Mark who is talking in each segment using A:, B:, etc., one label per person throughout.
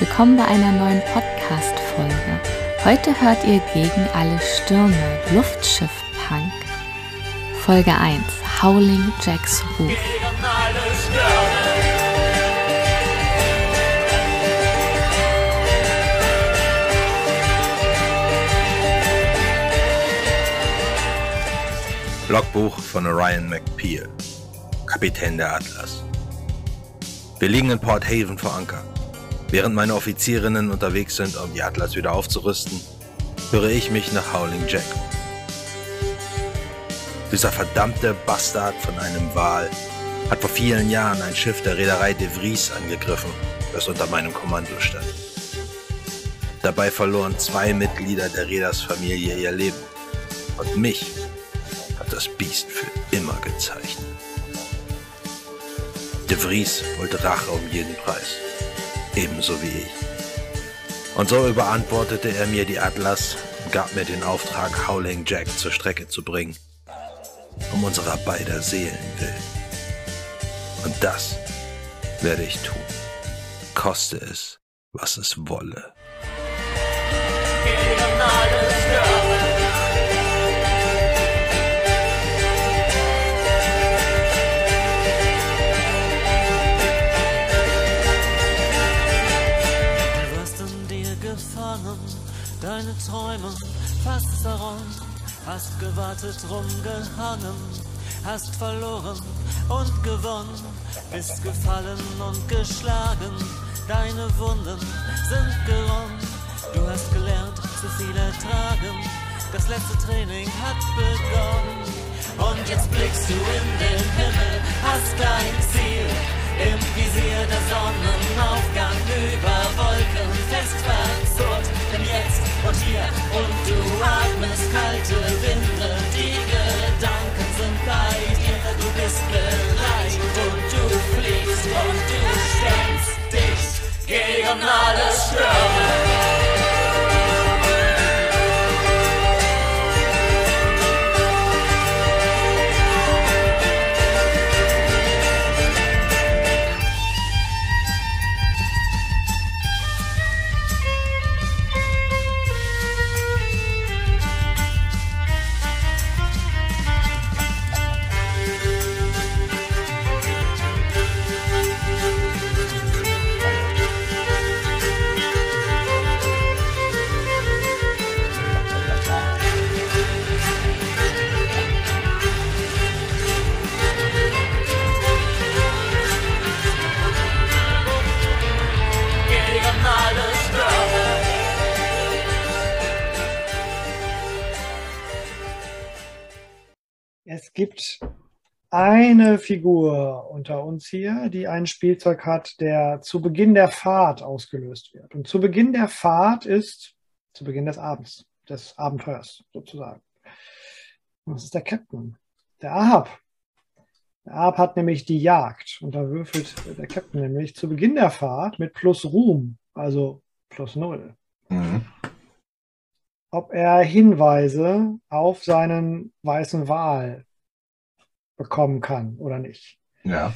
A: Willkommen bei einer neuen Podcast-Folge. Heute hört ihr gegen alle Stürme Luftschiff-Punk. Folge 1 Howling Jacks Ruf.
B: Logbuch von Orion McPeel, Kapitän der Atlas. Wir liegen in Port Haven vor Anker. Während meine Offizierinnen unterwegs sind, um die Atlas wieder aufzurüsten, höre ich mich nach Howling Jack. Dieser verdammte Bastard von einem Wal hat vor vielen Jahren ein Schiff der Reederei De Vries angegriffen, das unter meinem Kommando stand. Dabei verloren zwei Mitglieder der Reedersfamilie ihr Leben. Und mich hat das Biest für immer gezeichnet. De Vries wollte Rache um jeden Preis ebenso wie ich. Und so überantwortete er mir die Atlas und gab mir den Auftrag, Howling Jack zur Strecke zu bringen, um unserer beider Seelen willen. Und das werde ich tun, koste es, was es wolle.
C: Fast zerräumt, hast gewartet, rumgehangen, hast verloren und gewonnen, bist gefallen und geschlagen, deine Wunden sind geräumt, du hast gelernt, zu viel ertragen, das letzte Training hat begonnen. Und jetzt blickst du in den Himmel, hast dein Ziel im Visier der Sonnenaufgang über Wolken fest verzurrt. Denn jetzt und hier und du atmest kalte Winde. Die Gedanken sind bei dir, du bist bereit und du fliegst und du stemmst dich gegen alle Stürme.
D: Gibt eine Figur unter uns hier, die ein Spielzeug hat, der zu Beginn der Fahrt ausgelöst wird. Und zu Beginn der Fahrt ist zu Beginn des Abends, des Abenteuers sozusagen. Und das ist der Captain, der Ahab. Der Ahab hat nämlich die Jagd und da würfelt der Captain nämlich zu Beginn der Fahrt mit plus Ruhm, also plus Null. Mhm. Ob er Hinweise auf seinen weißen Wal bekommen kann oder nicht.
B: Ja.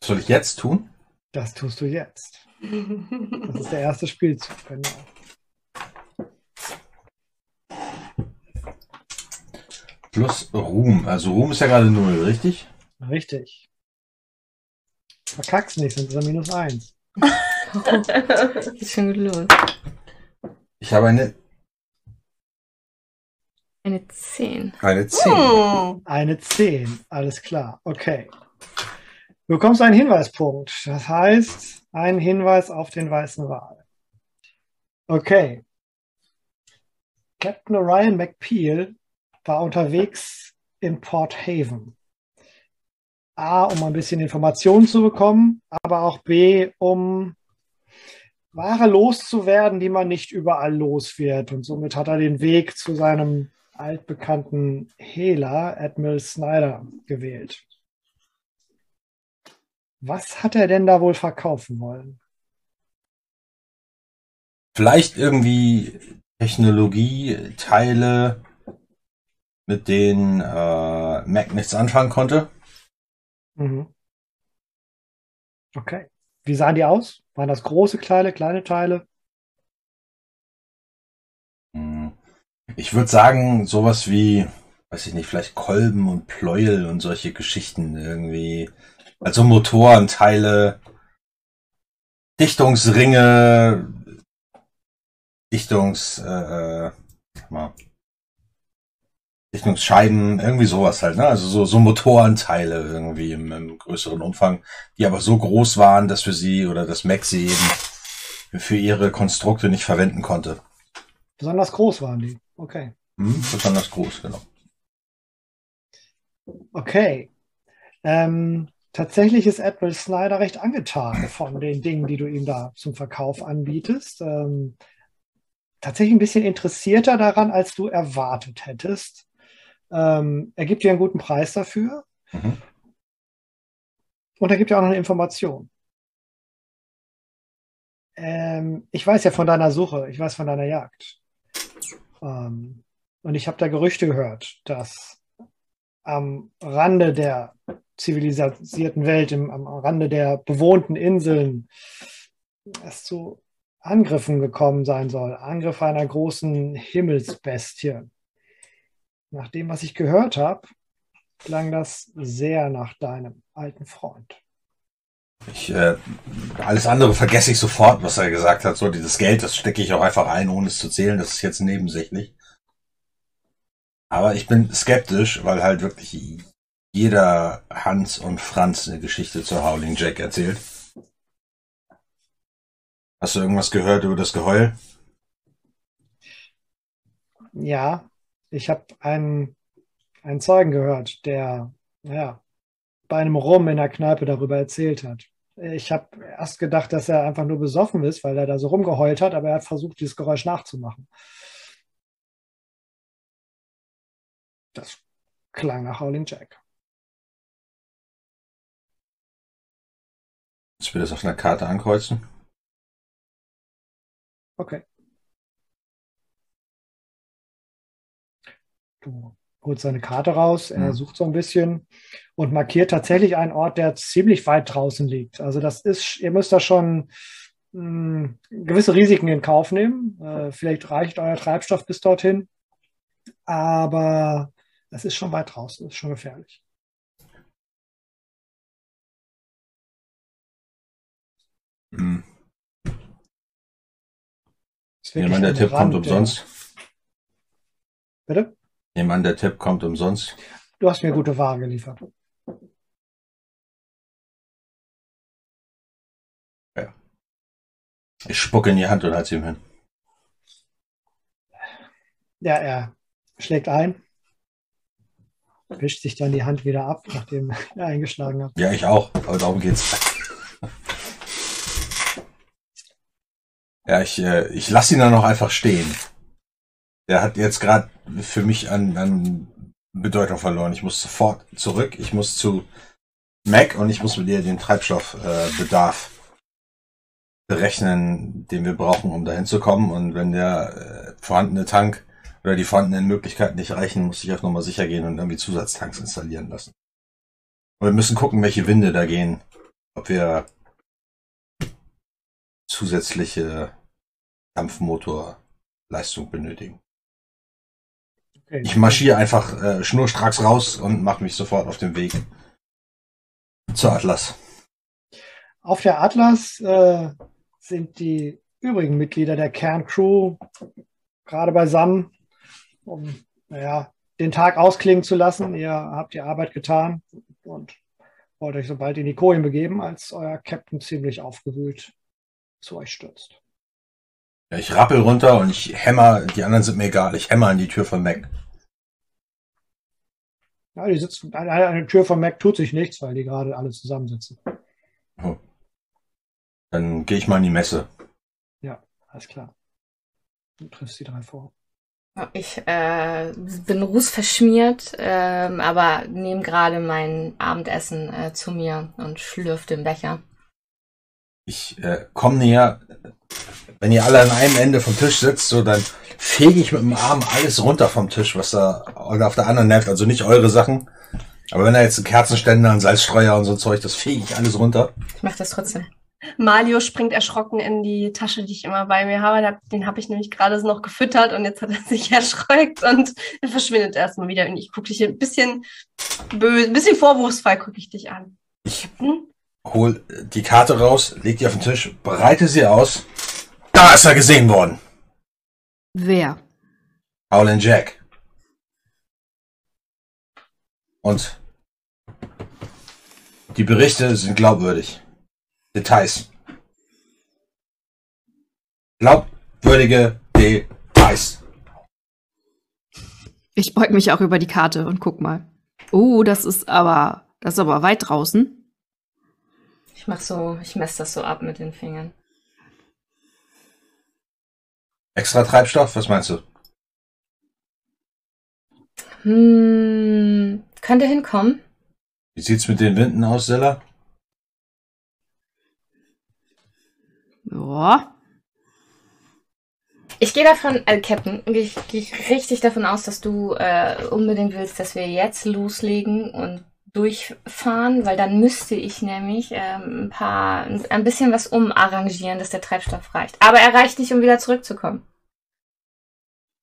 B: Was soll ich jetzt tun?
D: Das tust du jetzt. Das ist der erste Spielzug, genau.
B: Plus Ruhm. Also Ruhm ist ja gerade null, richtig?
D: Richtig. Verkackst nicht, sonst ist er minus eins.
A: ist schon gut los.
B: Ich habe eine
A: eine 10.
B: Eine 10. Oh.
D: Eine 10, alles klar. Okay. Du bekommst einen Hinweispunkt. Das heißt, ein Hinweis auf den weißen Wal. Okay. Captain Orion McPeel war unterwegs in Port Haven. A, um ein bisschen Informationen zu bekommen, aber auch B, um Ware loszuwerden, die man nicht überall los wird. Und somit hat er den Weg zu seinem altbekannten Hehler Admiral Snyder gewählt. Was hat er denn da wohl verkaufen wollen?
B: Vielleicht irgendwie Technologieteile, mit denen äh, Mac nichts anfangen konnte.
D: Mhm. Okay. wie sahen die aus? Waren das große Teile, kleine Teile?
B: Ich würde sagen, sowas wie, weiß ich nicht, vielleicht Kolben und Pleuel und solche Geschichten irgendwie. Also Motorenteile, Dichtungsringe, Dichtungs, äh, äh mal, Dichtungsscheiben, irgendwie sowas halt, ne? Also so, so Motorenteile irgendwie im, im größeren Umfang, die aber so groß waren, dass für sie oder das Mac sie eben für ihre Konstrukte nicht verwenden konnte.
D: Besonders groß waren die. Okay.
B: Hm, besonders groß, genau.
D: Okay. Ähm, tatsächlich ist Edward Snyder recht angetan von den Dingen, die du ihm da zum Verkauf anbietest. Ähm, tatsächlich ein bisschen interessierter daran, als du erwartet hättest. Ähm, er gibt dir einen guten Preis dafür. Mhm. Und er gibt dir auch noch eine Information. Ähm, ich weiß ja von deiner Suche, ich weiß von deiner Jagd. Ähm, und ich habe da Gerüchte gehört, dass am Rande der zivilisierten Welt, im, am Rande der bewohnten Inseln, es zu Angriffen gekommen sein soll. Angriff einer großen Himmelsbestie. Nach dem, was ich gehört habe, klang das sehr nach deinem alten Freund.
B: Ich, äh, alles andere vergesse ich sofort, was er gesagt hat. So, dieses Geld, das stecke ich auch einfach ein, ohne es zu zählen. Das ist jetzt nebensächlich. Aber ich bin skeptisch, weil halt wirklich jeder Hans und Franz eine Geschichte zu Howling Jack erzählt. Hast du irgendwas gehört über das Geheul?
D: Ja, ich habe einen, einen Zeugen gehört, der ja, bei einem Rum in der Kneipe darüber erzählt hat. Ich habe erst gedacht, dass er einfach nur besoffen ist, weil er da so rumgeheult hat, aber er hat versucht, dieses Geräusch nachzumachen. Das klang nach Howling Jack.
B: Ich will das auf einer Karte ankreuzen.
D: Okay. Du holst seine Karte raus, er mhm. sucht so ein bisschen und markiert tatsächlich einen Ort, der ziemlich weit draußen liegt. Also das ist, ihr müsst da schon mh, hm, gewisse Risiken in Kauf nehmen. Äh, vielleicht reicht euer Treibstoff bis dorthin, aber das ist schon weit draußen, das ist schon gefährlich.
B: Mhm. Nehmen an, der Tipp Rand, kommt umsonst.
D: Bitte?
B: Nehmen an, der Tipp kommt umsonst.
D: Du hast mir gute Ware geliefert.
B: Ja. Ich spucke in die Hand und halte sie ihm hin.
D: Ja, er schlägt ein, wischt sich dann die Hand wieder ab, nachdem er eingeschlagen hat.
B: Ja, ich auch, aber darum geht's. Ja, ich, äh, ich lasse ihn dann noch einfach stehen. Der hat jetzt gerade für mich an, an Bedeutung verloren. Ich muss sofort zurück. Ich muss zu Mac und ich muss mit ihr den Treibstoffbedarf äh, berechnen, den wir brauchen, um dahin zu kommen. Und wenn der äh, vorhandene Tank oder die vorhandenen Möglichkeiten nicht reichen, muss ich auch nochmal sicher gehen und irgendwie Zusatztanks installieren lassen. Und wir müssen gucken, welche Winde da gehen. Ob wir zusätzliche Dampfmotorleistung benötigen. Okay. Ich marschiere einfach äh, schnurstracks raus und mache mich sofort auf den Weg zur Atlas.
D: Auf der Atlas äh, sind die übrigen Mitglieder der Kerncrew gerade beisammen, um naja, den Tag ausklingen zu lassen. Ihr habt die Arbeit getan und wollt euch sobald in die Kojen begeben, als euer Captain ziemlich aufgewühlt zu euch stürzt.
B: Ja, ich rappel runter und ich hämmer, die anderen sind mir egal, ich hämmer an die Tür von Mac.
D: Ja, die sitzen, an der Tür von Mac tut sich nichts, weil die gerade alle zusammensitzen. Oh.
B: Dann gehe ich mal in die Messe.
D: Ja, alles klar. Du triffst die drei vor.
A: Ich äh, bin rußverschmiert, äh, aber nehme gerade mein Abendessen äh, zu mir und schlürf den Becher.
B: Ich äh, komme näher. Wenn ihr alle an einem Ende vom Tisch sitzt, so dann fege ich mit dem Arm alles runter vom Tisch, was da auf der anderen nervt. Also nicht eure Sachen. Aber wenn da jetzt ein Kerzenständer, ein Salzstreuer und so Zeug, das fege ich alles runter.
A: Ich mach das trotzdem.
E: Malio springt erschrocken in die Tasche, die ich immer bei mir habe. Den habe ich nämlich gerade noch gefüttert und jetzt hat er sich erschreckt und er verschwindet erstmal wieder. Und ich gucke dich ein bisschen böse, ein bisschen vorwurfsvoll gucke ich dich an.
B: Ich hm? Hol die Karte raus, leg die auf den Tisch, breite sie aus. Da ist er gesehen worden.
F: Wer?
B: Howlin' Jack. Und die Berichte sind glaubwürdig. Details. Glaubwürdige Details.
F: Ich beug mich auch über die Karte und guck mal. Oh, das ist aber, das ist aber weit draußen.
A: Ich mach so, ich messe das so ab mit den Fingern.
B: Extra Treibstoff, was meinst du?
A: Hm, könnte hinkommen.
B: Wie sieht's mit den Winden aus, Sella?
F: Ja.
A: Ich gehe davon, äh, Captain, gehe ich, geh ich richtig davon aus, dass du äh, unbedingt willst, dass wir jetzt loslegen und durchfahren, weil dann müsste ich nämlich ähm, ein paar, ein bisschen was umarrangieren, dass der Treibstoff reicht. Aber er reicht nicht, um wieder zurückzukommen.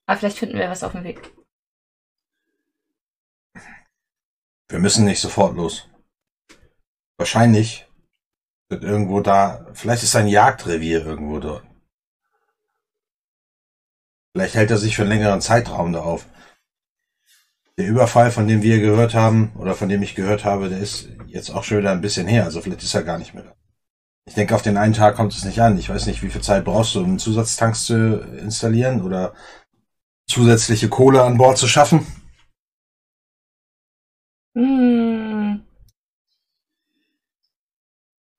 A: Aber vielleicht finden wir was auf dem Weg.
B: Wir müssen nicht sofort los. Wahrscheinlich wird irgendwo da, vielleicht ist ein Jagdrevier irgendwo dort. Vielleicht hält er sich für einen längeren Zeitraum da auf. Der Überfall, von dem wir gehört haben, oder von dem ich gehört habe, der ist jetzt auch schon wieder ein bisschen her. Also vielleicht ist er gar nicht mehr da. Ich denke, auf den einen Tag kommt es nicht an. Ich weiß nicht, wie viel Zeit brauchst du, um Zusatztanks zu installieren oder zusätzliche Kohle an Bord zu schaffen.
A: Hm.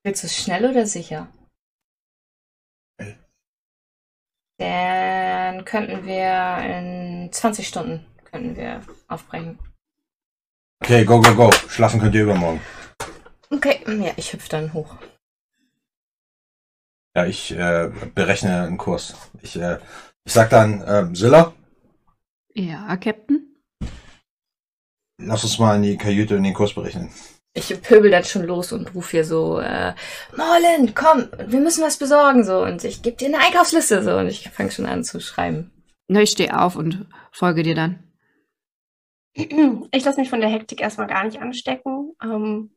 A: Willst du es schnell oder sicher? Dann könnten wir in 20 Stunden könnten wir aufbrechen.
B: Okay, go, go, go. Schlafen könnt ihr übermorgen.
A: Okay, ja, ich hüpfe dann hoch.
B: Ja, ich äh, berechne einen Kurs. Ich, äh, ich sag dann, äh, Silla?
F: Ja, Captain?
B: Lass uns mal in die Kajüte in den Kurs berechnen.
A: Ich pöbel dann schon los und rufe hier so, äh, Morlin, komm, wir müssen was besorgen, so. Und ich gebe dir eine Einkaufsliste, so. Und ich fange schon an zu schreiben.
F: Na, ich stehe auf und folge dir dann.
E: Ich lasse mich von der Hektik erstmal gar nicht anstecken. Ähm,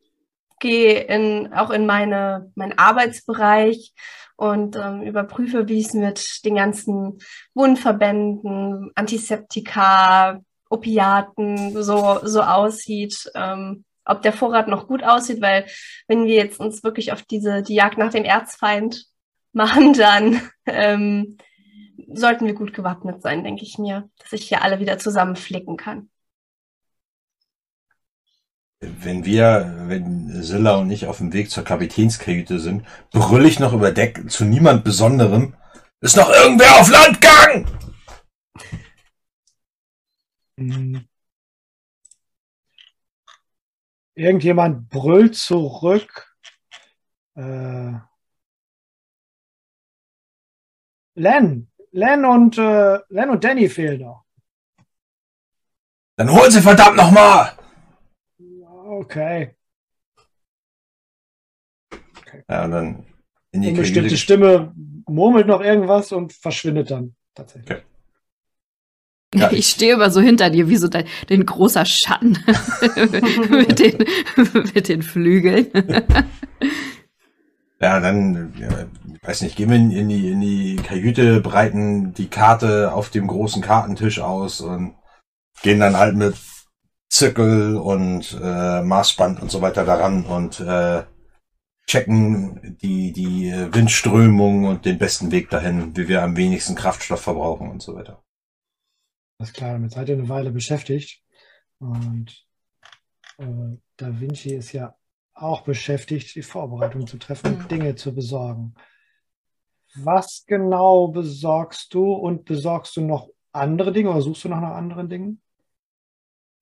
E: Gehe in, auch in meine, meinen Arbeitsbereich und ähm, überprüfe, wie es mit den ganzen Wundverbänden, Antiseptika, Opiaten so, so aussieht. Ähm, ob der Vorrat noch gut aussieht, weil wenn wir jetzt uns wirklich auf diese die Jagd nach dem Erzfeind machen, dann ähm, sollten wir gut gewappnet sein, denke ich mir, dass ich hier alle wieder zusammenflicken kann
B: wenn wir, wenn Silla und ich auf dem Weg zur Kapitänskajüte sind, brüll ich noch über Deck zu niemand Besonderem. Ist noch irgendwer auf Land gegangen?
D: Hm. Irgendjemand brüllt zurück. Äh, Len. Len und, äh, Len und Danny fehlen noch.
B: Dann holen sie verdammt nochmal!
D: Okay.
B: okay. Ja, und dann
D: in die Eine bestimmte Stimme murmelt noch irgendwas und verschwindet dann tatsächlich. Okay.
F: Ja, ich stehe immer so hinter dir, wie so dein, den großer Schatten mit, den, mit den Flügeln.
B: ja, dann, ja, weiß nicht, gehen wir in die, in die Kajüte, breiten die Karte auf dem großen Kartentisch aus und gehen dann halt mit Zirkel und äh, Maßband und so weiter daran und äh, checken die, die Windströmung und den besten Weg dahin, wie wir am wenigsten Kraftstoff verbrauchen und so weiter.
D: Alles klar, damit seid ihr eine Weile beschäftigt. Und äh, Da Vinci ist ja auch beschäftigt, die Vorbereitung zu treffen und Dinge zu besorgen. Was genau besorgst du und besorgst du noch andere Dinge oder suchst du noch nach anderen Dingen?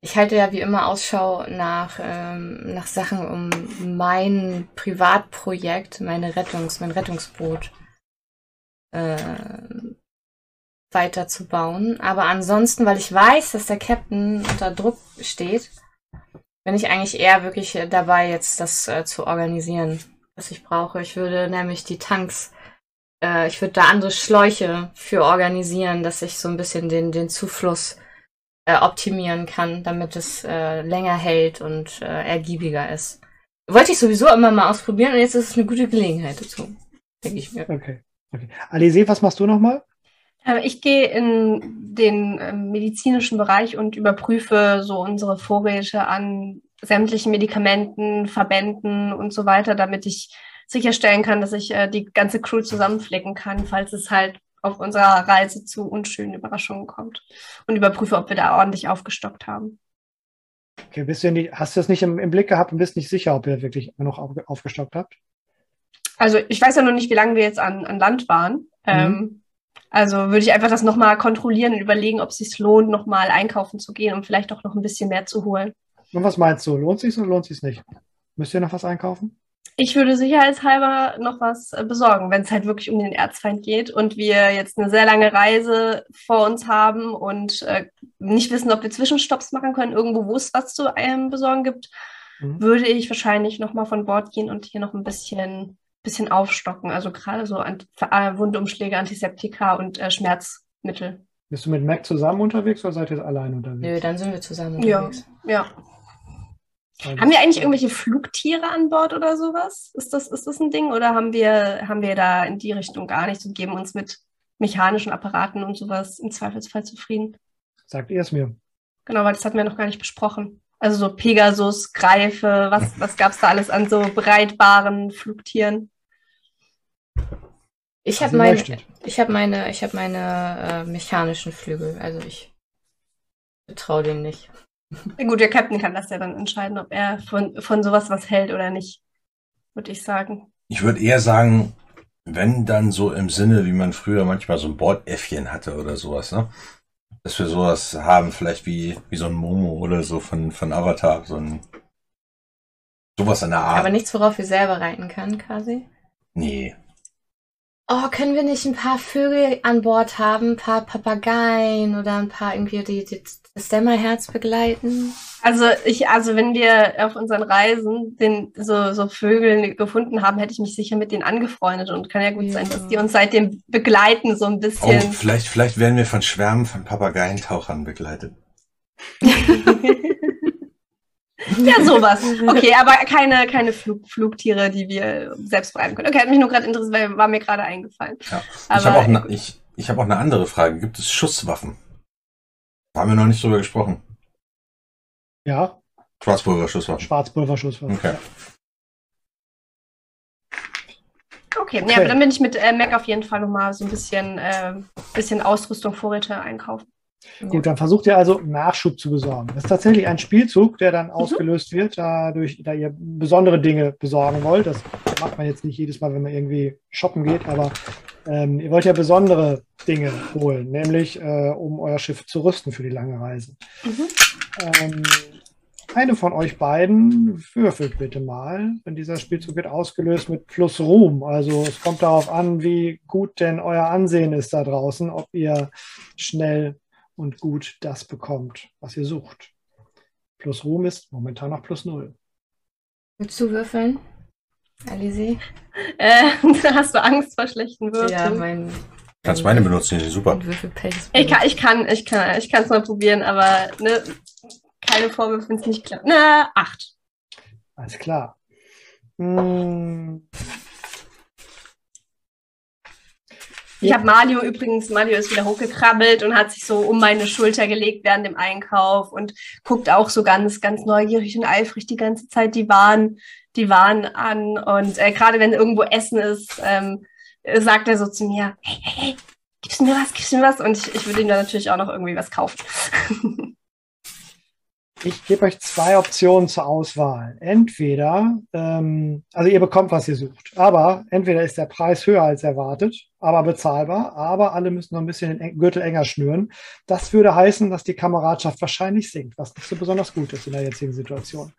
A: Ich halte ja wie immer Ausschau nach, ähm, nach Sachen, um mein Privatprojekt, meine Rettungs-, mein Rettungsboot äh, weiterzubauen. Aber ansonsten, weil ich weiß, dass der Captain unter Druck steht, bin ich eigentlich eher wirklich dabei, jetzt das äh, zu organisieren, was ich brauche. Ich würde nämlich die Tanks, äh, ich würde da andere Schläuche für organisieren, dass ich so ein bisschen den, den Zufluss äh, optimieren kann, damit es äh, länger hält und äh, ergiebiger ist. Wollte ich sowieso immer mal ausprobieren und jetzt ist es eine gute Gelegenheit dazu, denke ich mir.
D: Okay. okay. Alise, was machst du nochmal?
E: Äh, Ich gehe in den ähm, medizinischen Bereich und überprüfe so unsere Vorräte an sämtlichen Medikamenten, Verbänden und so weiter, damit ich sicherstellen kann, dass ich äh, die ganze Crew zusammenflicken kann, falls es halt auf unserer Reise zu unschönen Überraschungen kommt. Und überprüfe, ob wir da ordentlich aufgestockt haben.
D: Okay, bist du nicht, hast du das nicht im, im Blick gehabt und bist nicht sicher, ob ihr wirklich noch auf, aufgestockt habt?
E: Also ich weiß ja noch nicht, wie lange wir jetzt an, an Land waren. Ähm, also würde ich einfach das nochmal kontrollieren und überlegen, ob es sich lohnt, nochmal einkaufen zu gehen und vielleicht auch noch ein bisschen mehr zu holen.
D: Und was meinst du? Lohnt sich oder lohnt sich nicht? Müsst ihr noch was einkaufen?
E: Ich würde sicherheitshalber noch was äh, besorgen, wenn es halt wirklich um den Erzfeind geht und wir jetzt eine sehr lange Reise vor uns haben und äh, nicht wissen, ob wir Zwischenstopps machen können, irgendwo, wo es was zu ähm, besorgen gibt,
D: Mhm.
E: würde ich wahrscheinlich nochmal von Bord gehen und hier noch ein bisschen, bisschen aufstocken. Also gerade so Ant äh, Wundumschläge, Antiseptika und äh, Schmerzmittel.
D: Bist du mit Mac zusammen unterwegs oder seid ihr allein unterwegs?
A: Nö, dann sind wir zusammen
E: Ja,
A: unterwegs.
E: ja.
D: Weil
E: Haben wir eigentlich irgendwelche Flugtiere an Bord oder sowas? Ist das, ist das ein Ding? Oder haben wir, haben wir da in die Richtung gar nichts und geben uns mit mechanischen Apparaten und sowas im Zweifelsfall zufrieden?
D: Sagt ihr es mir?
E: Genau, weil das hatten wir noch gar nicht besprochen. Also so Pegasus, Greife, was, was gab's da alles an so breitbaren Flugtieren?
A: Ich
D: Was
A: habe ich habe meine, ich habe meine äh, mechanischen Flügel. Also ich betraue denen nicht.
E: Na gut, der Captain kann das ja dann entscheiden, ob er von, von sowas was hält oder nicht, würde ich sagen.
G: Ich würde eher sagen, wenn dann so im Sinne, wie man früher manchmal so ein Bordäffchen hatte oder sowas, ne? Dass wir sowas haben, vielleicht wie, wie so ein Momo oder so von, von Avatar, so ein sowas in der Art.
A: Aber nichts, worauf wir selber reiten können, quasi.
G: Nee.
A: Oh, können wir nicht ein paar Vögel an Bord haben? Ein paar Papageien oder ein paar irgendwie, die, die das Dämmerherz begleiten?
E: Also ich, also wenn wir auf unseren Reisen den, so, so Vögel gefunden haben, hätte ich mich sicher mit denen angefreundet und kann ja gut sein,
A: Ja.
E: dass die uns seitdem begleiten, so ein
G: Oh,
E: bisschen.
G: vielleicht, vielleicht werden wir von Schwärmen von Papageientauchern begleitet.
E: Ja, sowas. Okay, aber keine, keine Flug, Flugtiere, die wir selbst bereiten können. Okay, hat mich nur gerade interessiert, weil war mir gerade eingefallen.
G: Ja. ich
E: Aber-
G: habe auch, ne, ich, ich hab auch eine andere Frage. Gibt es Schusswaffen? Da haben wir noch nicht drüber gesprochen.
D: Ja,
G: Schwarzpulver-Schusswaffen.
D: Schwarzpulverschuss.
G: Okay.
E: Okay,
D: Okay.
E: ja, aber dann bin ich mit äh, Mac auf jeden Fall nochmal so ein bisschen, äh, bisschen Ausrüstung, Vorräte einkaufen.
D: Gut, dann versucht ihr also Nachschub zu besorgen. Das ist tatsächlich ein Spielzug, der dann ausgelöst wird, dadurch, da ihr besondere Dinge besorgen wollt. Das macht man jetzt nicht jedes Mal, wenn man irgendwie shoppen geht, aber ähm, ihr wollt ja besondere Dinge holen, nämlich äh, um euer Schiff zu rüsten für die lange Reise. Ähm, eine von euch beiden würfelt bitte mal, denn dieser Spielzug wird ausgelöst mit plus Ruhm. Also es kommt darauf an, wie gut denn euer Ansehen ist da draußen, ob ihr schnell und gut das bekommt, was ihr sucht. Plus Ruhm ist momentan noch plus null.
A: Willst du würfeln? Alice?
E: Äh, hast du Angst vor schlechten Würfeln?
A: Ja, mein.
G: Kannst meine benutzen, die sind super.
E: Ich kann, ich kann, ich kann, ich kann es mal probieren, aber ne, keine Vorwürfe, wenn es nicht klappt. Na, acht.
D: Alles klar. Hm,
E: Ich habe Mario übrigens, Mario ist wieder hochgekrabbelt und hat sich so um meine Schulter gelegt während dem Einkauf und guckt auch so ganz, ganz neugierig und eifrig die ganze Zeit die Waren, die Waren an. Und äh, gerade wenn irgendwo Essen ist, ähm, äh, sagt er so zu mir, hey, hey, hey, gibst du mir was, gibst du mir was? Und ich, ich würde ihm dann natürlich auch noch irgendwie was kaufen.
D: Ich gebe euch zwei Optionen zur Auswahl. Entweder, ähm, also ihr bekommt, was ihr sucht, aber entweder ist der Preis höher als erwartet, aber bezahlbar, aber alle müssen noch ein bisschen den Gürtel enger schnüren. Das würde heißen, dass die Kameradschaft wahrscheinlich sinkt, was nicht so besonders gut ist in der jetzigen Situation.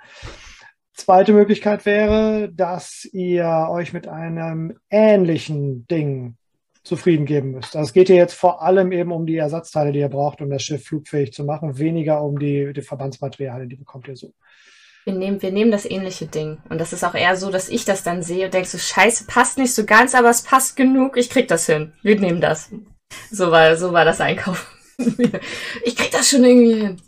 D: Zweite Möglichkeit wäre, dass ihr euch mit einem ähnlichen Ding zufrieden geben müsst. Also es geht hier jetzt vor allem eben um die Ersatzteile, die ihr braucht, um das Schiff flugfähig zu machen, weniger um die, die Verbandsmaterialien, die bekommt ihr so.
A: wir nehmen, wir nehmen das ähnliche Ding. Und das ist auch eher so, dass ich das dann sehe und denke so, scheiße, passt nicht so ganz, aber es passt genug, ich krieg das hin. Wir nehmen das. So war, so war das Einkaufen. ich krieg das schon irgendwie hin.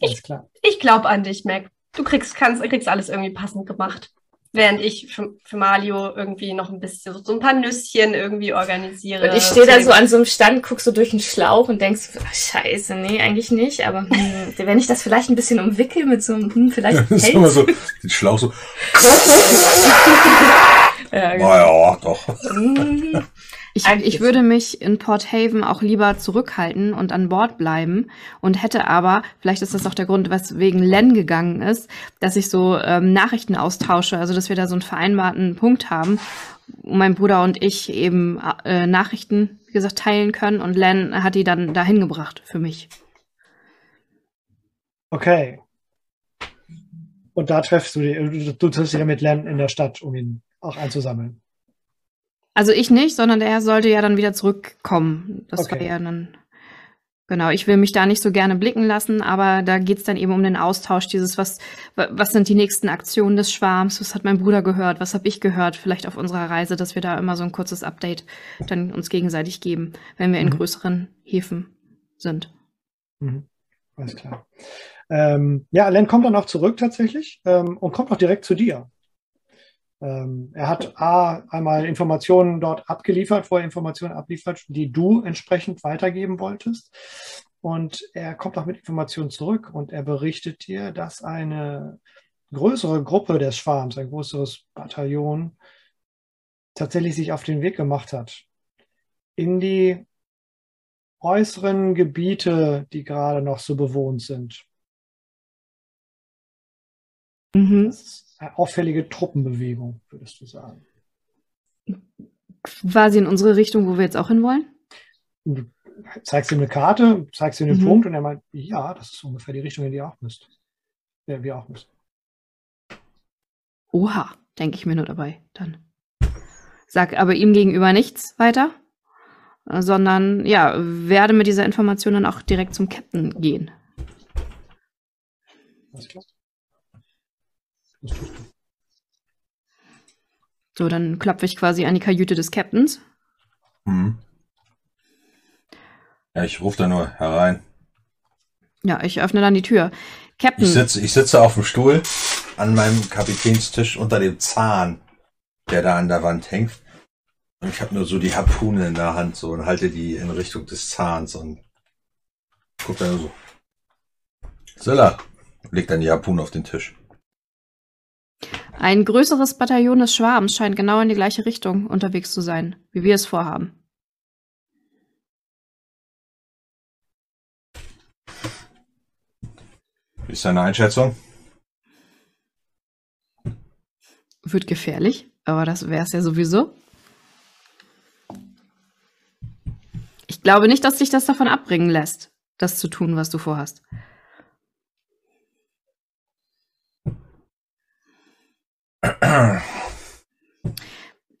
E: Ich, ich glaube an dich, Mac. Du kriegst, kannst, kriegst alles irgendwie passend gemacht während ich für, für, Mario irgendwie noch ein bisschen so ein paar Nüsschen irgendwie organisiere.
A: Und ich stehe da so an so einem Stand, guck so durch den Schlauch und denkst, ach, scheiße, nee, eigentlich nicht, aber hm, wenn ich das vielleicht ein bisschen umwickel mit so einem, hm, vielleicht
B: das ist immer so, den Schlauch so. Ja, genau. Naja, doch.
F: Hm. Ich, ich würde mich in Port Haven auch lieber zurückhalten und an Bord bleiben und hätte aber, vielleicht ist das auch der Grund, weswegen Len gegangen ist, dass ich so ähm, Nachrichten austausche, also dass wir da so einen vereinbarten Punkt haben, wo mein Bruder und ich eben äh, Nachrichten, wie gesagt, teilen können und Len hat die dann dahin gebracht für mich.
D: Okay. Und da treffst du dich, du triffst dich ja mit Len in der Stadt, um ihn auch einzusammeln.
F: Also ich nicht, sondern der sollte ja dann wieder zurückkommen. Das okay. war ja dann. Genau, ich will mich da nicht so gerne blicken lassen, aber da geht's dann eben um den Austausch, dieses, was, was sind die nächsten Aktionen des Schwarms, was hat mein Bruder gehört, was habe ich gehört, vielleicht auf unserer Reise, dass wir da immer so ein kurzes Update dann uns gegenseitig geben, wenn wir in mhm. größeren Häfen sind.
D: Mhm. Alles klar. Ähm, ja, Len kommt dann auch zurück tatsächlich ähm, und kommt auch direkt zu dir. Ähm, er hat A, einmal Informationen dort abgeliefert, vorher Informationen abliefert, die du entsprechend weitergeben wolltest. Und er kommt auch mit Informationen zurück und er berichtet dir, dass eine größere Gruppe des Schwarms, ein größeres Bataillon, tatsächlich sich auf den Weg gemacht hat in die äußeren Gebiete, die gerade noch so bewohnt sind. Mhm. Das auffällige Truppenbewegung, würdest du sagen?
F: Quasi in unsere Richtung, wo wir jetzt auch hinwollen?
D: Du zeigst ihm eine Karte, zeigst ihm den mhm. Punkt und er meint, ja, das ist ungefähr die Richtung, in die ihr auch müsst. Ja, wir auch müssen.
F: Oha, denke ich mir nur dabei dann. Sag aber ihm gegenüber nichts weiter, sondern ja, werde mit dieser Information dann auch direkt zum Captain gehen. Alles klar. So, dann klopfe ich quasi an die Kajüte des Captains. Hm.
B: Ja, ich rufe da nur herein.
F: Ja, ich öffne dann die Tür.
B: Captain. Ich sitze, ich sitze auf dem Stuhl an meinem Kapitänstisch unter dem Zahn, der da an der Wand hängt. Und ich habe nur so die Harpune in der Hand so und halte die in Richtung des Zahns und guck dann so. Silla, legt dann die Harpune auf den Tisch.
F: Ein größeres Bataillon des Schwarms scheint genau in die gleiche Richtung unterwegs zu sein, wie wir es vorhaben.
B: Wie ist deine Einschätzung?
F: Wird gefährlich, aber das wäre es ja sowieso. Ich glaube nicht, dass dich das davon abbringen lässt, das zu tun, was du vorhast.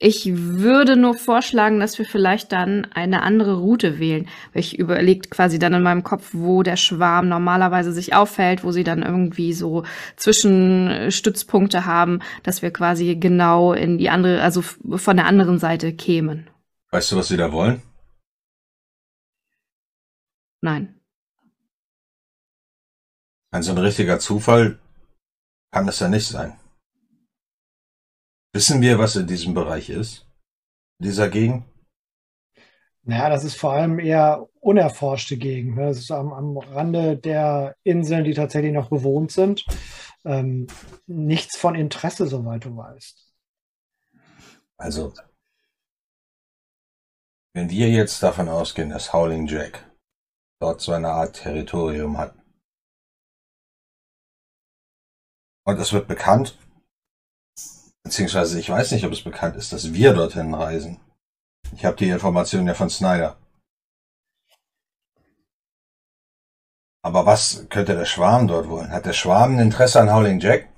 F: Ich würde nur vorschlagen, dass wir vielleicht dann eine andere Route wählen. Ich überlege quasi dann in meinem Kopf, wo der Schwarm normalerweise sich auffällt, wo sie dann irgendwie so Zwischenstützpunkte haben, dass wir quasi genau in die andere, also von der anderen Seite kämen.
B: Weißt du, was sie da wollen?
F: Nein.
B: Also ein richtiger Zufall kann das ja nicht sein. Wissen wir, was in diesem Bereich ist? In dieser Gegend?
D: Naja, das ist vor allem eher unerforschte Gegend. Ne? Das ist am, am Rande der Inseln, die tatsächlich noch bewohnt sind. Ähm, nichts von Interesse, soweit du weißt.
B: Also, wenn wir jetzt davon ausgehen, dass Howling Jack dort so eine Art Territorium hat, und es wird bekannt, Beziehungsweise ich weiß nicht, ob es bekannt ist, dass wir dorthin reisen. Ich habe die Information ja von Snyder. Aber was könnte der Schwarm dort wollen? Hat der Schwarm ein Interesse an Howling Jack?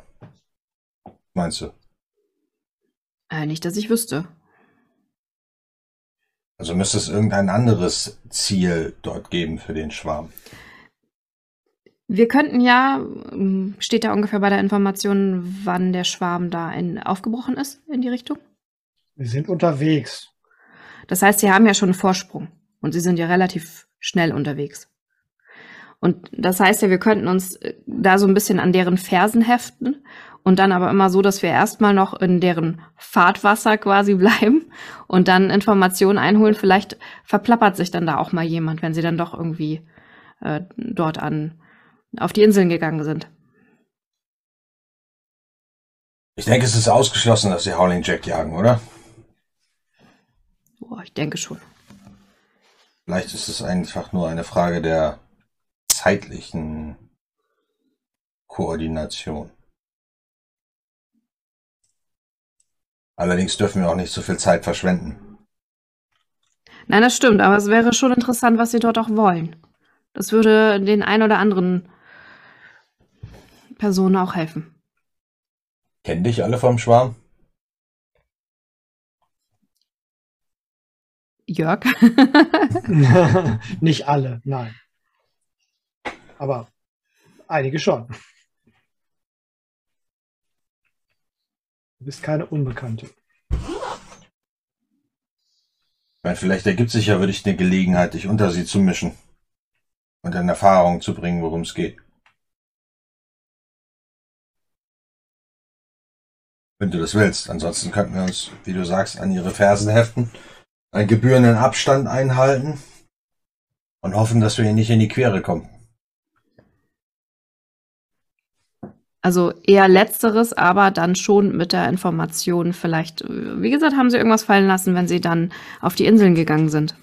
B: Meinst du?
F: Äh, nicht, dass ich wüsste.
B: Also müsste es irgendein anderes Ziel dort geben für den Schwarm.
F: Wir könnten ja, ähm, steht da ungefähr bei der Information, wann der Schwarm da in, aufgebrochen ist in die Richtung?
D: Wir sind unterwegs.
F: Das heißt, Sie haben ja schon einen Vorsprung und Sie sind ja relativ schnell unterwegs. Und das heißt ja, wir könnten uns äh, da so ein bisschen an deren Fersen heften und dann aber immer so, dass wir erstmal noch in deren Fahrtwasser quasi bleiben und dann Informationen einholen. Vielleicht verplappert sich dann da auch mal jemand, wenn sie dann doch irgendwie äh, dort an auf die Inseln gegangen sind.
G: Ich denke, es ist ausgeschlossen, dass sie Howling Jack jagen, oder?
F: Boah, ich denke schon.
G: Vielleicht ist es einfach nur eine Frage der zeitlichen Koordination. Allerdings dürfen wir auch nicht so viel Zeit verschwenden.
F: Nein, das stimmt, aber es wäre schon interessant, was sie dort auch wollen. Das würde den ein oder anderen Personen auch helfen.
G: Kennen dich alle vom Schwarm?
F: Jörg?
D: Nicht alle, nein. Aber einige schon. Du bist keine Unbekannte.
G: Meine, vielleicht ergibt sich ja wirklich eine Gelegenheit, dich unter sie zu mischen und in Erfahrung zu bringen, worum es geht. Wenn du das willst. Ansonsten könnten wir uns, wie du sagst, an ihre Fersen heften, einen gebührenden Abstand einhalten und hoffen, dass wir ihnen nicht in die Quere kommen.
F: Also eher letzteres, aber dann schon mit der Information vielleicht, wie gesagt, haben sie irgendwas fallen lassen, wenn sie dann auf die Inseln gegangen sind.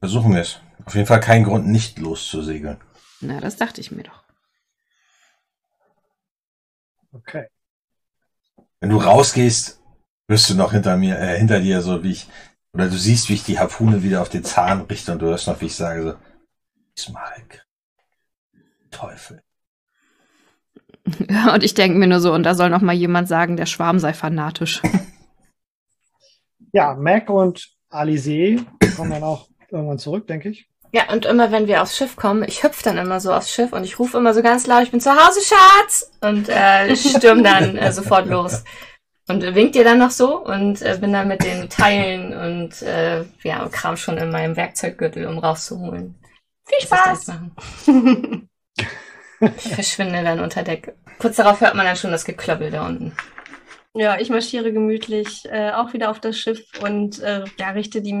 G: Versuchen wir es. Auf jeden Fall kein Grund, nicht loszusegeln.
F: Na, das dachte ich mir doch.
D: Okay.
G: Wenn du rausgehst, wirst du noch hinter mir, äh, hinter dir so wie ich, oder du siehst, wie ich die Harpune wieder auf den Zahn richte und du hörst noch, wie ich sage so, Ismarek. Teufel.
F: Und ich denke mir nur so, und da soll noch mal jemand sagen, der Schwarm sei fanatisch.
D: Ja, Mac und Alice kommen dann auch irgendwann zurück, denke ich.
A: Ja, und immer wenn wir aufs Schiff kommen, ich hüpfe dann immer so aufs Schiff und ich rufe immer so ganz laut, ich bin zu Hause, Schatz! Und äh, stürm dann äh, sofort los. Und winkt dir dann noch so und äh, bin dann mit den Teilen und äh, ja, Kram schon in meinem Werkzeuggürtel, um rauszuholen.
E: Viel Spaß!
A: Ich verschwinde dann unter Deck. Kurz darauf hört man dann schon das Geklöppel da unten.
E: Ja, ich marschiere gemütlich äh, auch wieder auf das Schiff und äh, ja, richte die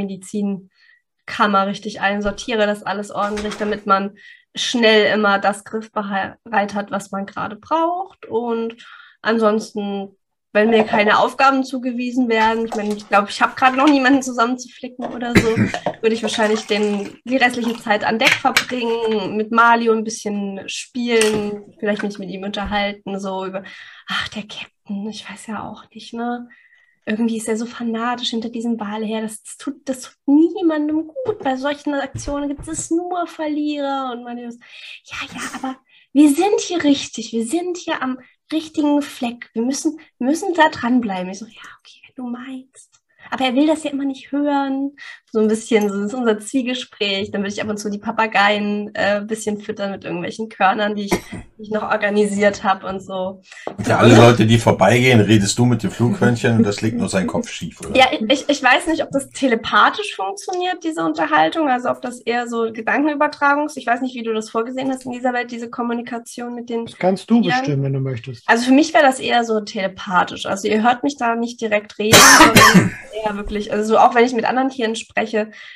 E: Medizinkammer richtig ein, sortiere das alles ordentlich, damit man schnell immer das griffbereit hat, was man gerade braucht. Und ansonsten wenn mir keine Aufgaben zugewiesen werden, ich meine, ich glaube, ich habe gerade noch niemanden zusammenzuflicken oder so, würde ich wahrscheinlich den, die restliche Zeit an Deck verbringen, mit Mario ein bisschen spielen, vielleicht mich mit ihm unterhalten, so über, ach, der Captain, ich weiß ja auch nicht, ne? Irgendwie ist er so fanatisch hinter diesem Ball her. Das, das, tut, das tut niemandem gut. Bei solchen Aktionen gibt es nur Verlierer und man ja, ja, aber wir sind hier richtig. Wir sind hier am richtigen Fleck. Wir müssen, müssen da dranbleiben. Ich so, ja, okay, wenn du meinst. Aber er will das ja immer nicht hören. So ein bisschen, so ist unser Zwiegespräch. Dann würde ich ab und zu die Papageien äh, ein bisschen füttern mit irgendwelchen Körnern, die ich, die ich noch organisiert habe und so.
G: Für alle Leute, die vorbeigehen, redest du mit dem Flughörnchen und das legt nur sein Kopf schief, oder?
E: Ja, ich, ich weiß nicht, ob das telepathisch funktioniert, diese Unterhaltung, also ob das eher so Gedankenübertragung ist. Ich weiß nicht, wie du das vorgesehen hast in dieser Welt, diese Kommunikation mit den.
D: Das kannst du
E: Tieren.
D: bestimmen, wenn du möchtest.
E: Also für mich wäre das eher so telepathisch. Also ihr hört mich da nicht direkt reden, sondern eher wirklich, also so auch wenn ich mit anderen Tieren spreche,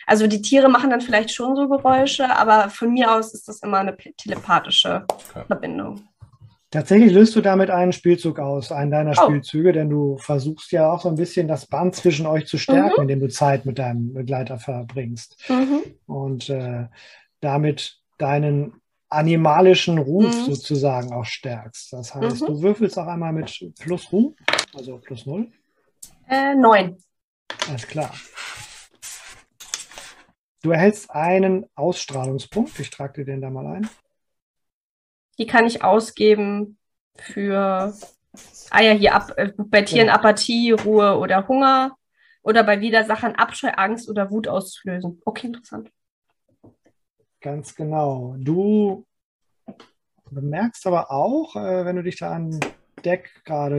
E: also die Tiere machen dann vielleicht schon so Geräusche, aber von mir aus ist das immer eine telepathische Verbindung.
D: Tatsächlich löst du damit einen Spielzug aus, einen deiner
E: Oh.
D: Spielzüge, denn du versuchst ja auch so ein bisschen das Band zwischen euch zu stärken,
E: Mhm.
D: indem du Zeit mit deinem Begleiter verbringst
E: Mhm.
D: und äh, damit deinen animalischen Ruf
E: Mhm.
D: sozusagen auch stärkst. Das heißt,
E: Mhm.
D: du würfelst auch einmal mit plus Ruh, also plus null.
E: Äh, neun.
D: Alles klar. Du erhältst einen Ausstrahlungspunkt. Ich trage dir den da mal ein.
E: Die kann ich ausgeben für, ah ja, hier ab, äh, bei Tieren
D: Genau.
E: Apathie, Ruhe oder Hunger oder bei Widersachern Abscheu, Angst oder Wut auszulösen. Okay, interessant.
D: Ganz genau. Du bemerkst aber auch, äh, wenn du dich da an Deck gerade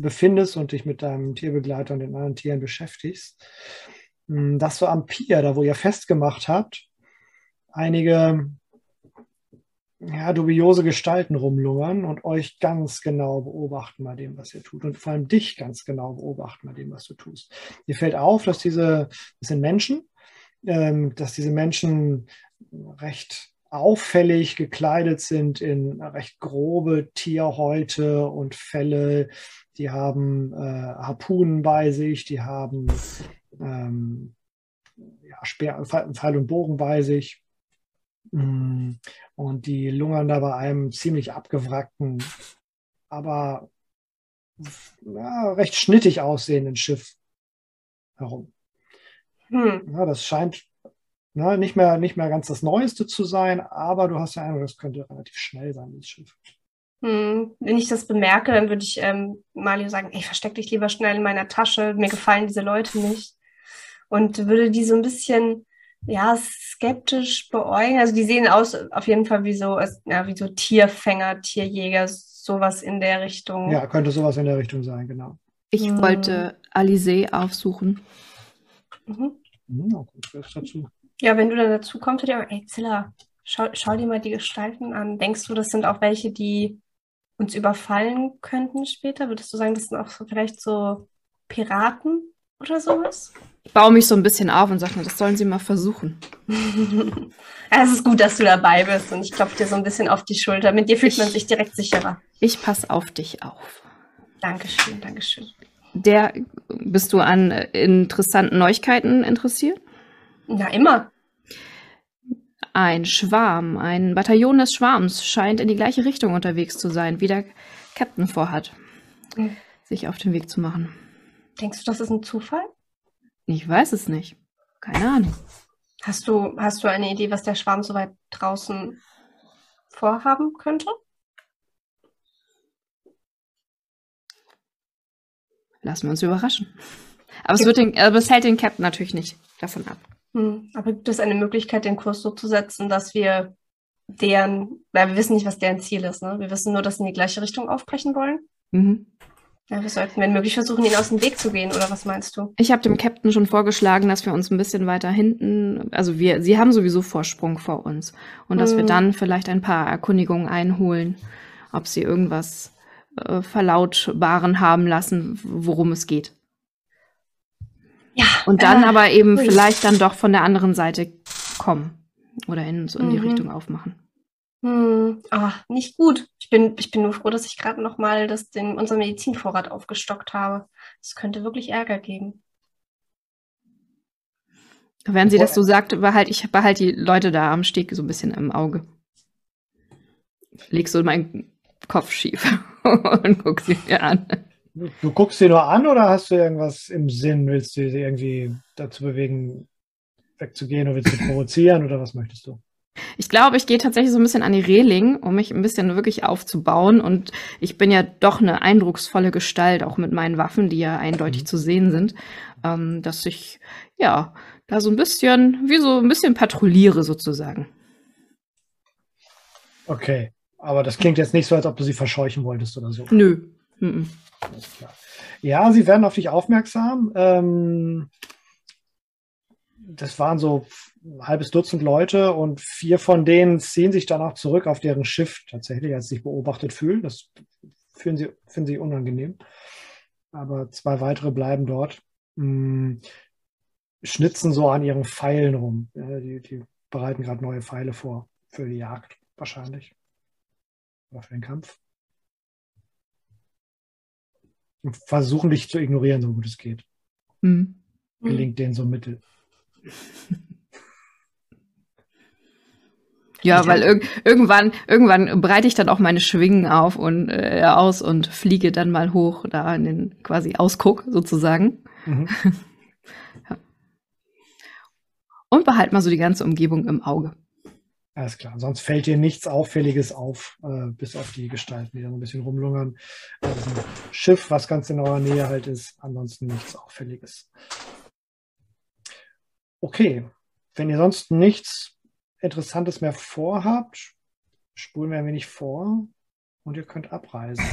D: befindest und dich mit deinem Tierbegleiter und den anderen Tieren beschäftigst, mh, dass du am Pier, da wo ihr festgemacht habt, einige ja, dubiose Gestalten rumlungern und euch ganz genau beobachten bei dem, was ihr tut und vor allem dich ganz genau beobachten bei dem, was du tust. Dir fällt auf, dass diese, das sind Menschen, ähm, dass diese Menschen recht auffällig gekleidet sind in recht grobe Tierhäute und Felle. Die haben äh, Harpunen bei sich, die haben ähm, ja, Speer, Pfeil und Bogen bei sich. Mm, und die lungern da bei einem ziemlich abgewrackten, aber ja, recht schnittig aussehenden Schiff herum. Hm. Ja, das scheint na, nicht, mehr, nicht mehr ganz das Neueste zu sein, aber du hast ja Eindruck, das könnte relativ schnell sein, dieses Schiff.
E: Hm. Wenn ich das bemerke, dann würde ich ähm, Mario sagen, ich versteck dich lieber schnell in meiner Tasche, mir gefallen diese Leute nicht. Und würde die so ein bisschen ja, skeptisch beäugen. Also die sehen aus auf jeden Fall wie so, ja, wie so Tierfänger, Tierjäger, sowas in der Richtung.
D: Ja, könnte sowas in der Richtung sein, genau.
F: Ich hm. wollte Alizé aufsuchen.
E: Mhm. Mhm, okay, dazu. Ja, wenn du dann dazu kommst, dir, ey Zilla, schau, schau dir mal die Gestalten an. Denkst du, das sind auch welche, die uns überfallen könnten später? Würdest du sagen, das sind auch so, vielleicht so Piraten oder sowas?
F: Ich baue mich so ein bisschen auf und sage mir, das sollen sie mal versuchen.
E: es ist gut, dass du dabei bist und ich klopfe dir so ein bisschen auf die Schulter. Mit dir fühlt ich, man sich direkt sicherer.
F: Ich passe auf dich auf.
E: Dankeschön, Dankeschön.
F: Der, bist du an interessanten Neuigkeiten interessiert?
E: Ja, immer.
F: Ein Schwarm, ein Bataillon des Schwarms scheint in die gleiche Richtung unterwegs zu sein, wie der Captain vorhat, mhm. sich auf den Weg zu machen.
E: Denkst du, das ist ein Zufall?
F: Ich weiß es nicht. Keine Ahnung.
E: Hast du, hast du eine Idee, was der Schwarm so weit draußen vorhaben könnte?
F: Lassen wir uns überraschen. Aber es, wird den, aber es hält den Captain natürlich nicht davon ab.
E: Hm, aber gibt es eine Möglichkeit, den Kurs so zu setzen, dass wir deren, weil wir wissen nicht, was deren Ziel ist, ne? Wir wissen nur, dass sie in die gleiche Richtung aufbrechen wollen. Mhm. Ja, wir sollten, wenn möglich, versuchen, ihn aus dem Weg zu gehen, oder was meinst du?
F: Ich habe dem Captain schon vorgeschlagen, dass wir uns ein bisschen weiter hinten, also wir, sie haben sowieso Vorsprung vor uns. Und dass wir hm. dann vielleicht ein paar Erkundigungen einholen, ob sie irgendwas äh, verlautbaren haben lassen, worum es geht. Ja. Und dann äh, aber eben ui. vielleicht dann doch von der anderen Seite kommen. Oder in, so in die mhm. Richtung aufmachen.
E: Hm, ah, nicht gut. Ich bin, ich bin nur froh, dass ich gerade noch mal das, den, unseren Medizinvorrat aufgestockt habe. Es könnte wirklich Ärger geben.
F: Wenn sie das so sagt, behalte ich behalte die Leute da am Steg so ein bisschen im Auge. Leg so meinen Kopf schief und guck sie mir an.
D: Du guckst sie nur an oder hast du irgendwas im Sinn? Willst du sie irgendwie dazu bewegen, wegzugehen oder willst du provozieren oder was möchtest du?
F: Ich glaube, ich gehe tatsächlich so ein bisschen an die Reling, um mich ein bisschen wirklich aufzubauen. Und ich bin ja doch eine eindrucksvolle Gestalt, auch mit meinen Waffen, die ja eindeutig mhm. zu sehen sind, ähm, dass ich ja da so ein bisschen, wie so ein bisschen patrouilliere sozusagen.
D: Okay, aber das klingt jetzt nicht so, als ob du sie verscheuchen wolltest oder so.
F: Nö. Mhm.
D: Ja, sie werden auf dich aufmerksam. Ähm, das waren so ein halbes Dutzend Leute und vier von denen ziehen sich dann auch zurück auf deren Schiff tatsächlich, als sie sich beobachtet fühlen. Das finden sie, finden sie unangenehm. Aber zwei weitere bleiben dort, mh, hm, schnitzen so an ihren Pfeilen rum. Ja, die, die bereiten gerade neue Pfeile vor für die Jagd wahrscheinlich. Oder für den Kampf. Und versuchen dich zu ignorieren, so gut es geht. Mhm. Gelingt denen so mittel.
F: Ja, weil irg irgendwann, irgendwann breite ich dann auch meine Schwingen auf und äh, aus und fliege dann mal hoch da in den quasi Ausguck sozusagen. Mhm. ja. Und behalte mal so die ganze Umgebung im Auge.
D: Alles klar, sonst fällt dir nichts Auffälliges auf, äh, bis auf die Gestalten, die da ein bisschen rumlungern. Also ein Schiff, was ganz in eurer Nähe halt ist, ansonsten nichts Auffälliges. Okay, wenn ihr sonst nichts Interessantes mehr vorhabt, spulen wir ein wenig vor und ihr könnt abreisen.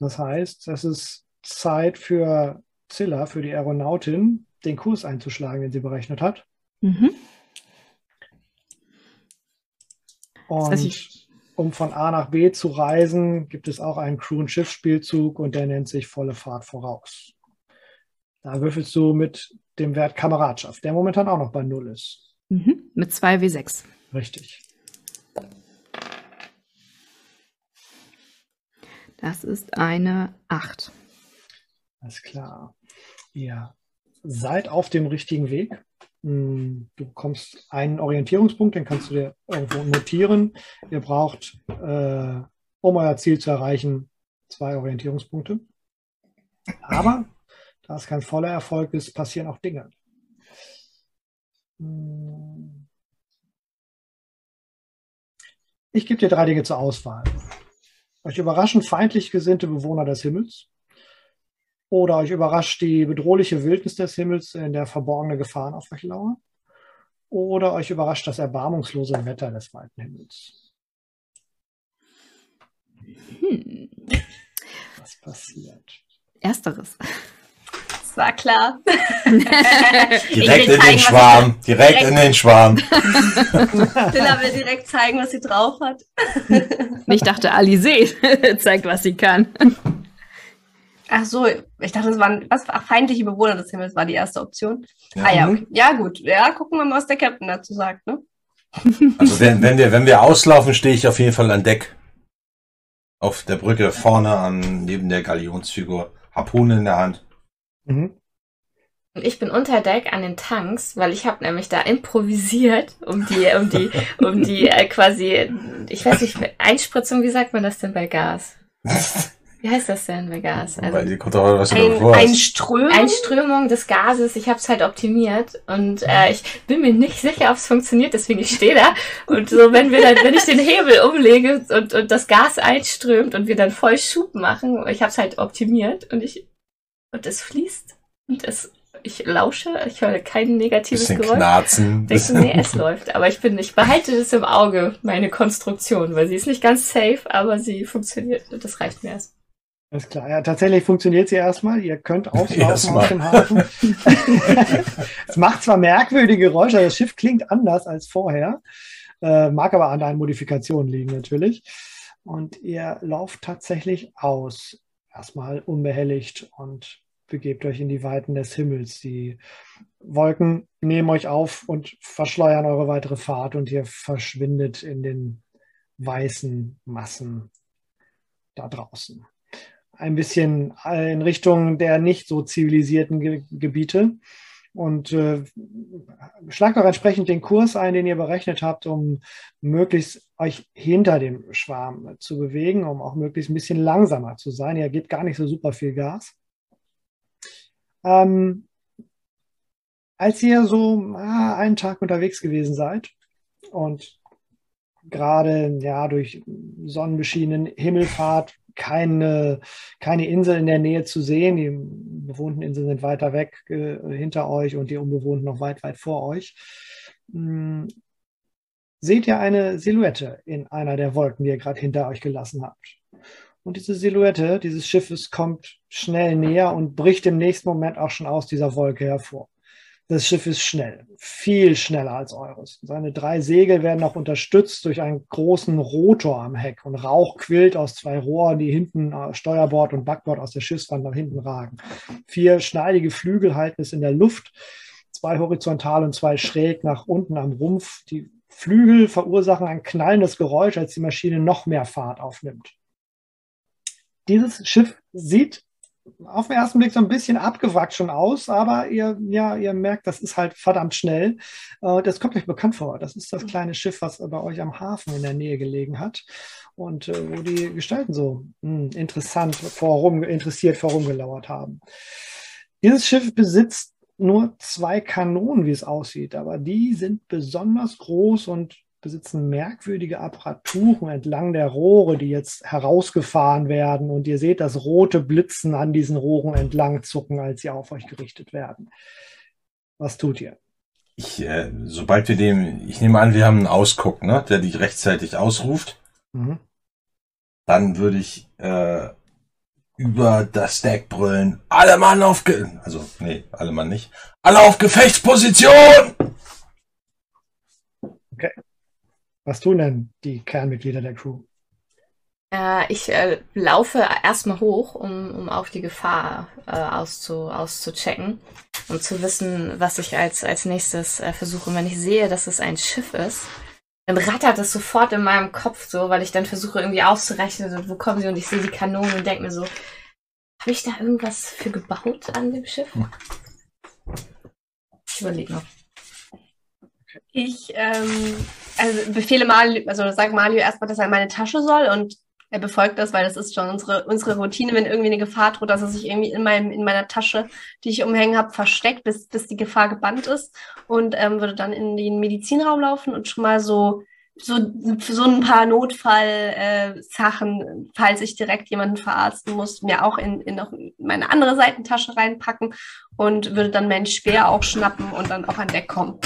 D: Das heißt, es ist Zeit für Zilla, für die Aeronautin, den Kurs einzuschlagen, den sie berechnet hat.
F: Mhm.
D: Und
F: Das heißt,
D: um von A nach B zu reisen, gibt es auch einen Crew- und Schiffsspielzug und der nennt sich Volle Fahrt voraus. Da würfelst du mit dem Wert Kameradschaft, der momentan auch noch bei Null ist.
F: Mhm. Mit 2 W6.
D: Richtig.
F: Das ist eine 8.
D: Alles klar. Ihr seid auf dem richtigen Weg. Hm, Du bekommst einen Orientierungspunkt, den kannst du dir irgendwo notieren. Ihr braucht, äh, um euer Ziel zu erreichen, zwei Orientierungspunkte. Aber da es kein voller Erfolg ist, passieren auch Dinge. Hm. Ich gebe dir drei Dinge zur Auswahl. Euch überraschen feindlich gesinnte Bewohner des Himmels. Oder euch überrascht die bedrohliche Wildnis des Himmels, in der verborgene Gefahren auf euch lauern. Oder euch überrascht das erbarmungslose Wetter des weiten Himmels.
F: Hm.
D: Was passiert?
F: Ersteres.
E: Das war klar.
B: Direkt in den Schwarm. Direkt in den Schwarm.
E: Dilla will direkt zeigen, was sie drauf hat.
F: Ich dachte, Alizé zeigt, was sie kann.
E: Ach so, ich dachte, das waren was, ach, feindliche Bewohner des Himmels war die erste Option.
B: Ja.
E: Ah ja, okay. ja gut. Ja, gucken wir mal, was der Captain dazu sagt. Ne?
B: Also wenn, wenn, wir, wenn wir auslaufen, stehe ich auf jeden Fall an Deck. Auf der Brücke vorne an, neben der Galionsfigur. Harpune in der Hand.
D: Mhm.
A: Und ich bin unter Deck an den Tanks, weil ich habe nämlich da improvisiert, um die, um die, um die äh, quasi, ich weiß nicht, Einspritzung, wie sagt man das denn bei Gas? Wie heißt das denn bei Gas?
B: Weil
A: Also
B: die kommt doch was du
E: Ein,
B: davor
E: ein
B: hast.
E: Ström.
A: Einströmung des Gases, ich habe es halt optimiert und äh, ich bin mir nicht sicher, ob es funktioniert, deswegen ich stehe da und so, wenn wir dann, wenn ich den Hebel umlege und, und das Gas einströmt und wir dann voll Schub machen, ich habe es halt optimiert und ich und es fließt und es ich lausche, ich höre kein negatives
B: Bisschen
A: Geräusch.
B: knarzen.
A: Denke, nee, es läuft. Aber ich bin, ich behalte das im Auge, meine Konstruktion, weil sie ist nicht ganz safe, aber sie funktioniert. Das reicht mir erst.
D: Alles klar. Ja, tatsächlich funktioniert sie erstmal. Ihr könnt auslaufen aus dem Hafen. es macht zwar merkwürdige Geräusche, das Schiff klingt anders als vorher, äh, mag aber an deinen Modifikationen liegen natürlich. Und ihr lauft tatsächlich aus, erstmal unbehelligt und begebt euch in die Weiten des Himmels. Die Wolken nehmen euch auf und verschleiern eure weitere Fahrt und ihr verschwindet in den weißen Massen da draußen ein bisschen in Richtung der nicht so zivilisierten Ge Gebiete. Und äh, schlagt auch entsprechend den Kurs ein, den ihr berechnet habt, um möglichst euch hinter dem Schwarm zu bewegen, um auch möglichst ein bisschen langsamer zu sein. Ihr gebt gar nicht so super viel Gas. Ähm, als ihr so ah, einen Tag unterwegs gewesen seid und gerade ja durch sonnenbeschienenen Himmelfahrt keine, keine Insel in der Nähe zu sehen. Die bewohnten Inseln sind weiter weg äh, hinter euch und die unbewohnten noch weit, weit vor euch. Hm, seht ihr eine Silhouette in einer der Wolken, die ihr gerade hinter euch gelassen habt. Und diese Silhouette dieses Schiffes kommt schnell näher und bricht im nächsten Moment auch schon aus dieser Wolke hervor. Das Schiff ist schnell, viel schneller als eures. Seine drei Segel werden auch unterstützt durch einen großen Rotor am Heck und Rauch quillt aus zwei Rohren, die hinten äh, Steuerbord und Backbord aus der Schiffswand nach hinten ragen. Vier schneidige Flügel halten es in der Luft, zwei horizontal und zwei schräg nach unten am Rumpf. Die Flügel verursachen ein knallendes Geräusch, als die Maschine noch mehr Fahrt aufnimmt. Dieses Schiff sieht auf den ersten Blick so ein bisschen abgewrackt schon aus, aber ihr, ja, ihr merkt, das ist halt verdammt schnell. Äh, Das kommt euch bekannt vor. Das ist das kleine Schiff, was bei euch am Hafen in der Nähe gelegen hat und äh, wo die Gestalten so hm, interessant vorum, interessiert vorumgelauert haben. Dieses Schiff besitzt nur zwei Kanonen, wie es aussieht, aber die sind besonders groß und besitzen merkwürdige Apparaturen entlang der Rohre, die jetzt herausgefahren werden. Und ihr seht das rote Blitzen an diesen Rohren entlang zucken, als sie auf euch gerichtet werden. Was tut ihr?
B: ich, äh, sobald wir dem, ich nehme an, wir haben einen Ausguck, ne, der dich rechtzeitig ausruft,
D: Mhm.
B: dann würde ich äh, über das Deck brüllen, alle Mann auf, Ge also nee, alle Mann nicht, alle auf Gefechtsposition!
D: Was tun denn die Kernmitglieder der Crew?
A: Äh, ich äh, laufe erstmal hoch, um, um auf die Gefahr äh, auszu, auszuchecken und zu wissen, was ich als, als nächstes äh, versuche. Und wenn ich sehe, dass es ein Schiff ist, dann rattert es sofort in meinem Kopf so, weil ich dann versuche irgendwie auszurechnen, wo kommen sie und ich sehe die Kanonen und denke mir so, habe ich da irgendwas für gebaut an dem Schiff? Ich überlege noch.
E: Ich ähm, also befehle Mario, also sag Mario erstmal, dass er in meine Tasche soll und er befolgt das, weil das ist schon unsere, unsere Routine, wenn irgendwie eine Gefahr droht, dass er sich irgendwie in, meinem, in meiner Tasche, die ich umhängen habe, versteckt, bis, bis die Gefahr gebannt ist und ähm, würde dann in den Medizinraum laufen und schon mal so so, so ein paar Notfall-Sachen, äh, falls ich direkt jemanden verarzten muss, mir auch in, in noch meine andere Seitentasche reinpacken und würde dann mein Speer auch schnappen und dann auch an Deck kommen.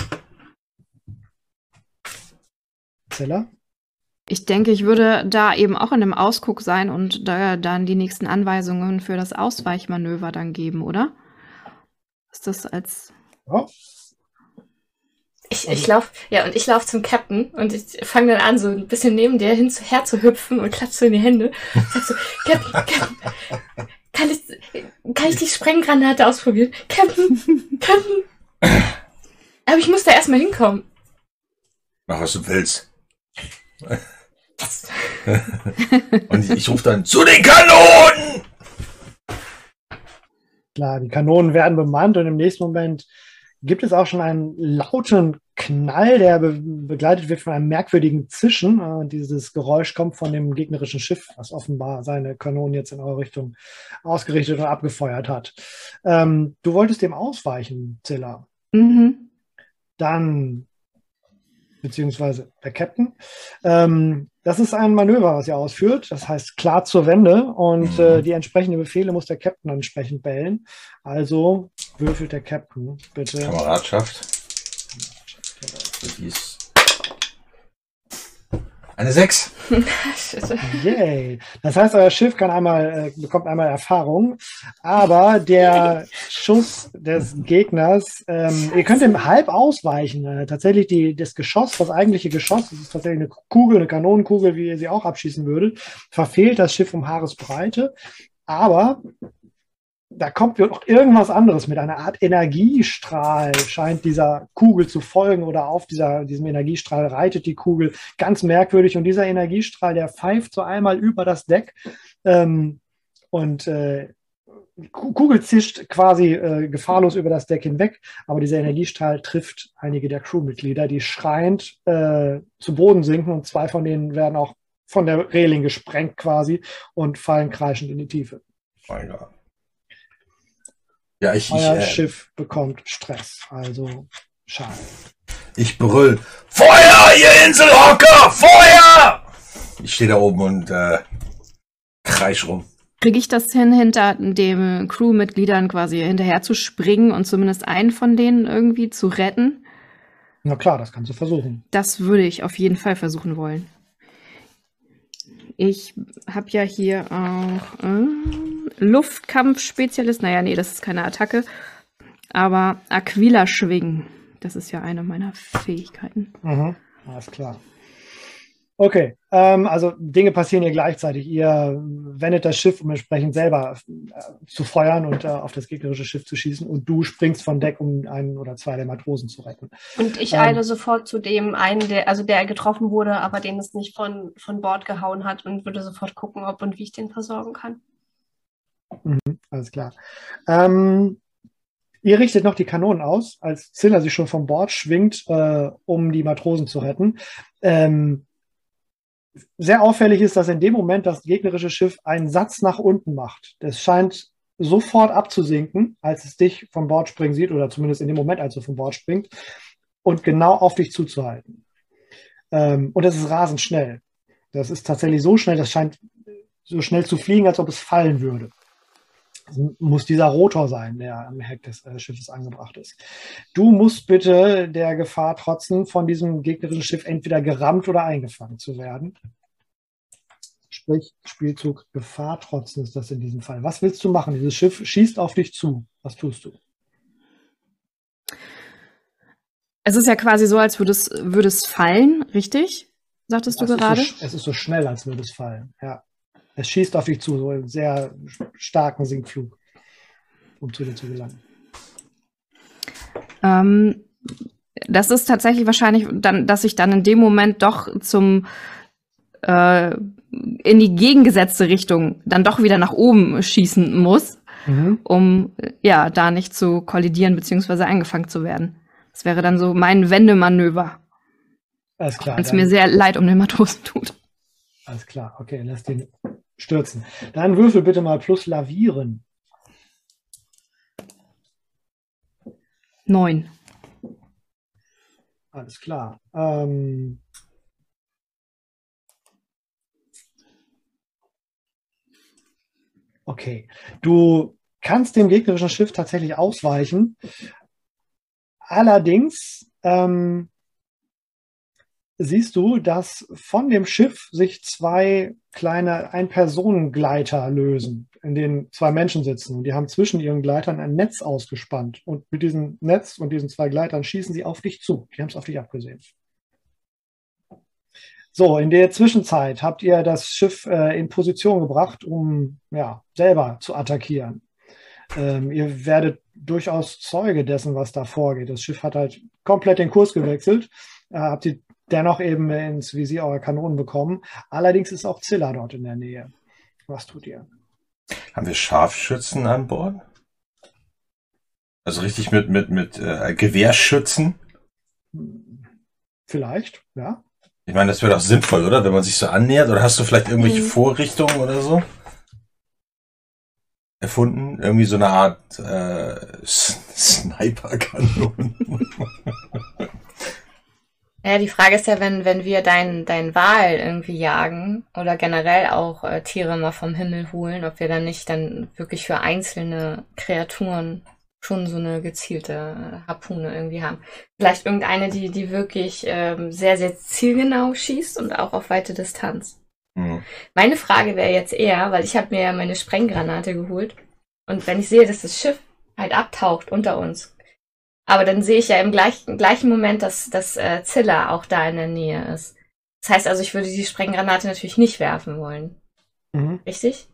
D: Zilla?
F: Ich denke, ich würde da eben auch in einem Ausguck sein und da dann die nächsten Anweisungen für das Ausweichmanöver dann geben, oder? Ist das als.
D: Ja.
A: Ich, ich lauf, ja, und ich laufe zum Captain und ich fange dann an, so ein bisschen neben dir hin, her zu hüpfen und klatsche so in die Hände. Sag so, Captain, Captain, kann ich, kann ich die Sprenggranate ausprobieren? Captain, Captain. Aber ich muss da erstmal hinkommen.
B: Mach, was du willst. Und ich, ich rufe dann, zu den Kanonen!
D: Klar, die Kanonen werden bemannt und im nächsten Moment gibt es auch schon einen lauten Knall, der be begleitet wird von einem merkwürdigen Zischen. Und dieses Geräusch kommt von dem gegnerischen Schiff, das offenbar seine Kanonen jetzt in eure Richtung ausgerichtet und abgefeuert hat. Ähm, du wolltest dem ausweichen, Zilla.
F: Mhm.
D: Dann, beziehungsweise der Captain. Ähm, das ist ein Manöver, was ihr ausführt. Das heißt klar zur Wende und
B: Mhm.
D: äh, die entsprechenden Befehle muss der Captain entsprechend bellen. Also würfelt der Captain bitte.
B: Kameradschaft. Die ist eine 6.
A: Scheiße.
D: Yay. Das heißt, euer Schiff kann einmal, äh, bekommt einmal Erfahrung, aber der Schuss des Gegners, ähm, ihr könnt ihm halb ausweichen. Äh, tatsächlich die, das Geschoss, das eigentliche Geschoss, das ist tatsächlich eine Kugel, eine Kanonenkugel, wie ihr sie auch abschießen würdet, verfehlt das Schiff um Haaresbreite, aber da kommt noch irgendwas anderes mit. Einer Art Energiestrahl scheint dieser Kugel zu folgen oder auf dieser, diesem Energiestrahl reitet die Kugel. Ganz merkwürdig. Und dieser Energiestrahl, der pfeift so einmal über das Deck ähm, und äh, Kugel zischt quasi äh, gefahrlos über das Deck hinweg, aber dieser Energiestrahl trifft einige der Crewmitglieder, die schreiend äh, zu Boden sinken. Und zwei von denen werden auch von der Reling gesprengt quasi und fallen kreischend in die Tiefe.
B: Mein Gott. Ja, ich, ich,
D: Euer
B: äh,
D: Schiff bekommt Stress, also schade.
B: ich brüll. Feuer, ihr Inselhocker! Feuer! Ich stehe da oben und äh, kreisch rum.
F: Kriege ich das hin, hinter den Crewmitgliedern quasi hinterher zu springen und zumindest einen von denen irgendwie zu retten?
D: Na klar, das kannst du versuchen.
F: Das würde ich auf jeden Fall versuchen wollen. Ich habe ja hier auch äh, Luftkampfspezialist. Naja, nee, das ist keine Attacke. Aber Aquila schwingen. Das ist ja eine meiner Fähigkeiten.
D: Mhm. Alles klar. Okay, ähm, also Dinge passieren hier gleichzeitig. Ihr wendet das Schiff, um entsprechend selber äh, zu feuern und äh, auf das gegnerische Schiff zu schießen. Und du springst von Deck, um einen oder zwei der Matrosen zu retten.
E: Und ich
D: Ähm.
E: eile sofort zu dem einen, der, also der getroffen wurde, aber den es nicht von, von Bord gehauen hat und würde sofort gucken, ob und wie ich den versorgen kann.
D: Alles klar. Ähm, ihr richtet noch die Kanonen aus, als Zilla sich schon vom Bord schwingt, äh, um die Matrosen zu retten. Ähm, sehr auffällig ist, dass in dem Moment das gegnerische Schiff einen Satz nach unten macht. Das scheint sofort abzusinken, als es dich vom Bord springen sieht, oder zumindest in dem Moment, als du vom Bord springt, und genau auf dich zuzuhalten. Ähm, und das ist rasend schnell. Das ist tatsächlich so schnell, das scheint so schnell zu fliegen, als ob es fallen würde. Muss dieser Rotor sein, der am Heck des äh, Schiffes angebracht ist. Du musst bitte der Gefahr trotzen, von diesem gegnerischen Schiff entweder gerammt oder eingefangen zu werden. Sprich, Spielzug Gefahr trotzen ist das in diesem Fall. Was willst du machen? Dieses Schiff schießt auf dich zu. Was tust du?
F: Es ist ja quasi so, als würde es, würde es fallen, richtig? Sagtest du
D: Es ist
F: gerade?
D: So, es ist so schnell, als würde es fallen. Ja. Es schießt auf dich zu, so einen sehr starken Sinkflug, um zu dir zu gelangen.
F: Ähm, das ist tatsächlich wahrscheinlich dann, dass ich dann in dem Moment doch zum äh, in die gegengesetzte Richtung dann doch wieder nach oben schießen muss,
D: Mhm.
F: um ja da nicht zu kollidieren beziehungsweise eingefangen zu werden. Das wäre dann so mein Wendemanöver,
D: Alles klar.
F: wenn es mir sehr leid um den Matrosen tut.
D: Alles klar, okay, lass den stürzen. Dann würfel bitte mal plus lavieren.
F: Neun.
D: Alles klar. Ähm, okay, du kannst dem gegnerischen Schiff tatsächlich ausweichen. Allerdings ähm, siehst du, dass von dem Schiff sich zwei kleine Ein-Personen-Gleiter lösen, in denen zwei Menschen sitzen. Und die haben zwischen ihren Gleitern ein Netz ausgespannt. Und mit diesem Netz und diesen zwei Gleitern schießen sie auf dich zu. Die haben es auf dich abgesehen. So, in der Zwischenzeit habt ihr das Schiff äh, in Position gebracht, um ja, selber zu attackieren. Ähm, ihr werdet durchaus Zeuge dessen, was da vorgeht. Das Schiff hat halt komplett den Kurs gewechselt. Äh, habt ihr dennoch eben ins Visier eurer Kanonen bekommen. Allerdings ist auch Zilla dort in der Nähe. Was tut ihr?
B: Haben wir Scharfschützen an Bord? Also richtig mit, mit, mit äh, Gewehrschützen?
D: Vielleicht, ja.
B: Ich meine, das wäre doch sinnvoll, oder? Wenn man sich so annähert. Oder hast du vielleicht irgendwelche
E: Mhm.
B: Vorrichtungen oder so? Erfunden? Irgendwie so eine Art äh, S- Sniper-Kanonen.
A: Ja, die Frage ist ja, wenn, wenn wir dein, dein Wal irgendwie jagen oder generell auch äh, Tiere mal vom Himmel holen, ob wir dann nicht dann wirklich für einzelne Kreaturen schon so eine gezielte äh, Harpune irgendwie haben. Vielleicht irgendeine, die, die wirklich ähm, sehr, sehr zielgenau schießt und auch auf weite Distanz.
B: Hm.
A: Meine Frage wäre jetzt eher, weil ich habe mir ja meine Sprenggranate geholt und wenn ich sehe, dass das Schiff halt abtaucht unter uns, aber dann sehe ich ja im gleichen, gleichen Moment, dass, dass äh, Zilla auch da in der Nähe ist. Das heißt also, ich würde die Sprenggranate natürlich nicht werfen wollen.
D: Mhm.
A: Richtig?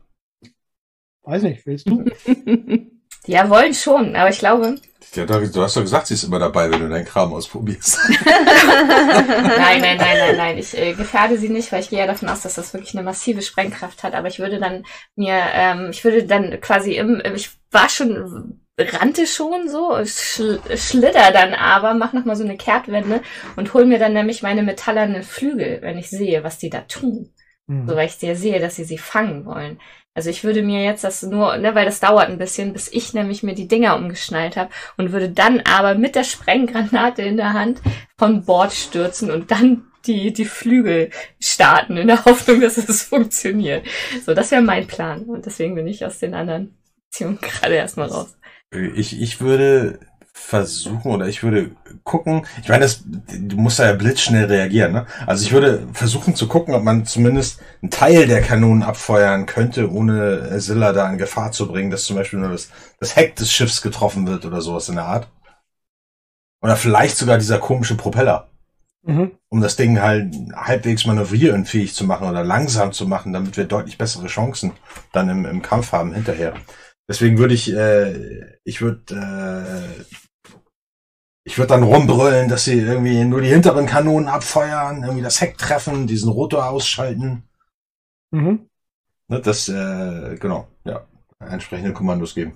D: Weiß nicht, willst du?
A: Ja, wollen schon, aber ich glaube.
B: Ja, du du hast doch gesagt, sie ist immer dabei, wenn du deinen Kram ausprobierst.
A: Nein, nein, nein, nein, nein. Ich äh, gefährde sie nicht, weil ich gehe ja davon aus, dass das wirklich eine massive Sprengkraft hat. Aber ich würde dann mir, ähm, ich würde dann quasi im, ich war schon, rannte schon so, schl schlitter dann aber, mach nochmal so eine Kehrtwende und hol mir dann nämlich meine metallernen Flügel, wenn ich sehe, was die da tun.
D: Mhm.
A: So, weil ich ja sehe, dass sie sie fangen wollen. Also ich würde mir jetzt das nur, ne, weil das dauert ein bisschen, bis ich nämlich mir die Dinger umgeschnallt habe und würde dann aber mit der Sprenggranate in der Hand von Bord stürzen und dann die, die Flügel starten in der Hoffnung, dass es funktioniert. So, das wäre mein Plan. Und deswegen bin ich aus den anderen Beziehungen gerade erstmal raus.
B: Ich, ich würde versuchen oder ich würde gucken, ich meine, das, du musst da ja blitzschnell reagieren, ne? Also ich würde versuchen zu gucken, ob man zumindest einen Teil der Kanonen abfeuern könnte, ohne Silla da in Gefahr zu bringen, dass zum Beispiel nur das, das Heck des Schiffs getroffen wird oder sowas in der Art. Oder vielleicht sogar dieser komische Propeller,
D: Mhm.
B: um das Ding halt halbwegs manövrierenfähig zu machen oder langsam zu machen, damit wir deutlich bessere Chancen dann im, im Kampf haben hinterher. Deswegen würde ich, äh, ich würde, äh, ich würde dann rumbrüllen, dass sie irgendwie nur die hinteren Kanonen abfeuern, irgendwie das Heck treffen, diesen Rotor ausschalten.
D: Mhm.
B: Ne, das, äh, genau, ja, entsprechende Kommandos geben.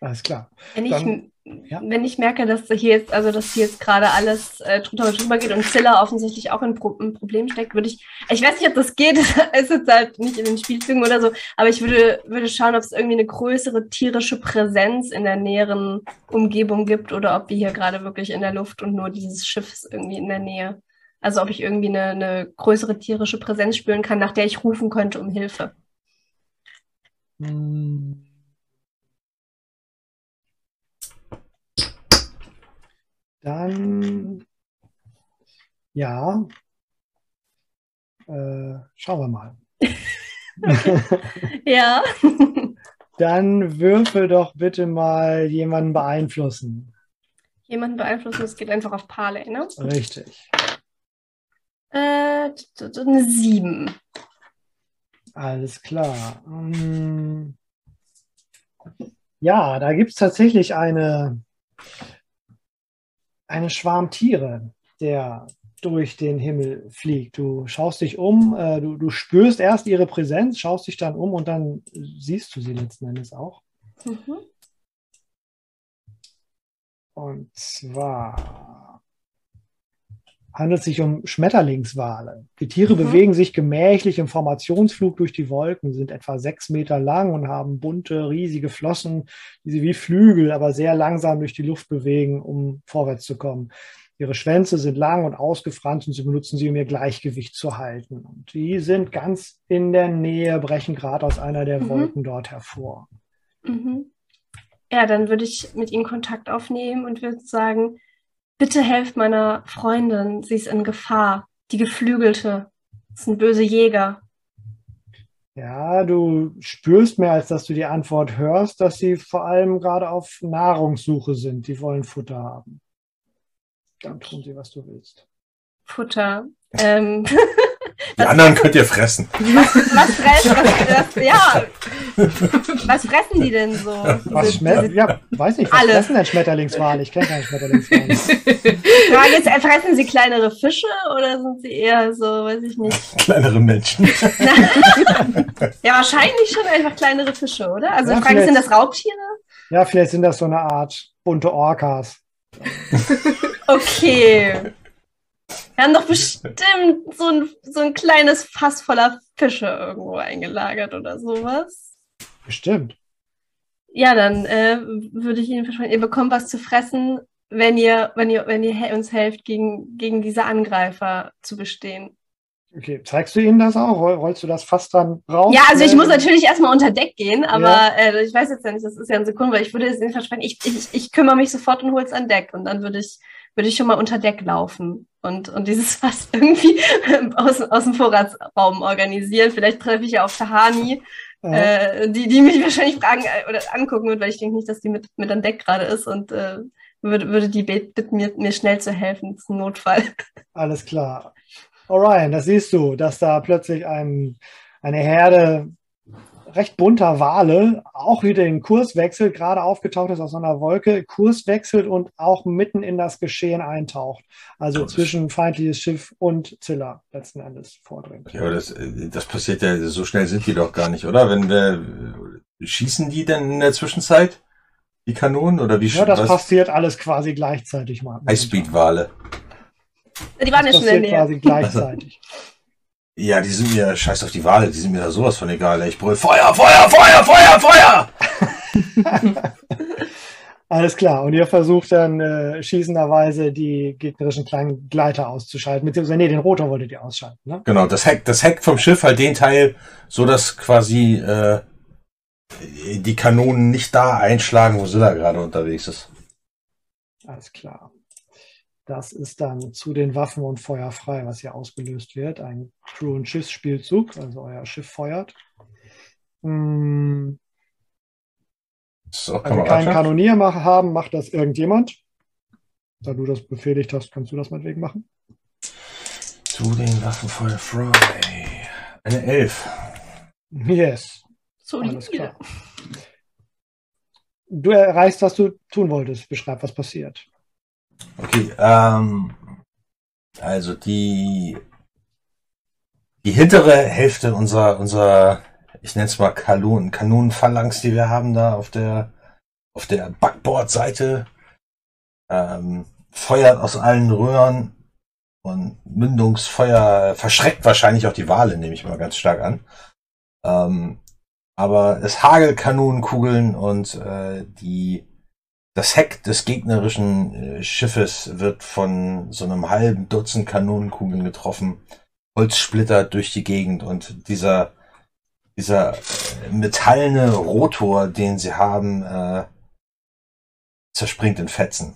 D: Alles klar.
E: Wenn ich,
D: Dann- ja.
E: wenn ich merke, dass hier jetzt, also dass hier jetzt gerade alles äh, drunter und drüber geht und Zilla offensichtlich auch in Pro ein Problem steckt, würde ich, ich weiß nicht, ob das geht, ist jetzt halt nicht in den Spielzügen oder so, aber ich würde, würde schauen, ob es irgendwie eine größere tierische Präsenz in der näheren Umgebung gibt oder ob wir hier gerade wirklich in der Luft und nur dieses Schiff ist irgendwie in der Nähe. Also ob ich irgendwie eine, eine größere tierische Präsenz spüren kann, nach der ich rufen könnte um Hilfe.
D: Hm. Dann, ja, äh, schauen wir mal.
E: Ja.
D: Dann würfel doch bitte mal jemanden beeinflussen.
E: Jemanden beeinflussen, es geht einfach auf Parley, ne?
D: Richtig.
E: Äh, eine 7.
D: Alles klar. Hm. Ja, da gibt es tatsächlich eine, eine Schwarm Tiere, der durch den Himmel fliegt. Du schaust dich um, äh, du, du spürst erst ihre Präsenz, schaust dich dann um und dann siehst du sie letzten Endes auch.
E: Mhm.
D: Und zwar handelt es sich um Schmetterlingswale. Die Tiere
E: Mhm.
D: bewegen sich gemächlich im Formationsflug durch die Wolken, sind etwa sechs Meter lang und haben bunte, riesige Flossen, die sie wie Flügel, aber sehr langsam durch die Luft bewegen, um vorwärts zu kommen. Ihre Schwänze sind lang und ausgefranst und sie benutzen sie, um ihr Gleichgewicht zu halten. Und die sind ganz in der Nähe, brechen gerade aus einer der
E: Mhm.
D: Wolken dort hervor.
E: Mhm. Ja, dann würde ich mit ihnen Kontakt aufnehmen und würde sagen, bitte helft meiner Freundin, sie ist in Gefahr. Die Geflügelte. Das sind böse Jäger.
D: Ja, du spürst mehr, als dass du die Antwort hörst, dass sie vor allem gerade auf Nahrungssuche sind. Die wollen Futter haben. Dann tun sie, was du willst.
E: Futter. Ähm,
B: Die anderen könnt ihr fressen.
E: was fressen, was, was, ja, was fressen die denn so?
D: Was Schmet ja, weiß nicht, was
E: Alle.
D: fressen denn Schmetterlingswale? Ich kenne keine Schmetterlingswale.
E: Frage ist, äh, fressen sie kleinere Fische oder sind sie eher so, weiß ich nicht.
B: Kleinere Menschen.
E: Ja, wahrscheinlich schon einfach kleinere Fische, oder? Also
D: Ja,
E: die Frage ist, sind das Raubtiere?
D: Ja, vielleicht sind das so eine Art bunte Orcas.
E: Okay. Wir haben doch bestimmt so ein, so ein kleines Fass voller Fische irgendwo eingelagert oder sowas.
D: Bestimmt.
E: Ja, dann äh, würde ich Ihnen versprechen, ihr bekommt was zu fressen, wenn ihr, wenn ihr, wenn ihr uns helft, gegen, gegen diese Angreifer zu bestehen.
D: Okay, zeigst du ihnen das auch? Roll- Rollst du das fast dann raus?
E: Ja, also ich muss natürlich erstmal unter Deck gehen, aber äh, ich weiß jetzt ja nicht, das ist ja ein Sekunde, weil ich würde es Ihnen versprechen, ich, ich, ich kümmere mich sofort und hole es an Deck und dann würde ich, würde ich schon mal unter Deck laufen und, und dieses Fass irgendwie aus, aus dem Vorratsraum organisieren. Vielleicht treffe ich ja auf Tahani,
D: äh,
E: äh, die, die mich wahrscheinlich fragen äh, oder angucken wird, weil ich denke nicht, dass die mit, mit an Deck gerade ist und äh, würde, würde die bitten, mir, mir schnell zu helfen. Das ist ein Notfall.
D: Alles klar. Orion, das siehst du, dass da plötzlich ein, eine Herde recht bunter Wale auch wieder den Kurs wechselt, gerade aufgetaucht ist aus einer Wolke, Kurs wechselt und auch mitten in das Geschehen eintaucht. Also
B: Gott.
D: zwischen feindliches Schiff und Zilla letzten Endes vordringt.
B: Ja, aber das, das passiert ja, so schnell sind die doch gar nicht, oder? Wenn wir, schießen die denn in der Zwischenzeit? Die Kanonen? Oder wie
D: Ja, das
B: was?
D: passiert alles quasi gleichzeitig mal.
B: Highspeed-Wale.
E: Die waren ja
D: Das
E: schon in der Nähe.
D: quasi gleichzeitig.
B: Ja, die sind mir, scheiß auf die Wale, die sind mir da sowas von egal. ey. Ich brüll Feuer, Feuer, Feuer, Feuer, Feuer!
D: Alles klar. Und ihr versucht dann äh, schießenderweise die gegnerischen kleinen Gleiter auszuschalten. Beziehungsweise, nee, den Rotor wolltet ihr ausschalten, ne?
B: Genau, das Heck, das Heck vom Schiff halt den Teil, so dass quasi äh, die Kanonen nicht da einschlagen, wo Silla gerade unterwegs ist.
D: Alles klar. Das ist dann zu den Waffen und Feuer frei, was hier ausgelöst wird. Ein Crew- und Schiffsspielzug, also euer Schiff feuert. Hm,
B: So,
D: Also keinen. Kanonier mach, haben, macht das irgendjemand. Da du das befehligt hast, kannst du das meinetwegen machen.
B: Zu den Waffenfeuer frei. Eine Elf.
D: Yes,
E: So
D: alles klar. Du erreichst, was du tun wolltest. Beschreib, was passiert.
B: Okay, ähm, also die, die hintere Hälfte unserer, unserer, ich nenne es mal Kanonen, Kanonenphalanx, die wir haben da auf der, auf der Backbordseite, ähm, feuert aus allen Röhren und Mündungsfeuer verschreckt wahrscheinlich auch die Wale, nehme ich mal ganz stark an. Ähm, aber es hagelt Kanonenkugeln und äh, die das Heck des gegnerischen äh, Schiffes wird von so einem halben Dutzend Kanonenkugeln getroffen. Holz splittert durch die Gegend und dieser, dieser äh, metallene Rotor, den sie haben, äh, zerspringt in Fetzen.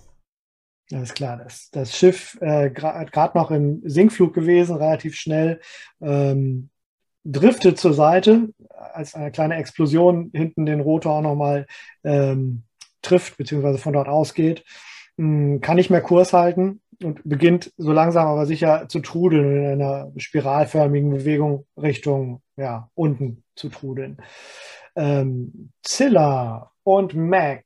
D: Alles klar, das, das Schiff äh, gerade noch im Sinkflug gewesen, relativ schnell, ähm, driftet zur Seite, als eine kleine Explosion hinten den Rotor auch nochmal ähm, trifft, beziehungsweise von dort ausgeht, hm, kann nicht mehr Kurs halten und beginnt so langsam aber sicher zu trudeln in einer spiralförmigen Bewegung Richtung ja, unten zu trudeln. Ähm, Zilla und Mac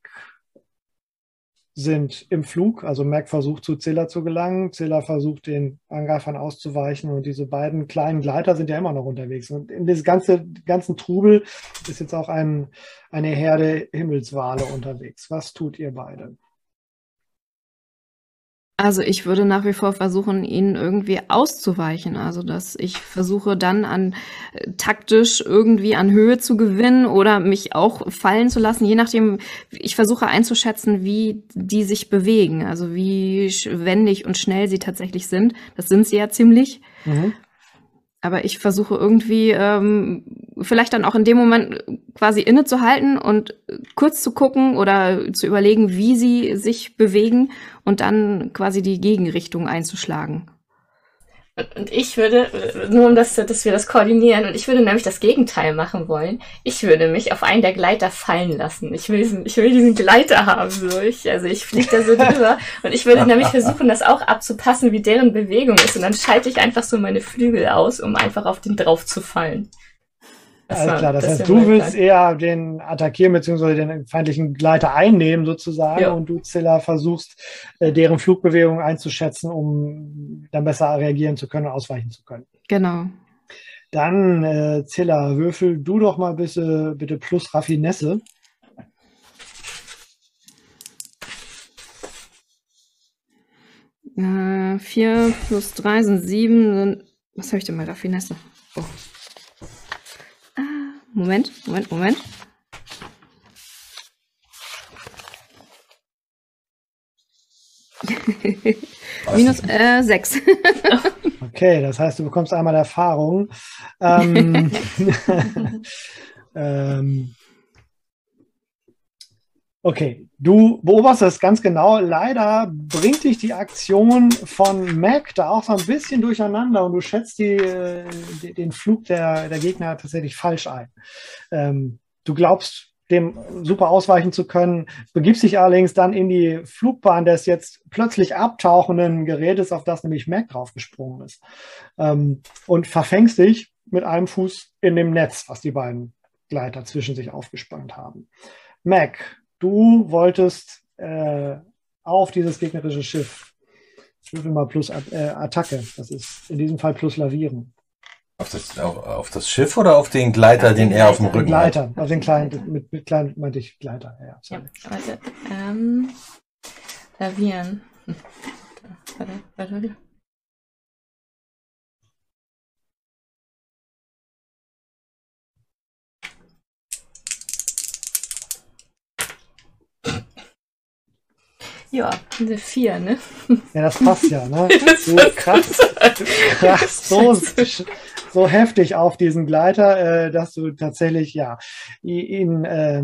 D: sind im Flug. Also Mac versucht zu Zilla zu gelangen, Zilla versucht den Angreifern auszuweichen und diese beiden kleinen Gleiter sind ja immer noch unterwegs. Und in diesem ganze, ganzen Trubel ist jetzt auch ein, eine Herde Himmelswale unterwegs. Was tut ihr beide?
F: Also ich würde nach wie vor versuchen, ihnen irgendwie auszuweichen. Also dass ich versuche dann an äh, taktisch irgendwie an Höhe zu gewinnen oder mich auch fallen zu lassen, je nachdem, ich versuche einzuschätzen, wie die sich bewegen, also wie wendig und schnell sie tatsächlich sind. Das sind sie ja ziemlich. Mhm. Aber ich versuche irgendwie ähm, vielleicht dann auch in dem Moment quasi innezuhalten und kurz zu gucken oder zu überlegen, wie sie sich bewegen und dann quasi die Gegenrichtung einzuschlagen.
A: Und ich würde, nur um das, dass wir das koordinieren, und ich würde nämlich das Gegenteil machen wollen. Ich würde mich auf einen der Gleiter fallen lassen. Ich will diesen, ich will diesen Gleiter haben. So. Ich, also ich fliege da so drüber. Und ich würde nämlich versuchen, das auch abzupassen, wie deren Bewegung ist. Und dann schalte ich einfach so meine Flügel aus, um einfach auf den drauf zu fallen.
D: Alles klar, das, das heißt, du willst Plan. eher den attackieren bzw. den feindlichen Gleiter einnehmen sozusagen ja. und du, Zilla, versuchst, äh, deren Flugbewegung einzuschätzen, um dann besser reagieren zu können und ausweichen zu können.
F: Genau.
D: Dann, äh, Zilla, würfel du doch mal bitte, bitte plus Raffinesse.
F: Äh, 4 plus 3 sind 7. Was habe ich denn mal Raffinesse? Oh. Moment, Moment, Moment. Minus äh, 6.
D: okay, das heißt, du bekommst einmal Erfahrung. Ähm, ähm, Okay, du beobachtest ganz genau. Leider bringt dich die Aktion von Mac da auch so ein bisschen durcheinander und du schätzt die, äh, den Flug der, der Gegner tatsächlich falsch ein. Ähm, du glaubst, dem super ausweichen zu können, begibst dich allerdings dann in die Flugbahn des jetzt plötzlich abtauchenden Gerätes, auf das nämlich Mac draufgesprungen ist. Ähm, und verfängst dich mit einem Fuß in dem Netz, was die beiden Gleiter zwischen sich aufgespannt haben. Mac, du wolltest äh, auf dieses gegnerische Schiff. Würfel mal plus äh, Attacke. Das ist in diesem Fall plus Lavieren.
B: Auf das, auf, auf das Schiff oder auf den Gleiter, ja, den, den er auf dem Rücken
D: Gleiter, hat? auf den kleinen, mit, mit kleinen meinte ich Gleiter. Ja,
A: ja warte. Ähm, lavieren. Hm. Warte, warte, warte. Ja, eine 4, ne?
D: Ja, das passt ja, ne? So krass, krass so, so heftig auf diesen Gleiter, äh, dass du tatsächlich, ja, ihn äh,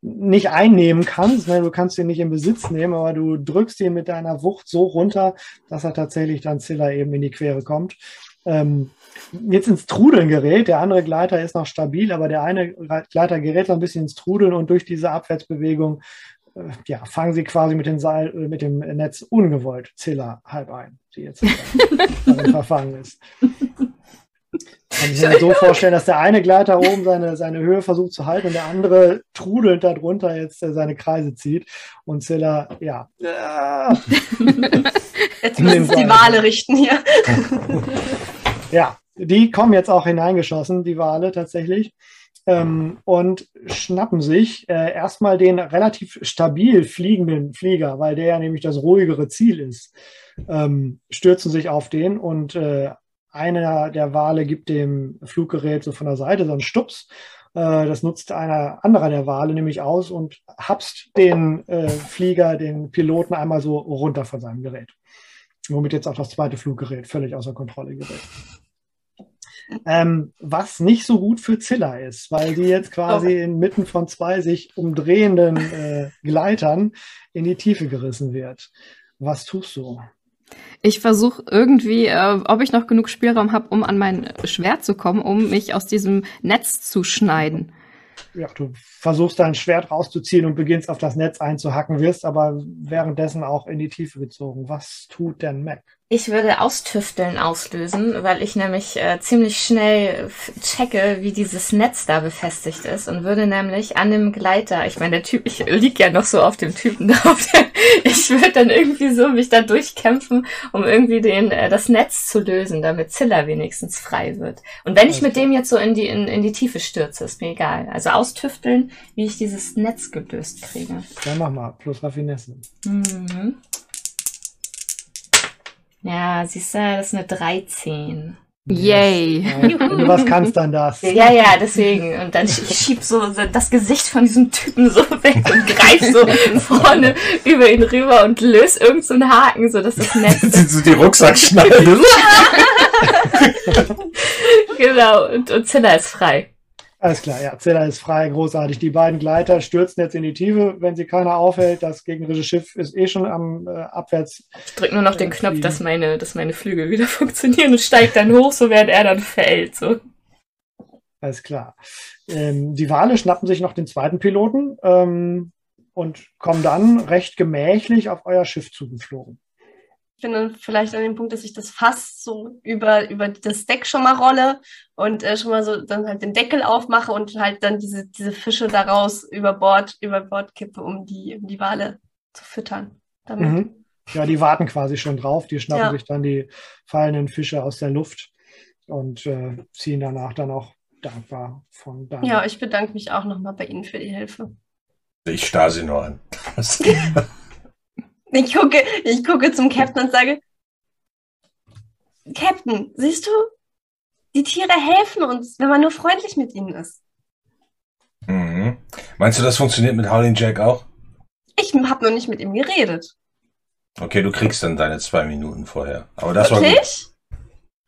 D: nicht einnehmen kannst. Ne? Du kannst ihn nicht in Besitz nehmen, aber du drückst ihn mit deiner Wucht so runter, dass er tatsächlich dann Zilla eben in die Quere kommt. Ähm, jetzt ins Trudeln gerät. Der andere Gleiter ist noch stabil, aber der eine Gleiter gerät so ein bisschen ins Trudeln und durch diese Abwärtsbewegung ja, fangen sie quasi mit, Seil, äh, mit dem Netz ungewollt Zilla halb ein, die jetzt verfangen ist. Kann ich mir so vorstellen, dass der eine Gleiter oben seine, seine Höhe versucht zu halten und der andere trudelnd darunter jetzt äh, seine Kreise zieht und Zilla, ja.
E: Jetzt müssen die Wale richten hier.
D: ja, die kommen jetzt auch hineingeschossen, die Wale tatsächlich ähm, und schnappen sich äh, erstmal den relativ stabil fliegenden Flieger, weil der ja nämlich das ruhigere Ziel ist, ähm, stürzen sich auf den und äh, einer der Wale gibt dem Fluggerät so von der Seite so einen Stups. Äh, das nutzt einer anderer der Wale nämlich aus und hapst den äh, Flieger, den Piloten einmal so runter von seinem Gerät. Womit jetzt auch das zweite Fluggerät völlig außer Kontrolle gerät. Ähm, was nicht so gut für Zilla ist, weil die jetzt quasi
E: Oh.
D: inmitten von zwei sich umdrehenden äh, Gleitern in die Tiefe gerissen wird. Was tust du?
F: Ich versuche irgendwie, äh, ob ich noch genug Spielraum habe, um an mein Schwert zu kommen, um mich aus diesem Netz zu schneiden.
D: Ja, du versuchst dein Schwert rauszuziehen und beginnst auf das Netz einzuhacken, wirst aber währenddessen auch in die Tiefe gezogen. Was tut denn Mac?
A: Ich würde Austüfteln auslösen, weil ich nämlich äh, ziemlich schnell checke, wie dieses Netz da befestigt ist und würde nämlich an dem Gleiter, ich meine, der Typ, ich lieg ja noch so auf dem Typen da, auf der, ich würde dann irgendwie so mich da durchkämpfen, um irgendwie den, äh, das Netz zu lösen, damit Zilla wenigstens frei wird. Und wenn ich mit dem jetzt so in die, in, in die Tiefe stürze, ist mir egal. Also austüfteln, wie ich dieses Netz gelöst kriege.
D: Dann mach mal, plus Raffinesse.
A: Mhm. Ja, siehst du, das ist eine 13.
F: Yay.
D: Wenn du was kannst, dann das.
A: Ja, ja, deswegen. Und dann ich schieb so das Gesicht von diesem Typen so weg und greif so vorne über ihn rüber und löse irgend so einen Haken, so dass das Netz.
B: so die Rucksackschneide.
A: genau. Und, und Zilla ist frei.
D: Alles klar, ja, Zilla ist frei, großartig. Die beiden Gleiter stürzen jetzt in die Tiefe, wenn sie keiner aufhält. Das gegnerische Schiff ist eh schon am äh, abwärts.
A: Ich drück nur noch den
D: Ja,
A: Knopf, dass meine, dass meine Flügel wieder funktionieren und steigt dann hoch, so während er dann fällt. So.
D: Alles klar. Ähm, die Wale schnappen sich noch den zweiten Piloten ähm, und kommen dann recht gemächlich auf euer Schiff zugeflogen.
E: Ich bin dann vielleicht an dem Punkt, dass ich das Fass so über, über das Deck schon mal rolle und äh, schon mal so dann halt den Deckel aufmache und halt dann diese, diese Fische daraus über Bord, über Bord kippe, um die, um die Wale zu füttern. Damit.
D: Mhm. Ja, die warten quasi schon drauf. Die schnappen
E: Ja.
D: sich dann die fallenden Fische aus der Luft und äh, ziehen danach dann auch dankbar von da.
E: Ja, ich bedanke mich auch nochmal bei Ihnen für die Hilfe.
B: Ich starr sie nur an.
E: Ich gucke, ich gucke zum Captain und sage, Captain, siehst du, die Tiere helfen uns, wenn man nur freundlich mit ihnen ist.
B: mhm. Meinst du, das funktioniert mit Howling Jack auch?
E: Ich habe noch nicht mit ihm geredet.
B: Okay, du kriegst dann deine zwei Minuten vorher. Aber das war gut.
E: Wirklich?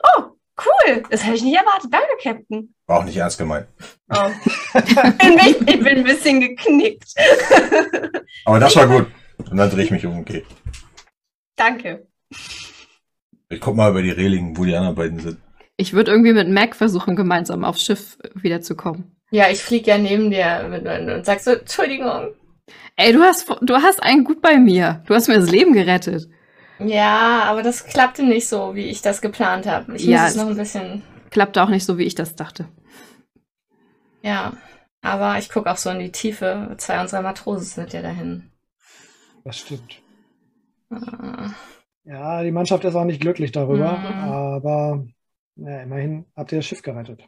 E: Oh, cool. Das hätte ich nicht erwartet. Danke, Captain.
B: War auch nicht ernst gemeint.
E: Oh. ich, bin, ich bin ein bisschen geknickt.
B: Aber das war gut. Und dann drehe ich mich um und gehe.
E: Danke.
B: Ich guck mal über die Reling, wo die anderen beiden sind.
F: Ich würde irgendwie mit Mac versuchen, gemeinsam aufs Schiff wiederzukommen.
A: Ja, ich flieg ja neben dir mit, und sag so, Entschuldigung.
F: Ey, du hast, du hast einen gut bei mir. Du hast mir das Leben gerettet.
A: Ja, aber das klappte nicht so, wie ich das geplant habe. Ich
F: Ja,
A: muss es
F: es-
A: noch ein bisschen,
F: Klappte auch nicht so, wie ich das dachte.
A: ja. Aber ich gucke auch so in die Tiefe. Zwei unserer Matrosen sind ja dahin.
D: Das stimmt.
A: Ah.
D: Ja, die Mannschaft ist auch nicht glücklich darüber,
A: Mhm.
D: aber ja, immerhin habt ihr das Schiff gerettet.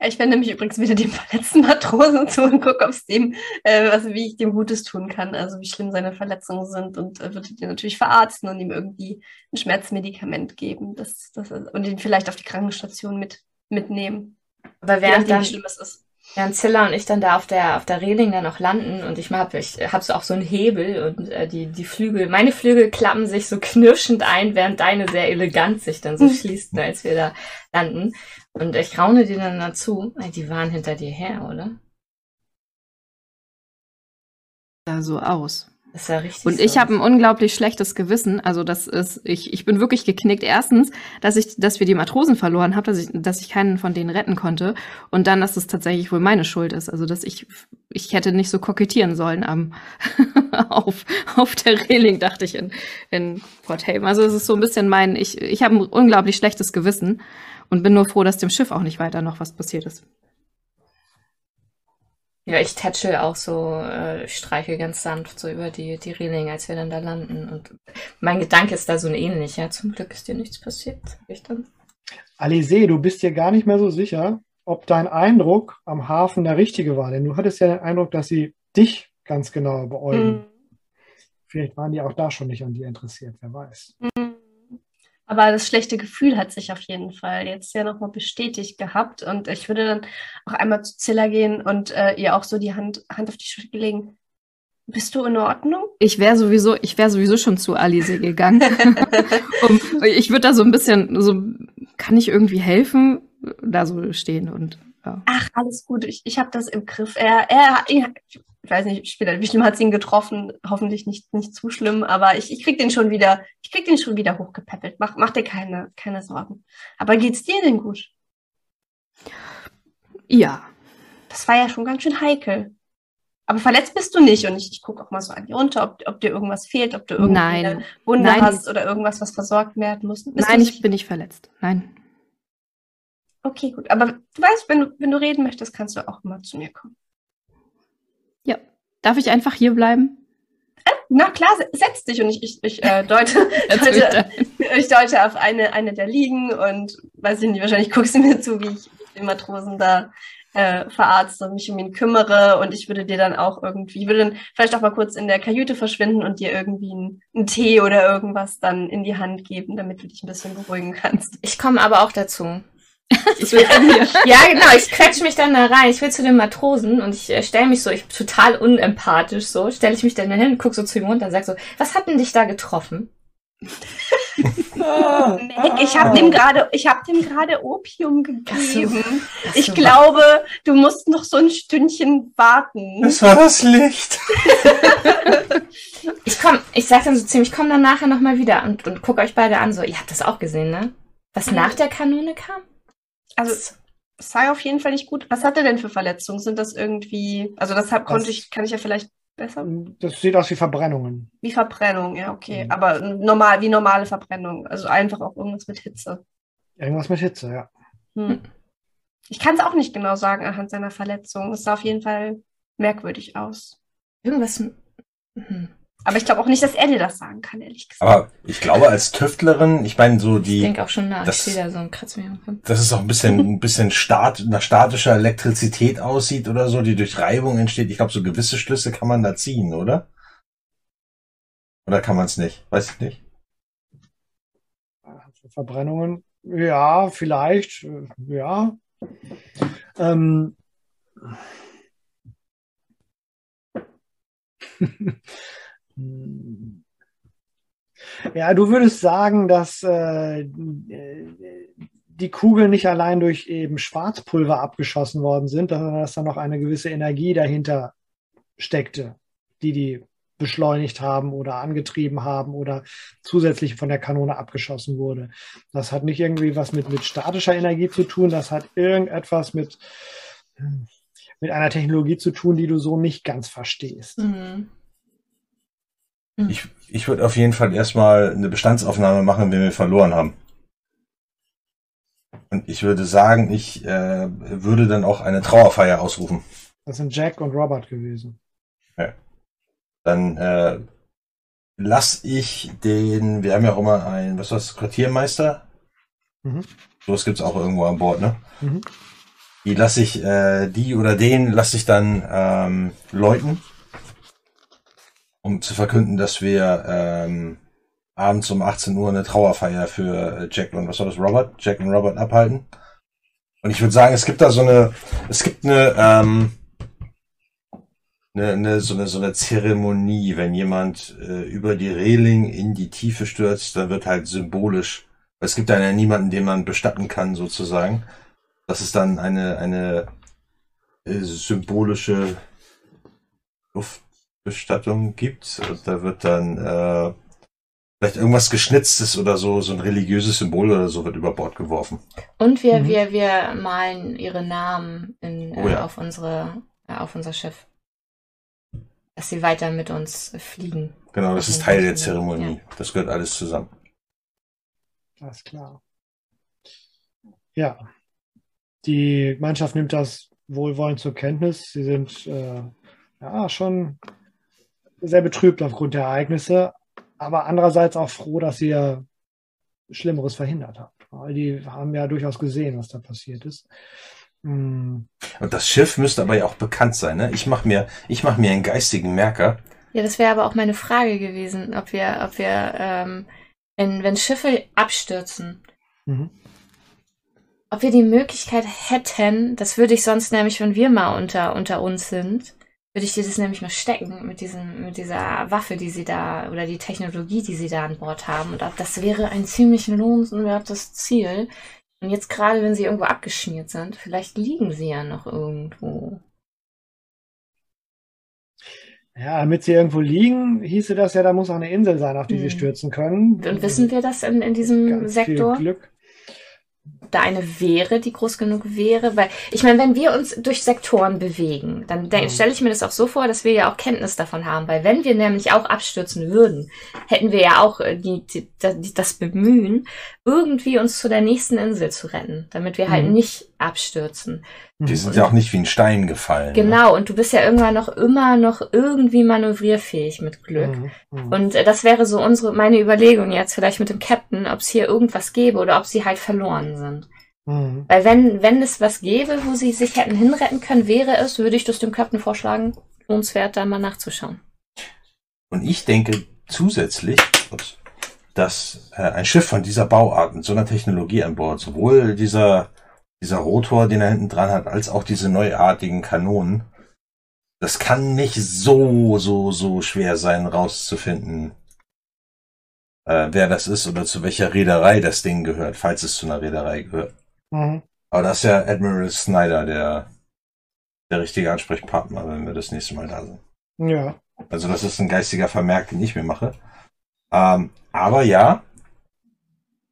E: Ich wende mich übrigens wieder dem verletzten Matrosen zu und gucke, ob es dem, äh, was, wie ich dem Gutes tun kann. Also wie schlimm seine Verletzungen sind und äh, würde ihn natürlich verarzten und ihm irgendwie ein Schmerzmedikament geben. Das, das, und ihn vielleicht auf die Krankenstation mit, mitnehmen.
A: Aber
E: nachdem,
A: dann,
E: wie schlimm es ist.
A: Während Zilla und ich dann da auf der, auf der Reling dann noch landen und ich hab, ich hab so auch so einen Hebel und äh, die, die Flügel, meine Flügel klappen sich so knirschend ein, während deine sehr elegant sich dann so
E: Hm.
A: schließt, als wir da landen. Und ich raune dir dann dazu, die waren hinter dir her, oder?
F: Sah so aus.
A: Das ist ja richtig.
F: Und
A: so.
F: ich habe ein unglaublich schlechtes Gewissen. Also das ist, ich, ich bin wirklich geknickt. Erstens, dass ich, dass wir die Matrosen verloren haben, dass ich, dass ich keinen von denen retten konnte. Und dann, dass es tatsächlich wohl meine Schuld ist. Also dass ich, ich hätte nicht so kokettieren sollen am auf, auf der Reling, dachte ich in, in Port Haven. Also es ist so ein bisschen mein, ich, ich habe ein unglaublich schlechtes Gewissen und bin nur froh, dass dem Schiff auch nicht weiter noch was passiert ist.
A: Ja, ich tätschel auch so, äh, ich streiche ganz sanft so über die, die Reling, als wir dann da landen. Und mein Gedanke ist da so ein ähnlicher. Zum Glück ist dir nichts passiert, sag ich dann.
D: Alice, du bist dir gar nicht mehr so sicher, ob dein Eindruck am Hafen der richtige war. Denn du hattest ja den Eindruck, dass sie dich ganz genau beäugen.
E: Mhm.
D: Vielleicht waren die auch da schon nicht an dir interessiert, wer weiß.
E: Mhm. Aber das schlechte Gefühl hat sich auf jeden Fall jetzt ja nochmal bestätigt gehabt. Und ich würde dann auch einmal zu Zilla gehen und äh, ihr auch so die Hand, Hand auf die Schulter legen. Bist du in Ordnung?
F: Ich wäre sowieso, ich wäre sowieso schon zu Alice gegangen. um, ich würde da so ein bisschen, so, kann ich irgendwie helfen? Da so stehen und. Ja.
E: Ach, alles gut. Ich, ich habe das im Griff. Er, er, er, ich weiß nicht, später, wie schlimm hat es ihn getroffen? Hoffentlich nicht, nicht zu schlimm, aber ich, ich krieg den schon wieder, ich krieg den schon wieder hochgepäppelt. Mach, mach dir keine, keine Sorgen. Aber geht's dir denn gut?
F: Ja.
E: Das war ja schon ganz schön heikel. Aber verletzt bist du nicht und ich, ich gucke auch mal so an dir runter, ob, ob dir irgendwas fehlt, ob du irgendwie
F: Nein.
E: eine Wunde
F: Nein.
E: hast oder irgendwas, was versorgt werden muss. Bist
F: Nein, ich bin nicht verletzt. Nein.
E: Okay, gut. Aber du weißt, wenn du, wenn du reden möchtest, kannst du auch immer zu mir kommen.
F: Ja. Darf ich einfach hier bleiben?
E: Na klar, se- setz dich und ich, ich, ich äh, deute, deute, ich deute auf eine, eine der Liegen und weiß ich nicht, wahrscheinlich guckst du mir zu, wie ich den Matrosen da äh, verarzte und mich um ihn kümmere und ich würde dir dann auch irgendwie, ich würde dann vielleicht auch mal kurz in der Kajüte verschwinden und dir irgendwie einen, einen Tee oder irgendwas dann in die Hand geben, damit du dich ein bisschen beruhigen kannst.
A: Ich komme aber auch dazu.
F: Ich will.
A: Ja, genau, ich quetsche mich dann da rein. Ich will zu den Matrosen und ich äh, stelle mich so, ich bin total unempathisch so, stelle ich mich dann hin, guck so zu ihm runter und sag so, was hat denn dich da getroffen?
E: Ich habe dem gerade, ich habe dem gerade Opium gegeben. Ich
A: so.
E: glaube, du musst noch so ein Stündchen warten.
B: Das war das Licht.
A: Ich komm, ich sag dann so ziemlich, ich komm dann nachher nochmal wieder und, und guck euch beide an, so, ihr habt das auch gesehen, ne? Was nach der Kanone kam?
E: Also es sei auf jeden Fall nicht gut. Was hat er denn für Verletzungen? Sind das irgendwie, also deshalb konnte
D: Das-
E: ich, kann ich ja vielleicht besser.
D: Das sieht aus wie Verbrennungen.
E: Wie Verbrennung, ja, okay.
D: Mhm.
E: Aber normal, wie normale Verbrennung. Also einfach auch irgendwas mit Hitze.
D: Irgendwas mit Hitze, ja.
E: Hm. Ich kann es auch nicht genau sagen anhand seiner Verletzung. Es sah auf jeden Fall merkwürdig aus.
A: Irgendwas. Hm.
E: Aber ich glaube auch nicht, dass er dir das sagen kann, ehrlich gesagt.
B: Aber ich glaube, als Tüftlerin, ich meine, so
A: Ich
B: die,
A: denke auch schon nach.
B: das-
A: Ich sehe da so ein
B: dass es auch ein bisschen, ein bisschen stat, nach statischer Elektrizität aussieht oder so, die durch Reibung entsteht. Ich glaube, so gewisse Schlüsse kann man da ziehen, oder? Oder kann man es nicht? Weiß ich nicht.
D: Verbrennungen, ja, vielleicht, äh, ja. Ähm. Hm. Ja, du würdest sagen, dass äh, die Kugeln nicht allein durch eben Schwarzpulver abgeschossen worden sind, sondern dass da noch eine gewisse Energie dahinter steckte, die die beschleunigt haben oder angetrieben haben oder zusätzlich von der Kanone abgeschossen wurde. Das hat nicht irgendwie was mit, mit statischer Energie zu tun, das hat irgendetwas mit, mit einer Technologie zu tun, die du so nicht ganz verstehst.
A: Mhm.
B: Ich, ich würde auf jeden Fall erstmal eine Bestandsaufnahme machen, wenn wir verloren haben. Und ich würde sagen, ich äh, würde dann auch eine Trauerfeier ausrufen.
D: Das sind Jack und Robert gewesen.
B: Dann äh, lass ich den, wir haben ja auch immer einen, was war das, Quartiermeister?
D: Mhm.
B: Sowas gibt's auch irgendwo an Bord, ne?
D: Mhm.
B: Die lasse ich, äh, die oder den lasse ich dann ähm, läuten, um zu verkünden, dass wir ähm, abends um 18 Uhr eine Trauerfeier für äh, Jack und was war das, Robert? Jack und Robert abhalten. Und ich würde sagen, es gibt da so eine, es gibt eine, ähm, eine, eine, so eine, so eine Zeremonie, wenn jemand äh, über die Reling in die Tiefe stürzt, dann wird halt symbolisch, es gibt dann ja niemanden, den man bestatten kann, sozusagen dass es dann eine, eine äh, symbolische Luftbestattung gibt. Und da wird dann äh, vielleicht irgendwas Geschnitztes oder so, so ein religiöses Symbol oder so wird über Bord geworfen.
A: Und wir,
D: Mhm.
A: wir, wir malen ihre Namen in,
B: Oh
A: äh,
B: ja.
A: auf unsere, äh, auf unser Schiff. Dass sie weiter mit uns fliegen.
B: Genau, das ist Teil der Zeremonie. Das gehört alles zusammen.
D: Alles klar. Ja, die Mannschaft nimmt das wohlwollend zur Kenntnis. Sie sind äh, ja schon sehr betrübt aufgrund der Ereignisse, aber andererseits auch froh, dass ihr Schlimmeres verhindert habt. Weil die haben ja durchaus gesehen, was da passiert ist. Hm,
B: Und das Schiff müsste aber ja auch bekannt sein. Ne? Ich mache mir, ich mach mir einen geistigen Merker.
A: Ja, das wäre aber auch meine Frage gewesen, ob wir, ob wir, ähm, wenn, wenn Schiffe abstürzen,
D: mhm.
A: ob wir die Möglichkeit hätten, das würde ich sonst nämlich, wenn wir mal unter, unter uns sind, würde ich dir das nämlich mal stecken mit diesem, mit dieser Waffe, die sie da, oder die Technologie, die sie da an Bord haben. Und das wäre ein ziemlich lohnenswertes Ziel. Und jetzt gerade, wenn sie irgendwo abgeschmiert sind, vielleicht liegen sie ja noch irgendwo.
D: Ja, damit sie irgendwo liegen, hieße das ja, da muss auch eine Insel sein, auf die sie
A: Hm.
D: stürzen können.
A: Und wissen wir das in, in diesem
D: Ganz
A: Sektor?
D: Viel Glück.
A: Da eine wäre, die groß genug wäre? Weil, ich meine, wenn wir uns durch Sektoren bewegen, dann
D: Mhm.
A: stelle ich mir das auch so vor, dass wir ja auch Kenntnis davon haben. Weil wenn wir nämlich auch abstürzen würden, hätten wir ja auch äh, die, die, die, das Bemühen, irgendwie uns zu der nächsten Insel zu retten, damit wir halt
D: Mhm.
A: nicht abstürzen.
B: Die sind ja auch nicht wie ein Stein gefallen. ne?
A: Genau, und du bist ja irgendwann noch immer noch irgendwie manövrierfähig mit Glück.
D: Mhm. Mhm.
A: Und äh, das wäre so unsere, meine Überlegung jetzt vielleicht mit dem Captain, ob es hier irgendwas gäbe oder ob sie halt verloren sind.
D: Mhm.
A: Weil wenn, wenn es was gäbe, wo sie sich hätten hinretten können, wäre es, würde ich das dem Captain vorschlagen, lohnenswert, da mal nachzuschauen.
B: Und ich denke zusätzlich, ups, dass äh, ein Schiff von dieser Bauart mit so einer Technologie an Bord, sowohl dieser, dieser Rotor, den er hinten dran hat, als auch diese neuartigen Kanonen, das kann nicht so, so, so schwer sein, rauszufinden, äh, wer das ist oder zu welcher Reederei das Ding gehört, falls es zu einer Reederei gehört.
D: Mhm.
B: Aber das ist ja Admiral Snyder, der, der richtige Ansprechpartner, wenn wir das nächste Mal da sind.
D: Ja.
B: Also das ist ein geistiger Vermerk, den ich mir mache. Ähm, aber ja,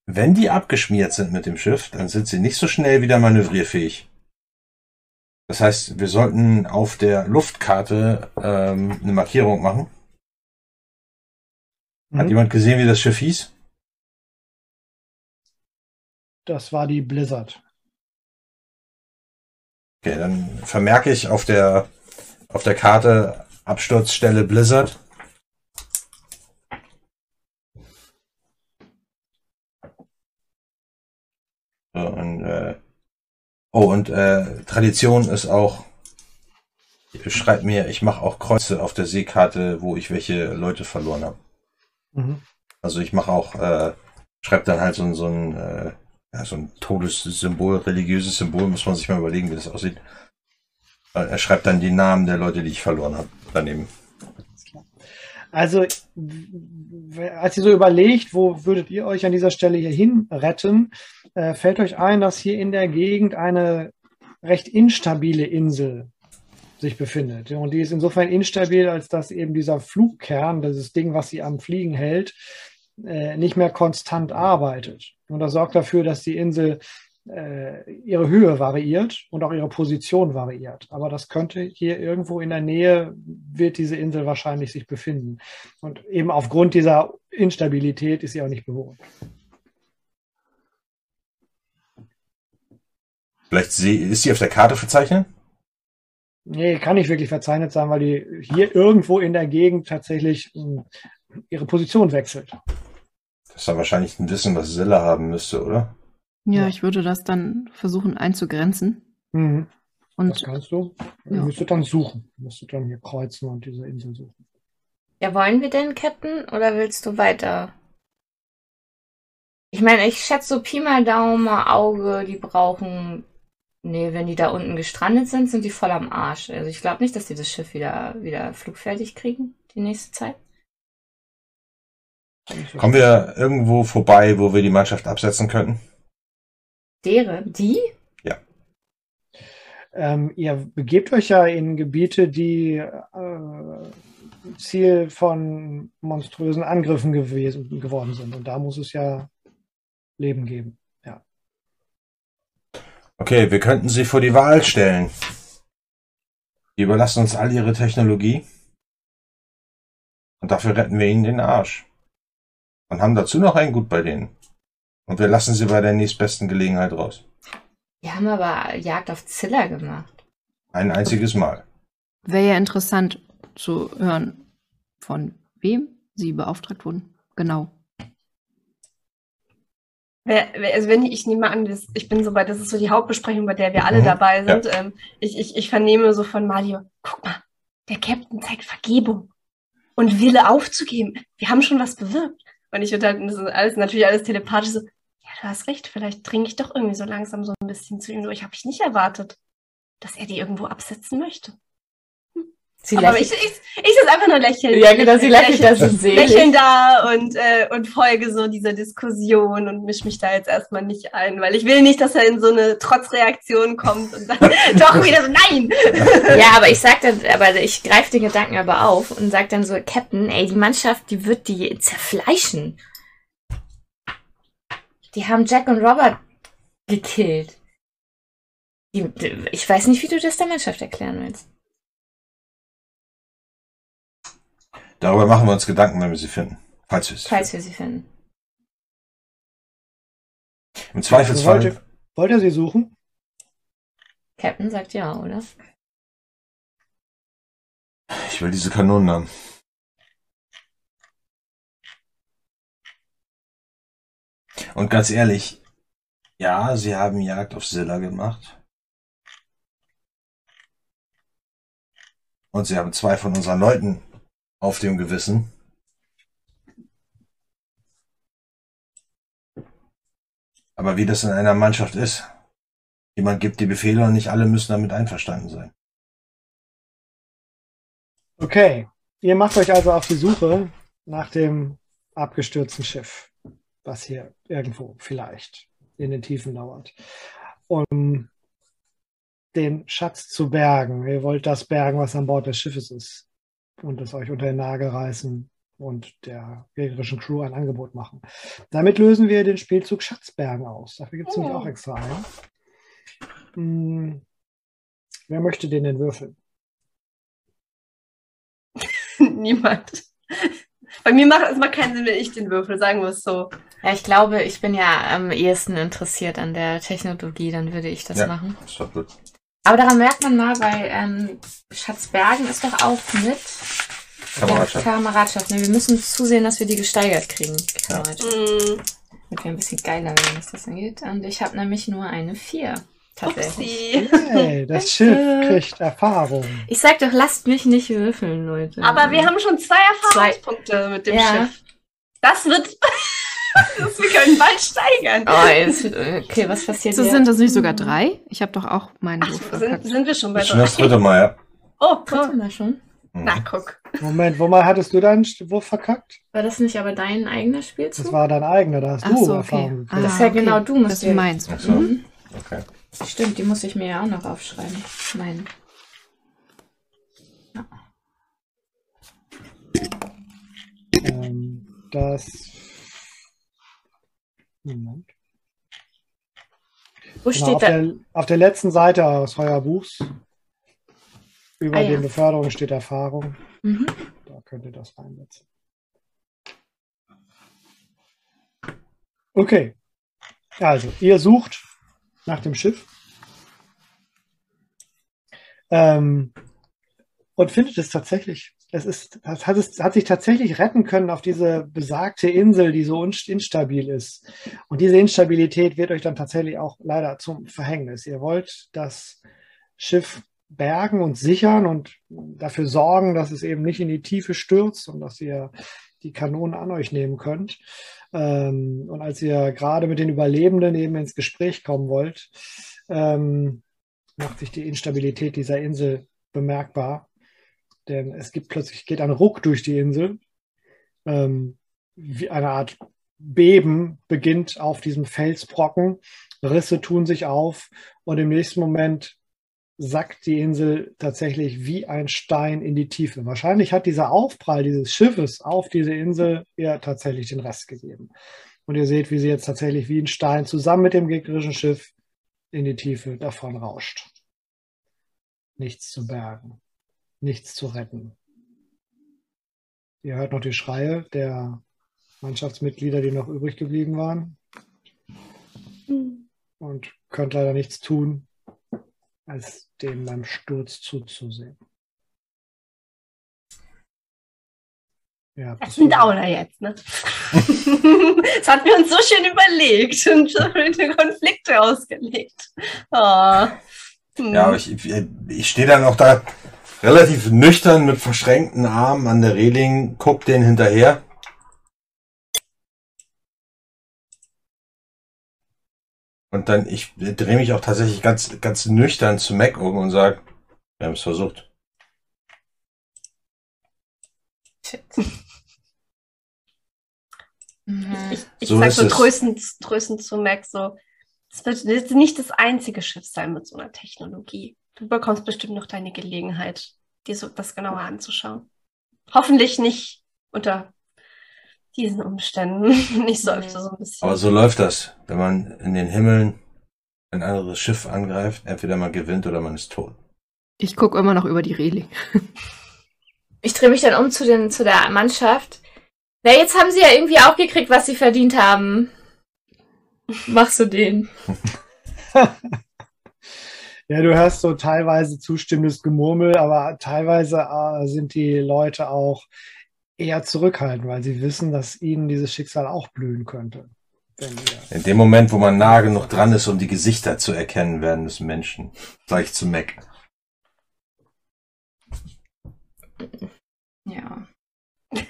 B: wenn die abgeschmiert sind mit dem Schiff, dann sind sie nicht so schnell wieder manövrierfähig. Das heißt, wir sollten auf der Luftkarte ähm, eine Markierung machen. Hat
D: Mhm.
B: jemand gesehen, wie das Schiff hieß?
D: Das war die Blizzard.
B: Okay, dann vermerke ich auf der auf der Karte Absturzstelle Blizzard. Und, äh, oh, und äh, Tradition ist auch, schreibt mir, ich mache auch Kreuze auf der Seekarte, wo ich welche Leute verloren habe.
D: Mhm.
B: Also ich mache auch, äh, schreibt dann halt so, ein- so ein, äh, ja, so ein Todessymbol, religiöses Symbol, muss man sich mal überlegen, wie das aussieht. Äh, Er schreibt dann die Namen der Leute, die ich verloren habe, daneben.
D: Also, als ihr so überlegt, wo würdet ihr euch an dieser Stelle hier hin retten, äh, fällt euch ein, dass hier in der Gegend eine recht instabile Insel sich befindet. Und die ist insofern instabil, als dass eben dieser Flugkern, dieses Ding, was sie am Fliegen hält, äh, nicht mehr konstant arbeitet. Und das sorgt dafür, dass die Insel ihre Höhe variiert und auch ihre Position variiert. Aber das könnte hier irgendwo in der Nähe, wird diese Insel wahrscheinlich sich befinden. Und eben aufgrund dieser Instabilität ist sie auch nicht bewohnt.
B: Vielleicht ist sie auf der Karte verzeichnet?
D: Nee, kann nicht wirklich verzeichnet sein, weil die hier irgendwo in der Gegend tatsächlich mh, ihre Position wechselt.
B: Das ist dann wahrscheinlich ein Wissen, was Silla haben müsste, oder?
F: Ja,
D: Ja.
F: ich würde das dann versuchen einzugrenzen.
D: Mhm. Das
F: Und
D: kannst du. Du
F: Ja.
D: müsstest dann suchen. Du müsstest dann hier kreuzen und diese Insel suchen.
A: Ja, wollen wir denn, Captain, oder willst du weiter? Ich meine, ich schätze so Pi mal Daumen, Auge, die brauchen. Nee, wenn die da unten gestrandet sind, sind die voll am Arsch. Also ich glaube nicht, dass die das Schiff wieder, wieder flugfertig kriegen, die nächste Zeit.
B: Kommen wir irgendwo vorbei, wo wir die Mannschaft absetzen könnten?
A: Dere, die?
D: Ähm, ihr begebt euch ja in Gebiete, die äh, Ziel von monströsen Angriffen gewesen, geworden sind. Und da muss es ja Leben geben. Ja.
B: Okay, wir könnten sie vor die Wahl stellen. Die überlassen uns all ihre Technologie. Und dafür retten wir ihnen den Arsch. Und haben dazu noch ein Gut bei denen. Und wir lassen sie bei der nächstbesten Gelegenheit raus.
A: Die haben aber Jagd auf Zilla gemacht.
B: Ein einziges Mal.
F: wäre ja interessant zu hören, von wem sie beauftragt wurden. Genau.
E: Also wenn ich, ich nehme an, das, ich bin soweit, das ist so die Hauptbesprechung, bei der wir alle
B: Mhm,
E: dabei sind. Ähm, ich, ich, ich vernehme so von Mario, guck mal, der Captain zeigt Vergebung und Wille aufzugeben. Wir haben schon was bewirkt. Und ich würde halt, das ist alles, natürlich alles telepathisch so, ja, du hast recht, vielleicht dringe ich doch irgendwie so langsam so ein bisschen zu ihm durch. Habe ich nicht erwartet, dass er die irgendwo absetzen möchte.
A: Sie
E: Aber
A: lächelt.
E: ich, ich, ich sitze einfach nur lächeln.
A: Ja, genau, sie lächelt, das ist selig.
E: Lächeln da und, äh, und folge so dieser Diskussion und misch mich da jetzt erstmal nicht ein, weil ich will nicht, dass er in so eine Trotzreaktion kommt und dann doch wieder so, nein!
A: Ja, aber ich sag dann, aber ich greife den Gedanken aber auf und sag dann so, Captain, ey, die Mannschaft, die wird die zerfleischen. Die haben Jack und Robert gekillt. Die, die- ich weiß nicht, wie du das der Mannschaft erklären willst.
B: Darüber machen wir uns Gedanken, wenn wir sie finden. Falls wir sie
A: Falls wir sie finden.
B: finden. Im
D: Also
B: Zweifelsfall.
D: wollt, ihr, wollt ihr sie suchen?
A: Captain sagt ja, oder?
B: Ich will diese Kanonen haben. Und ganz ehrlich, ja, sie haben Jagd auf Silla gemacht. Und sie haben zwei von unseren Leuten auf dem Gewissen. Aber wie das in einer Mannschaft ist, jemand gibt die Befehle und nicht alle müssen damit einverstanden sein.
D: Okay, ihr macht euch also auf die Suche nach dem abgestürzten Schiff, was hier irgendwo vielleicht in den Tiefen lauert, um den Schatz zu bergen. Ihr wollt das bergen, was an Bord des Schiffes ist und es euch unter den Nagel reißen und der gegnerischen Crew ein Angebot machen. Damit lösen wir den Spielzug Schatzbergen aus. Dafür gibt es nämlich
E: Oh.
D: auch extra einen. Hm, wer möchte den denn würfeln?
E: Niemand. Bei mir macht es macht keinen Sinn, wenn ich den würfel, sagen wir es so.
A: Ja, ich glaube, ich bin ja am ehesten interessiert an der Technologie, dann würde ich das
B: Ja.
A: machen.
B: Gut.
A: Aber daran merkt man mal, weil ähm, Schatzbergen ist doch auch mit
B: Kameradschaft.
A: Ja, Kameradschaft. Ne, wir müssen zusehen, dass wir die gesteigert kriegen.
B: Ja.
A: Kameradschaft.
E: Mm,
A: Damit wir ein bisschen geiler werden, was das angeht. Und ich habe nämlich nur eine 4. Tatsächlich.
D: Hey, das Schiff kriegt Erfahrung.
A: Ich sag doch, lasst mich nicht würfeln, Leute.
E: Aber wir haben schon zwei Erfahrungspunkte mit dem
A: Ja.
E: Schiff. Das wird. Das, wir können bald steigern.
A: Oh, jetzt, okay, was passiert
F: So
A: hier?
F: sind das nicht sogar drei? Ich habe doch auch meinen
E: Ach,
F: Wurf
E: sind,
F: verkackt.
E: sind wir schon bei
B: Das ist schon das dritte Mal, ja.
E: Oh,
A: Dritte. Mal schon.
B: Mhm.
E: Na, guck.
D: Moment, wo mal hattest du deinen Wurf verkackt?
A: War das nicht aber dein eigener Spielzug?
D: Das war dein eigener, da hast
F: Ach
D: du
F: so,
D: Erfahrung
F: okay.
D: gekriegt.
A: Das ist ja genau, du musst
F: Das ist
A: ja-
F: meins.
B: Ach so.
A: Mhm.
B: Okay.
A: Stimmt, die muss ich mir ja auch noch aufschreiben. Mein.
D: Ähm, das. Moment.
A: Wo
D: Genau,
A: steht
D: auf,
A: da?
D: der, auf der letzten Seite eures Feuerbuchs über
A: Ah, ja.
D: den Beförderungen steht Erfahrung.
A: Mhm.
D: Da könnt ihr das reinsetzen. Okay. Also, ihr sucht nach dem Schiff. Ähm, und findet es tatsächlich. Es ist, es hat, es hat sich tatsächlich retten können auf diese besagte Insel, die so instabil ist. Und diese Instabilität wird euch dann tatsächlich auch leider zum Verhängnis. Ihr wollt das Schiff bergen und sichern und dafür sorgen, dass es eben nicht in die Tiefe stürzt und dass ihr die Kanonen an euch nehmen könnt. Ähm, und als ihr gerade mit den Überlebenden eben ins Gespräch kommen wollt, ähm, macht sich die Instabilität dieser Insel bemerkbar. Denn es gibt plötzlich, geht ein Ruck durch die Insel. Ähm, wie eine Art Beben beginnt auf diesem Felsbrocken. Risse tun sich auf und im nächsten Moment sackt die Insel tatsächlich wie ein Stein in die Tiefe. Wahrscheinlich hat dieser Aufprall dieses Schiffes auf diese Insel ihr tatsächlich den Rest gegeben. Und ihr seht, wie sie jetzt tatsächlich wie ein Stein zusammen mit dem gegnerischen Schiff in die Tiefe davon rauscht. Nichts zu bergen, nichts zu retten. Ihr hört noch die Schreie der Mannschaftsmitglieder, die noch übrig geblieben waren und könnt leider nichts tun, als dem beim Sturz zuzusehen. Ja,
E: Das ist ein Downer jetzt, ne? das hatten wir uns so schön überlegt und schöne Konflikte ausgelegt. Oh. Hm.
B: Ja, aber ich, ich, ich stehe dann auch da relativ nüchtern mit verschränkten Armen an der Reling, guck den hinterher. Und dann, ich drehe mich auch tatsächlich ganz, ganz nüchtern zu Mac um und sage, wir haben es versucht.
A: Shit. Mhm.
E: Ich, ich
B: So
E: sag
B: ist
E: so tröstend, tröstend zu Max so, es wird nicht das einzige Schiff sein mit so einer Technologie. Du bekommst bestimmt noch deine Gelegenheit, dir so das genauer anzuschauen. Hoffentlich nicht unter diesen Umständen. Ich seufze so ein bisschen.
B: Aber so läuft das, wenn man in den Himmeln ein anderes Schiff angreift. Entweder man gewinnt oder man ist tot.
F: Ich gucke immer noch über die Reling.
A: Ich drehe mich dann um zu, den, zu der Mannschaft. Na, jetzt haben sie ja irgendwie auch gekriegt, was sie verdient haben. Machst du den?
D: Ja, du hörst so teilweise zustimmendes Gemurmel, aber teilweise äh, sind die Leute auch eher zurückhaltend, weil sie wissen, dass ihnen dieses Schicksal auch blühen könnte.
B: In dem Moment, wo man nah genug dran ist, um die Gesichter zu erkennen, werden es Menschen. Gleich zu Mac.
A: Ja. ja.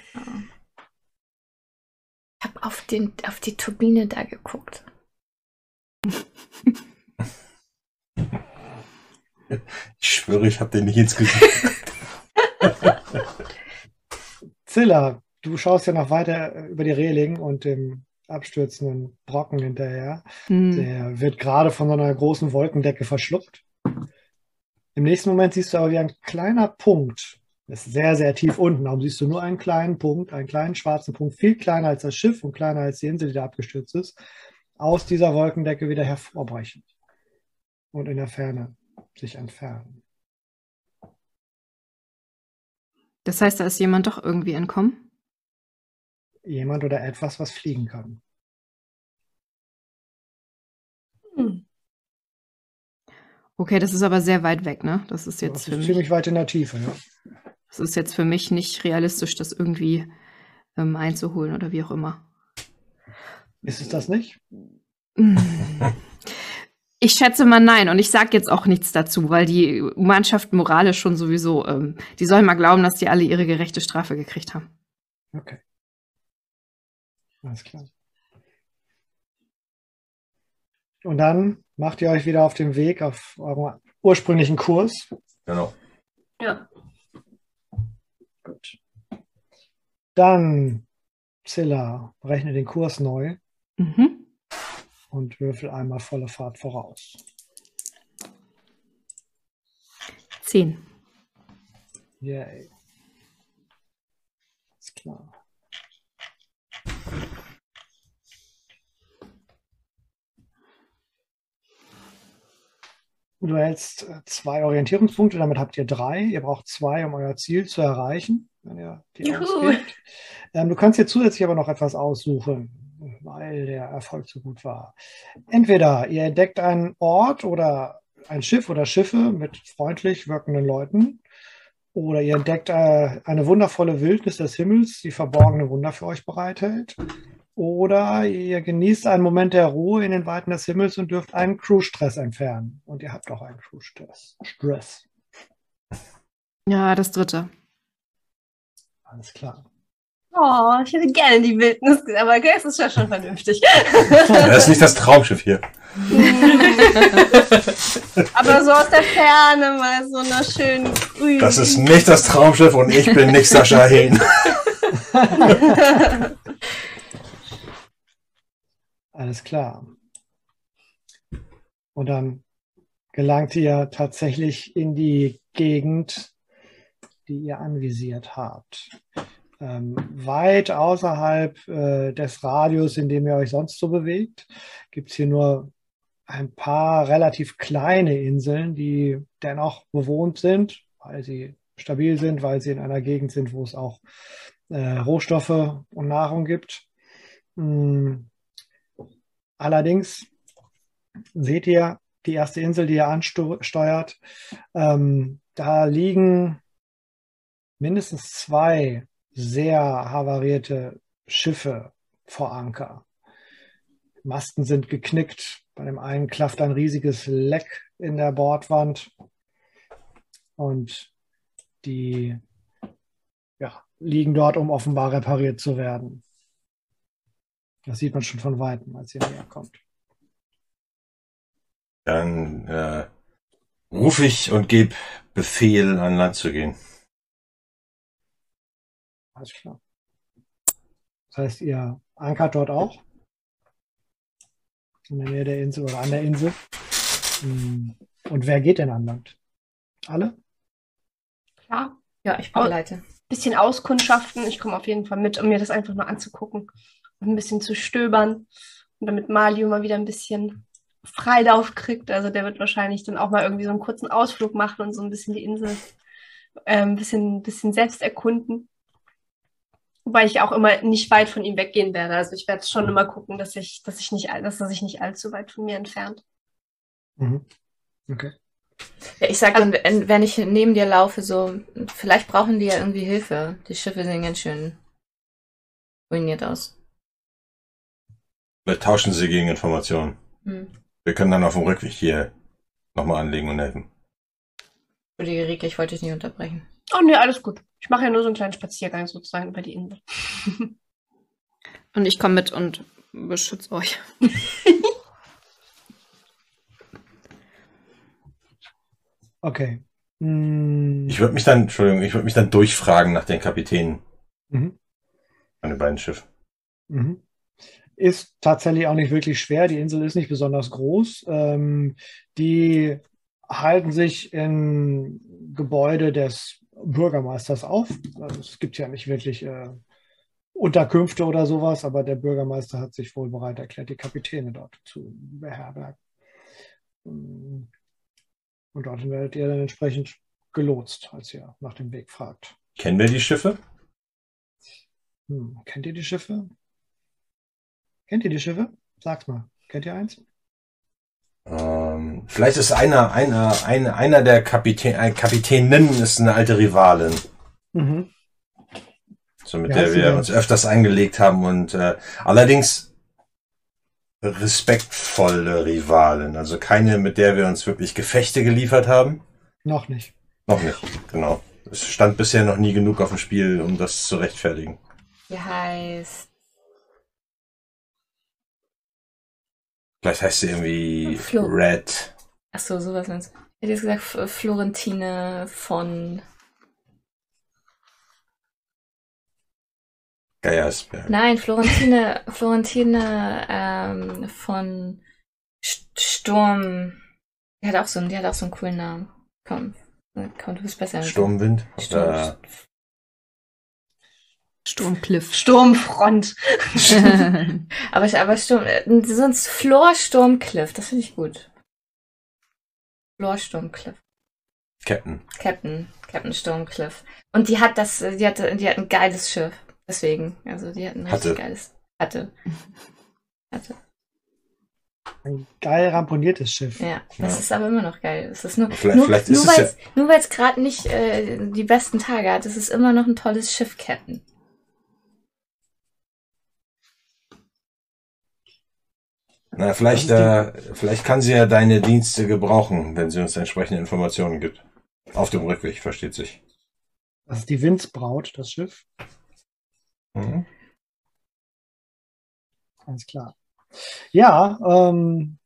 A: Ich hab auf, den, auf die Turbine da geguckt.
B: Ich schwöre, ich habe den nicht ins Gesicht.
D: Zilla, du schaust ja noch weiter äh, über die Reling und dem abstürzenden Brocken hinterher.
F: Hm.
D: Der wird gerade von so einer großen Wolkendecke verschluckt. Im nächsten Moment siehst du aber wie ein kleiner Punkt, das ist sehr, sehr tief unten, darum siehst du nur einen kleinen Punkt, einen kleinen schwarzen Punkt, viel kleiner als das Schiff und kleiner als die Insel, die da abgestürzt ist, aus dieser Wolkendecke wieder hervorbrechen und in der Ferne sich entfernen.
F: Das heißt, da ist jemand doch irgendwie entkommen?
D: Jemand oder etwas, was fliegen kann.
E: Hm.
F: Okay, das ist aber sehr weit weg, ne? Das ist jetzt
D: Das
F: für
D: ist
F: mich,
D: ziemlich weit in der Tiefe, ja.
F: das ist jetzt für mich nicht realistisch, das irgendwie ähm, einzuholen oder wie auch immer.
D: Ist es das nicht?
F: Ich schätze mal nein und ich sage jetzt auch nichts dazu, weil die Mannschaft moralisch schon sowieso, ähm, die sollen mal glauben, dass die alle ihre gerechte Strafe gekriegt haben.
D: Okay. Alles klar. Und dann macht ihr euch wieder auf den Weg auf euren ursprünglichen Kurs.
B: Genau.
E: Ja.
D: Gut. Dann, Zilla, rechne den Kurs neu
F: Mhm.
D: Und würfel einmal volle Fahrt voraus.
F: Zehn.
D: Yay. Alles klar. Du erhältst äh, zwei Orientierungspunkte, damit habt ihr drei. Ihr braucht zwei, um euer Ziel zu erreichen, wenn ihr die
E: Juhu.
D: ausgebt. Ähm, du kannst dir zusätzlich aber noch etwas aussuchen, weil der Erfolg so gut war. Entweder ihr entdeckt einen Ort oder ein Schiff oder Schiffe mit freundlich wirkenden Leuten. Oder ihr entdeckt äh, eine wundervolle Wildnis des Himmels, die verborgene Wunder für euch bereithält. Oder ihr genießt einen Moment der Ruhe in den Weiten des Himmels und dürft einen Crew-Stress entfernen. Und ihr habt auch einen Crew-Stress. Stress.
F: Ja, das dritte.
D: Alles klar.
E: Oh, ich hätte gerne die Wildnis, aber okay, es ist ja schon vernünftig.
B: Das ist nicht das Traumschiff hier.
E: aber so aus der Ferne mal so einer schönen grünen.
B: Das ist nicht das Traumschiff und ich bin nicht Sascha Hehn.
D: Alles klar. Und dann gelangt ihr tatsächlich in die Gegend, die ihr anvisiert habt. Ähm, weit außerhalb äh, des Radius, in dem ihr euch sonst so bewegt, gibt es hier nur ein paar relativ kleine Inseln, die dennoch bewohnt sind, weil sie stabil sind, weil sie in einer Gegend sind, wo es auch äh, Rohstoffe und Nahrung gibt. Mm. Allerdings seht ihr die erste Insel, die ihr ansteuert. Ähm, da liegen mindestens zwei sehr havarierte Schiffe vor Anker. Masten sind geknickt. Bei dem einen klafft ein riesiges Leck in der Bordwand. Und die ja, liegen dort, um offenbar repariert zu werden. Das sieht man schon von Weitem, als ihr näher kommt.
B: Dann äh, rufe ich und gebe Befehl, an Land zu gehen.
D: Alles klar. Das heißt, ihr ankert dort auch? In der Nähe der Insel oder an der Insel? Hm. Und wer geht denn an Land? Alle?
E: Klar.
A: Ja, ich begleite.
E: Bisschen auskundschaften. Ich komme auf jeden Fall mit, um mir das einfach nur anzugucken und ein bisschen zu stöbern. Und damit Mario mal wieder ein bisschen Freilauf kriegt. Also der wird wahrscheinlich dann auch mal irgendwie so einen kurzen Ausflug machen und so ein bisschen die Insel äh, ein bisschen, bisschen selbst erkunden. Wobei ich auch immer nicht weit von ihm weggehen werde. Also ich werde schon immer gucken, dass ich, dass ich nicht, dass er sich nicht allzu weit von mir entfernt.
D: Mhm. Okay.
A: Ja, ich sag, wenn, wenn ich neben dir laufe, so, vielleicht brauchen die ja irgendwie Hilfe. Die Schiffe sehen ganz schön ruiniert aus.
B: Vielleicht tauschen sie gegen Informationen.
A: Hm.
B: Wir können dann auf dem Rückweg hier nochmal anlegen und helfen.
A: Entschuldige, Rike, ich wollte dich nicht unterbrechen.
E: Oh nee, alles gut. Ich mache ja nur so einen kleinen Spaziergang sozusagen über die Insel.
F: Und ich komme mit und beschütze euch.
D: Okay. Hm.
B: Ich würde mich dann, Entschuldigung, ich würde mich dann durchfragen nach den Kapitänen
D: Mhm.
B: an den beiden Schiffen.
D: Mhm. Ist tatsächlich auch nicht wirklich schwer. Die Insel ist nicht besonders groß. Ähm, die halten sich in Gebäude des Bürgermeisters auf. Also es gibt ja nicht wirklich äh, Unterkünfte oder sowas, aber der Bürgermeister hat sich wohl bereit erklärt, die Kapitäne dort zu beherbergen. Mm. Und dort werdet ihr dann entsprechend gelotst, als ihr nach dem Weg fragt.
B: Kennen wir die Schiffe?
D: Hm, kennt ihr die Schiffe? Kennt ihr die Schiffe? Sag's mal. Kennt ihr eins?
B: Ähm, vielleicht ist einer, einer, einer, einer der Kapitän, ein Kapitäninnen ist eine alte Rivalin,
D: Mhm.
B: so mit
D: Wie
B: der wir uns öfters angelegt haben und äh, allerdings respektvolle Rivalin, also keine, mit der wir uns wirklich Gefechte geliefert haben.
D: Noch nicht.
B: Noch nicht, genau. Es stand bisher noch nie genug auf dem Spiel, um das zu rechtfertigen.
A: Die heißt
B: Vielleicht heißt sie irgendwie
A: Flo.
B: Red.
A: Achso, sowas meinst du. Ich hätte jetzt gesagt F- Florentine von.
B: Geiersberg.
A: Nein, Florentine, Florentine ähm, von St- Sturm. Die hat auch so einen, die hat auch so einen coolen Namen. Komm, komm, du bist besser.
B: Sturmwind.
A: Sturm.
B: Oder
F: Sturmcliff.
E: Sturmfront.
A: aber, aber Sturm, äh, sonst Flor Sturmcliff, das finde ich gut. Flor Sturmcliff.
B: Captain.
A: Captain, Captain Sturmcliff. Und die hat das, die hatte, die hat ein geiles Schiff. Deswegen, also die hat ein richtig
B: Hatte.
A: geiles. Hatte. Hatte.
D: Ein geil ramponiertes Schiff.
A: Ja, das
B: Ja.
A: ist aber immer noch geil. Es ist nur,
B: Vielleicht-
A: nur,
B: vielleicht
A: nur
B: ist es
A: weil es nur weil es gerade nicht äh, die besten Tage hat, es ist immer noch ein tolles Schiff, Captain.
B: Na, vielleicht,
D: Das
B: äh, vielleicht kann sie ja deine Dienste gebrauchen, wenn sie uns entsprechende Informationen gibt. Auf dem Rückweg, versteht sich.
D: Das ist die Windsbraut, das Schiff.
B: Mhm.
D: Ganz klar. Ja, ähm,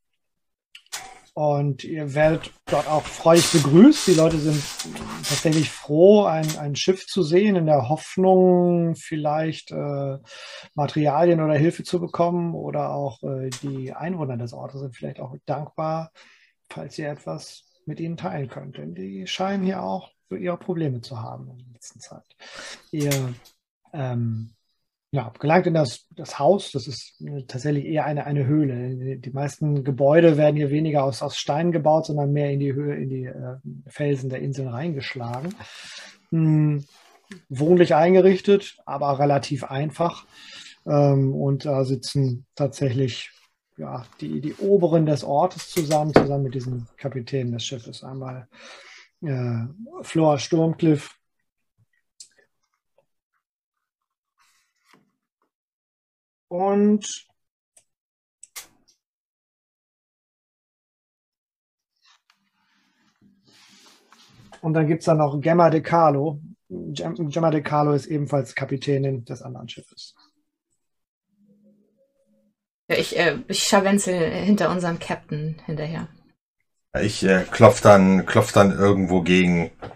D: und ihr werdet dort auch freudig begrüßt. Die Leute sind tatsächlich froh, ein, ein Schiff zu sehen, in der Hoffnung, vielleicht äh, Materialien oder Hilfe zu bekommen. Oder auch äh, die Einwohner des Ortes sind vielleicht auch dankbar, falls ihr etwas mit ihnen teilen könnt. Denn die scheinen hier auch ihre Probleme zu haben in der letzten Zeit. Ihr ähm, ja, gelangt in das, das Haus. Das ist äh, tatsächlich eher eine, eine Höhle. Die meisten Gebäude werden hier weniger aus, aus Stein gebaut, sondern mehr in die Höhe, in die äh, Felsen der Inseln reingeschlagen. Hm, wohnlich eingerichtet, aber relativ einfach. Ähm, und da sitzen tatsächlich ja, die, die Oberen des Ortes zusammen, zusammen mit diesen Kapitänen des Schiffes. Einmal äh, Flora Sturmcliff, Und und dann gibt es dann noch Gemma de Carlo. Gem- Gemma de Carlo ist ebenfalls Kapitänin des anderen Schiffes.
A: Ja, ich, äh, ich scharwenzel hinter unserem Captain hinterher.
B: Ich äh, klopf dann, klopf dann irgendwo gegen ein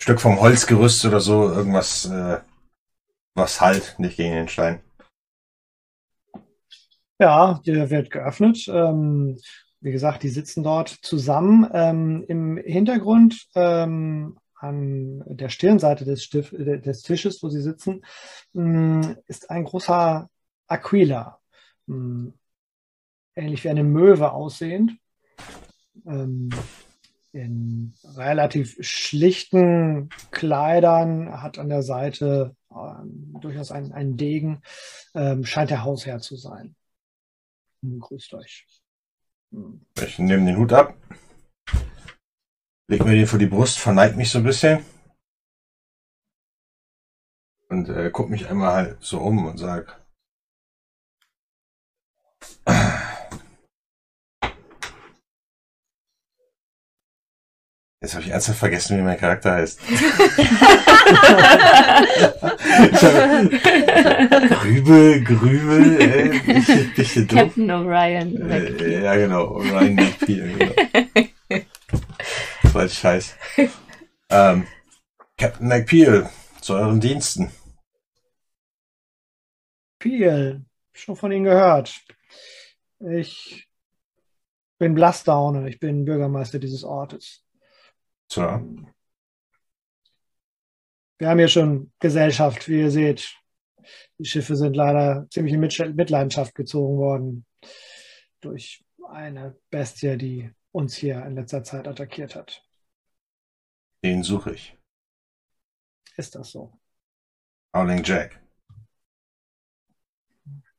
B: Stück vom Holzgerüst oder so, irgendwas, äh, was halt, nicht gegen den Stein.
D: Ja, der wird geöffnet. Ähm, wie gesagt, die sitzen dort zusammen. Ähm, Im Hintergrund ähm, an der Stirnseite des, Stif des Tisches, wo sie sitzen, mh, ist ein großer Aquila. Mh, ähnlich wie eine Möwe aussehend. Ähm, in relativ schlichten Kleidern, hat an der Seite ähm, durchaus einen, einen Degen, ähm, scheint der Hausherr zu sein. Hm, grüßt euch.
B: Hm. Ich nehme den Hut ab, leg mir den vor die Brust, verneig mich so ein bisschen und äh, guck mich einmal halt so um und sag, Jetzt habe ich ernsthaft vergessen, wie mein Charakter heißt. Grübel, Grübel, äh, bisschen, bisschen
A: dumm. Captain O'Ryan.
B: Äh, ja, genau. O'Ryan McPeel, genau. Das war scheiß. Ähm, Captain McPeel, zu euren Diensten.
D: Peel, schon von Ihnen gehört. Ich bin Blastdowne, ich bin Bürgermeister dieses Ortes.
B: So.
D: Wir haben hier schon Gesellschaft, wie ihr seht. Die Schiffe sind leider ziemlich in Mitleidenschaft gezogen worden durch eine Bestie, die uns hier in letzter Zeit attackiert hat.
B: Den suche ich.
D: Ist das so?
B: Howling Jack.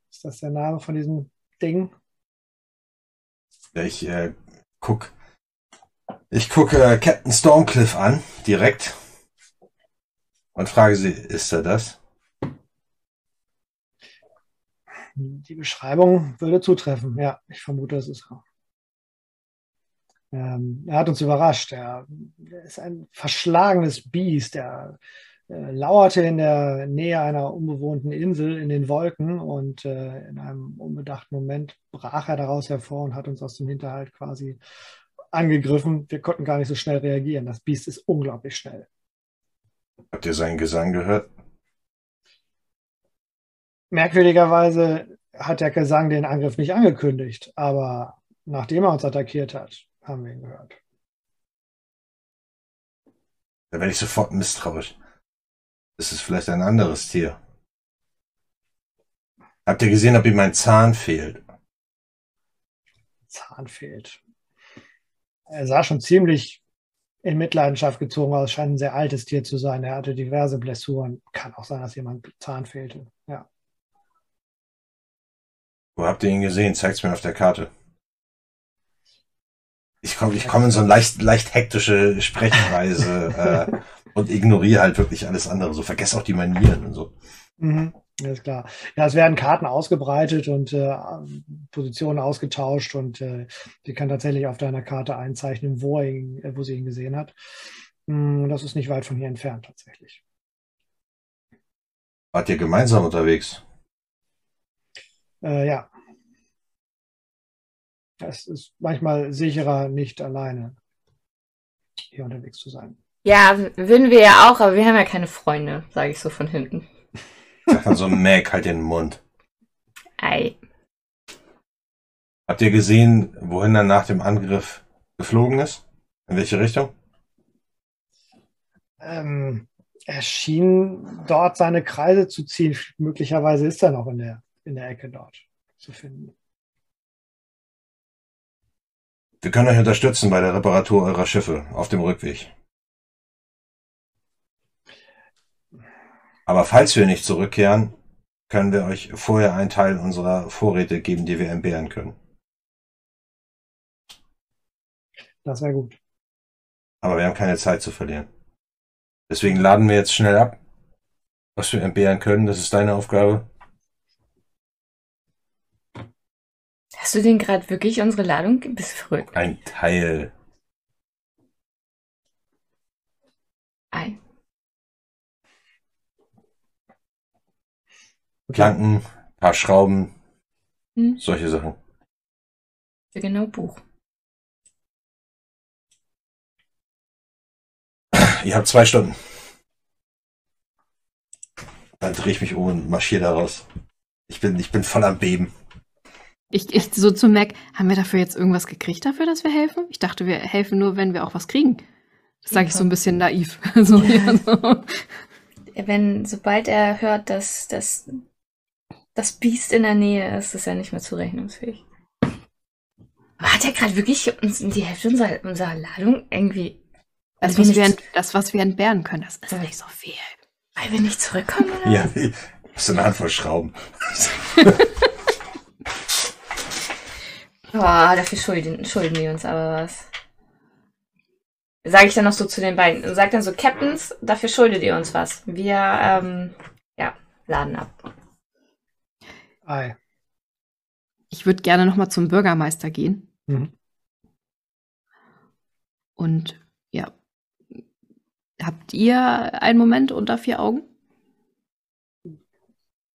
D: Ist das der Name von diesem Ding?
B: Ich äh, guck ich gucke äh, Captain Stormcliff an, direkt. Und frage sie, ist er das?
D: Die Beschreibung würde zutreffen. Ja, ich vermute, es ist er. Ähm, er hat uns überrascht. Er, er ist ein verschlagenes Biest. Er äh, lauerte in der Nähe einer unbewohnten Insel in den Wolken und äh, in einem unbedachten Moment brach er daraus hervor und hat uns aus dem Hinterhalt quasi angegriffen. Wir konnten gar nicht so schnell reagieren. Das Biest ist unglaublich schnell.
B: Habt ihr seinen Gesang gehört?
D: Merkwürdigerweise hat der Gesang den Angriff nicht angekündigt, aber nachdem er uns attackiert hat, haben wir ihn gehört.
B: Da werde ich sofort misstrauisch. Das ist vielleicht ein anderes Tier. Habt ihr gesehen, ob ihm ein Zahn fehlt?
D: Zahn fehlt er sah schon ziemlich in Mitleidenschaft gezogen aus, scheint ein sehr altes Tier zu sein. Er hatte diverse Blessuren. Kann auch sein, dass jemand Zahn fehlte. Ja.
B: Wo habt ihr ihn gesehen? Zeigt's mir auf der Karte. Ich komme ich komm in so eine leicht, leicht hektische Sprechweise äh, und ignoriere halt wirklich alles andere. So vergesse auch die Manieren und so.
D: Mhm. Ja, ist klar. Ja, es werden Karten ausgebreitet und äh, Positionen ausgetauscht und äh, die kann tatsächlich auf deiner Karte einzeichnen, wo, er ihn, äh, wo sie ihn gesehen hat. Mm, das ist nicht weit von hier entfernt tatsächlich.
B: Wart ihr gemeinsam unterwegs?
D: Äh, ja. Es ist manchmal sicherer, nicht alleine hier unterwegs zu sein.
A: Ja, würden wir ja auch, aber wir haben ja keine Freunde, sage ich so von hinten.
B: Sag dann so, Mac, halt den Mund.
A: Ei.
B: Habt ihr gesehen, wohin er nach dem Angriff geflogen ist? In welche Richtung?
D: Ähm, er schien dort seine Kreise zu ziehen. Möglicherweise ist er noch in der, in der Ecke dort zu finden.
B: Wir können euch unterstützen bei der Reparatur eurer Schiffe auf dem Rückweg. Aber falls wir nicht zurückkehren, können wir euch vorher einen Teil unserer Vorräte geben, die wir entbehren können.
D: Das wäre gut.
B: Aber wir haben keine Zeit zu verlieren. Deswegen laden wir jetzt schnell ab. Was wir entbehren können, das ist deine Aufgabe.
A: Hast du denn gerade wirklich unsere Ladung? Bist verrückt.
B: Ein Teil.
A: Ein.
B: Planken, paar Schrauben, hm. solche Sachen.
A: Ja, genau, Buch.
B: Ihr habt zwei Stunden. Dann drehe ich mich um und marschiere da raus. Ich bin, ich bin voll am Beben.
F: Ich, ich so zu Mac, haben wir dafür jetzt irgendwas gekriegt dafür, dass wir helfen? Ich dachte, wir helfen nur, wenn wir auch was kriegen. Das sage ich so ein bisschen naiv. so, ja, so.
A: Wenn, sobald er hört, dass, dass das Biest in der Nähe ist, ist er nicht mehr zurechnungsfähig. Aber hat er gerade wirklich uns die Hälfte unserer, unserer Ladung irgendwie.
F: Das,
A: weil
F: was
A: wir
F: wir, das, was wir entbehren können, das ist nicht so viel.
A: weil wir nicht zurückkommen? Oder?
B: Ja, hast du eine Handvoll Schrauben.
A: Boah, dafür schulden, schulden die uns aber was. Sage ich dann noch so zu den beiden. Sag dann so, Captains, dafür schuldet ihr uns was. Wir, ähm, ja, laden ab.
D: Ei.
F: Ich würde gerne noch mal zum Bürgermeister gehen.
D: Mhm.
F: Und ja, habt ihr einen Moment unter vier Augen?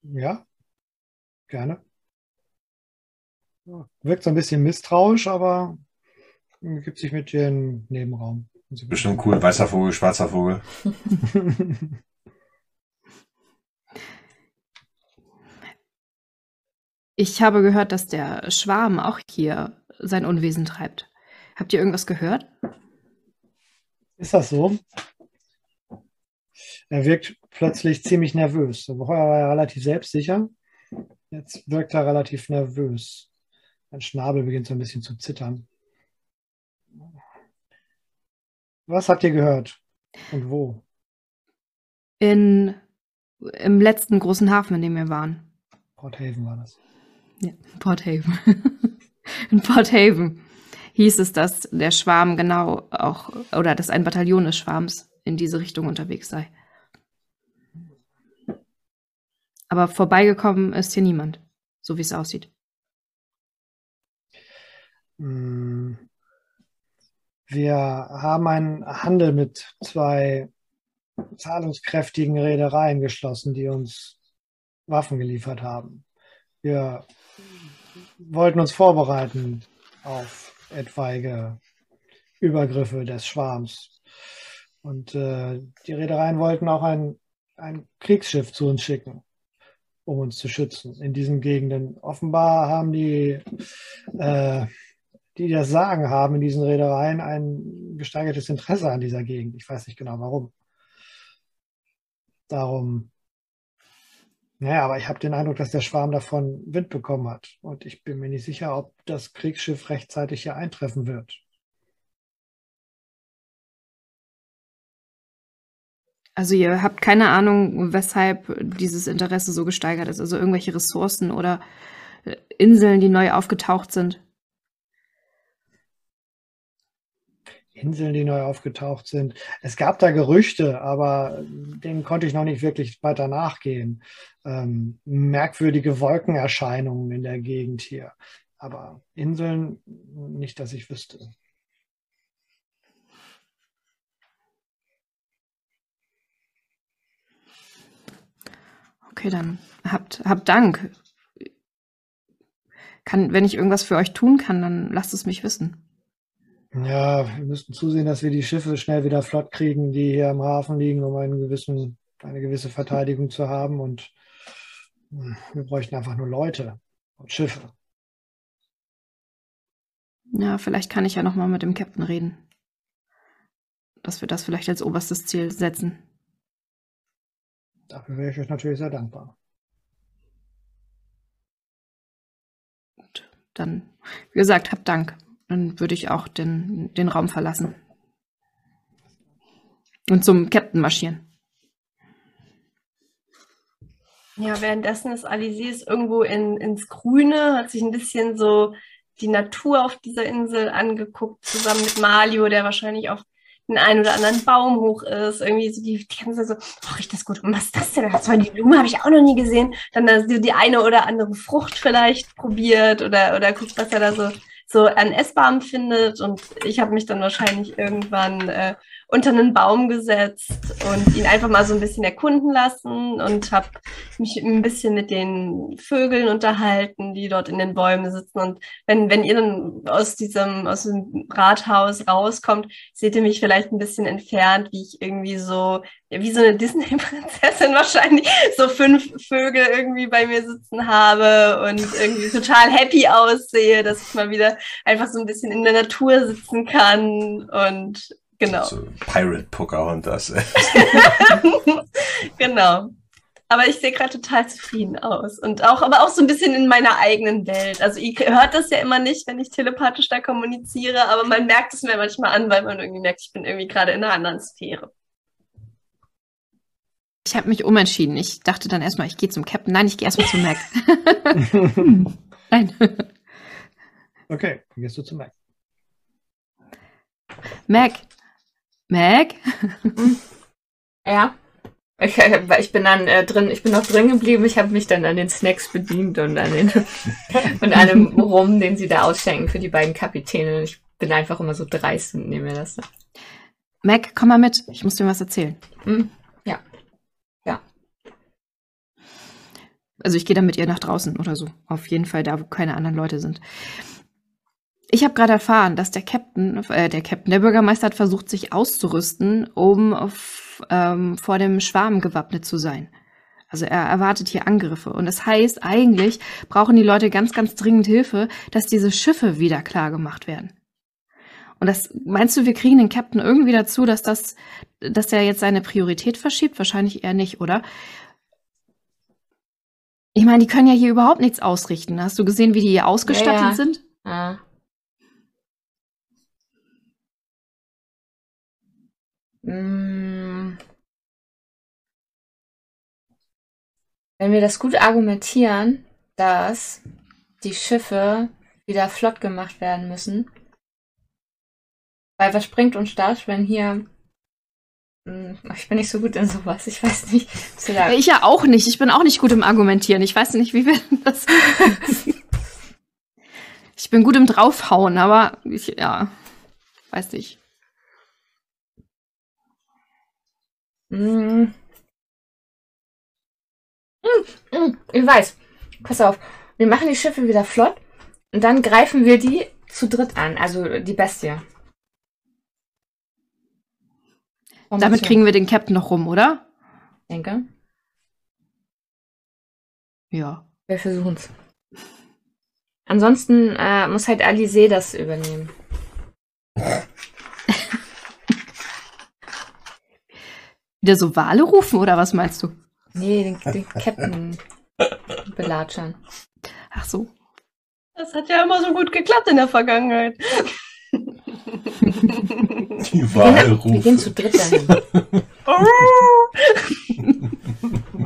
D: Ja, gerne. Wirkt so ein bisschen misstrauisch, aber gibt sich mit dir in den Nebenraum.
B: Bestimmt cool. Weißer Vogel, schwarzer Vogel.
F: Ich habe gehört, dass der Schwarm auch hier sein Unwesen treibt. Habt ihr irgendwas gehört?
D: Ist das so? Er wirkt plötzlich ziemlich nervös. Vorher war er relativ selbstsicher. Jetzt wirkt er relativ nervös. Sein Schnabel beginnt so ein bisschen zu zittern. Was habt ihr gehört? Und wo?
F: In, Im letzten großen Hafen, in dem wir waren.
D: Port Haven war das.
F: Ja, Port Haven. in Port Haven hieß es, dass der Schwarm genau auch, oder dass ein Bataillon des Schwarms in diese Richtung unterwegs sei. Aber vorbeigekommen ist hier niemand, so wie es aussieht.
D: Hm. Wir haben einen Handel mit zwei zahlungskräftigen Reedereien geschlossen, die uns Waffen geliefert haben. Wir wollten uns vorbereiten auf etwaige Übergriffe des Schwarms. Und äh, die Reedereien wollten auch ein, ein Kriegsschiff zu uns schicken, um uns zu schützen in diesen Gegenden. Offenbar haben die äh, die das Sagen haben in diesen Reedereien, ein gesteigertes Interesse an dieser Gegend. Ich weiß nicht genau warum. Darum, naja, aber ich habe den Eindruck, dass der Schwarm davon Wind bekommen hat. Und ich bin mir nicht sicher, ob das Kriegsschiff rechtzeitig hier eintreffen wird.
F: Also ihr habt keine Ahnung, weshalb dieses Interesse so gesteigert ist. Also irgendwelche Ressourcen oder äh, Inseln, die neu aufgetaucht sind.
D: Inseln, die neu aufgetaucht sind. Es gab da Gerüchte, aber denen konnte ich noch nicht wirklich weiter nachgehen. Ähm, merkwürdige Wolkenerscheinungen in der Gegend hier. Aber Inseln nicht, dass ich wüsste.
F: Okay, dann habt, habt Dank. Kann, wenn ich irgendwas für euch tun kann, dann lasst es mich wissen.
D: Ja, wir müssten zusehen, dass wir die Schiffe schnell wieder flott kriegen, die hier im Hafen liegen, um einen gewissen, eine gewisse Verteidigung zu haben. Und hm, wir bräuchten einfach nur Leute und Schiffe.
F: Ja, vielleicht kann ich ja noch mal mit dem Captain reden. Dass wir das vielleicht als oberstes Ziel setzen.
D: Dafür wäre ich euch natürlich sehr dankbar.
F: Gut, dann, wie gesagt, habt Dank. Dann würde ich auch den, den Raum verlassen. Und zum Captain marschieren.
E: Ja, währenddessen ist Alisis irgendwo in, ins Grüne, hat sich ein bisschen so die Natur auf dieser Insel angeguckt, zusammen mit Malio, der wahrscheinlich auf den einen oder anderen Baum hoch ist. Irgendwie so die, die Zeit so, oh, riecht das gut. Und was ist das denn? So die Blume habe ich auch noch nie gesehen. Dann da so die eine oder andere Frucht vielleicht probiert oder, oder guckt, was er da so, so an Essbarem findet. Und ich habe mich dann wahrscheinlich irgendwann äh, unter einen Baum gesetzt und ihn einfach mal so ein bisschen erkunden lassen und habe mich ein bisschen mit den Vögeln unterhalten, die dort in den Bäumen sitzen. Und wenn, wenn ihr dann aus diesem, aus dem Rathaus rauskommt, seht ihr mich vielleicht ein bisschen entfernt, wie ich irgendwie so, wie so eine Disney-Prinzessin wahrscheinlich, so fünf Vögel irgendwie bei mir sitzen habe und irgendwie total happy aussehe, dass ich mal wieder einfach so ein bisschen in der Natur sitzen kann und Genau. So
B: Pirate Pocahontas.
E: genau. Aber ich sehe gerade total zufrieden aus. Und auch, aber auch so ein bisschen in meiner eigenen Welt. Also ihr hört das ja immer nicht, wenn ich telepathisch da kommuniziere, aber man merkt es mir manchmal an, weil man irgendwie merkt, ich bin irgendwie gerade in einer anderen Sphäre.
F: Ich habe mich umentschieden. Ich dachte dann erstmal, ich gehe zum Captain. Nein, ich gehe erstmal zu Mac.
D: Nein. Okay, dann gehst du zu Mac.
F: Mac, Mac?
A: Ja. Ich, äh, ich bin dann äh, drin, ich bin noch drin geblieben, ich habe mich dann an den Snacks bedient und an den und einem Rum, den sie da ausschenken für die beiden Kapitäne. Ich bin einfach immer so dreist und nehme mir das.
F: Mac, komm mal mit, ich muss dir was erzählen.
A: Hm? Ja. Ja.
F: Also ich gehe dann mit ihr nach draußen oder so. Auf jeden Fall da, wo keine anderen Leute sind. Ich habe gerade erfahren, dass der Captain, äh, der Captain, der Bürgermeister hat versucht, sich auszurüsten, um auf, ähm, vor dem Schwarm gewappnet zu sein. Also er erwartet hier Angriffe. Und das heißt, eigentlich brauchen die Leute ganz, ganz dringend Hilfe, dass diese Schiffe wieder klar gemacht werden. Und das meinst du, wir kriegen den Captain irgendwie dazu, dass das, dass er jetzt seine Priorität verschiebt? Wahrscheinlich eher nicht, oder? Ich meine, die können ja hier überhaupt nichts ausrichten. Hast du gesehen, wie die hier ausgestattet ja, ja. sind? Ja.
A: Wenn wir das gut argumentieren, dass die Schiffe wieder flott gemacht werden müssen, weil was bringt uns das, wenn hier mm, ich bin nicht so gut in sowas. Ich weiß nicht.
F: Ich ja auch nicht. Ich bin auch nicht gut im Argumentieren. Ich weiß nicht, wie wir das. ich bin gut im Draufhauen, aber ich, ja, weiß nicht.
A: Mm. Ich weiß. Pass auf. Wir machen die Schiffe wieder flott und dann greifen wir die zu dritt an, also die Bestie.
F: Und Damit kriegen wir den Captain noch rum, oder?
A: Denke.
F: Ja.
A: Wir versuchen es. Ansonsten äh, muss halt Alice das übernehmen.
F: Wieder so Wale rufen oder was meinst du?
A: Nee, den, den Captain belatschern.
F: Ach so.
E: Das hat ja immer so gut geklappt in der Vergangenheit.
B: Die Wale rufen.
A: Wir gehen zu dritt dahin.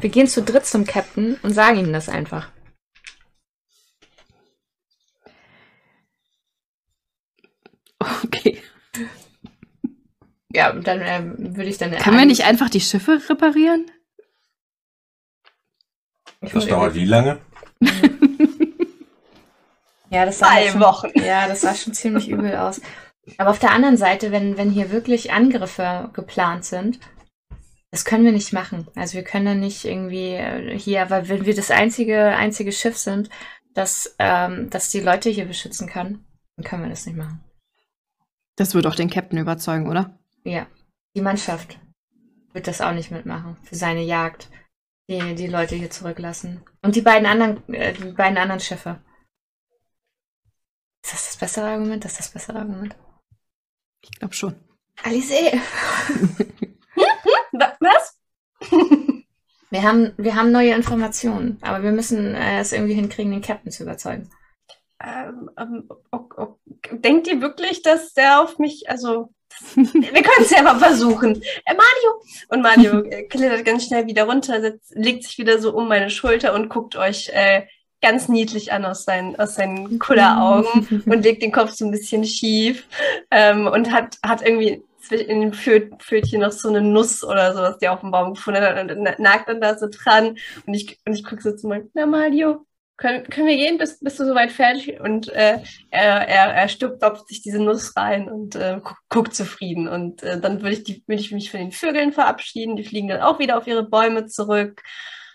A: wir gehen zu dritt zum Captain und sagen ihm das einfach. Ja, dann äh, würde ich dann.
F: Können wir nicht einfach die Schiffe reparieren?
B: Das dauert wie lange?
A: ja, das sah schon, Wochen. Ja, das sah schon ziemlich übel aus. Aber auf der anderen Seite, wenn, wenn hier wirklich Angriffe geplant sind, das können wir nicht machen. Also wir können dann nicht irgendwie äh, hier, weil wenn wir das einzige, einzige Schiff sind, das, ähm, das die Leute hier beschützen kann, dann können wir das nicht machen.
F: Das wird auch den Captain überzeugen, oder?
A: Ja, die Mannschaft wird das auch nicht mitmachen für seine Jagd. Die, die Leute hier zurücklassen. Und die beiden anderen, äh, die beiden anderen Schiffe. Ist das das bessere Argument? Das ist das bessere Argument?
F: Ich glaube schon.
A: Alice!
E: Was?
A: wir, haben, wir haben neue Informationen, aber wir müssen äh, es irgendwie hinkriegen, den Captain zu überzeugen.
E: Ähm, ähm, okay. Denkt ihr wirklich, dass der auf mich, also wir können es ja mal versuchen. Äh, Mario! Und Mario äh, klettert ganz schnell wieder runter, setzt, legt sich wieder so um meine Schulter und guckt euch äh, ganz niedlich an aus seinen, aus seinen Kulleraugen und legt den Kopf so ein bisschen schief ähm, und hat, hat irgendwie in dem Pfötchen noch so eine Nuss oder sowas, die auf dem Baum gefunden hat und nagt dann da so dran und ich, und ich gucke so zu meinem, na Mario, können, können wir gehen? Bist, bist du soweit fertig? Und äh, er, er, er stopft sich diese Nuss rein und äh, guckt, zufrieden. Und äh, dann würde ich, die, würde ich mich von den Vögeln verabschieden. Die fliegen dann auch wieder auf ihre Bäume zurück.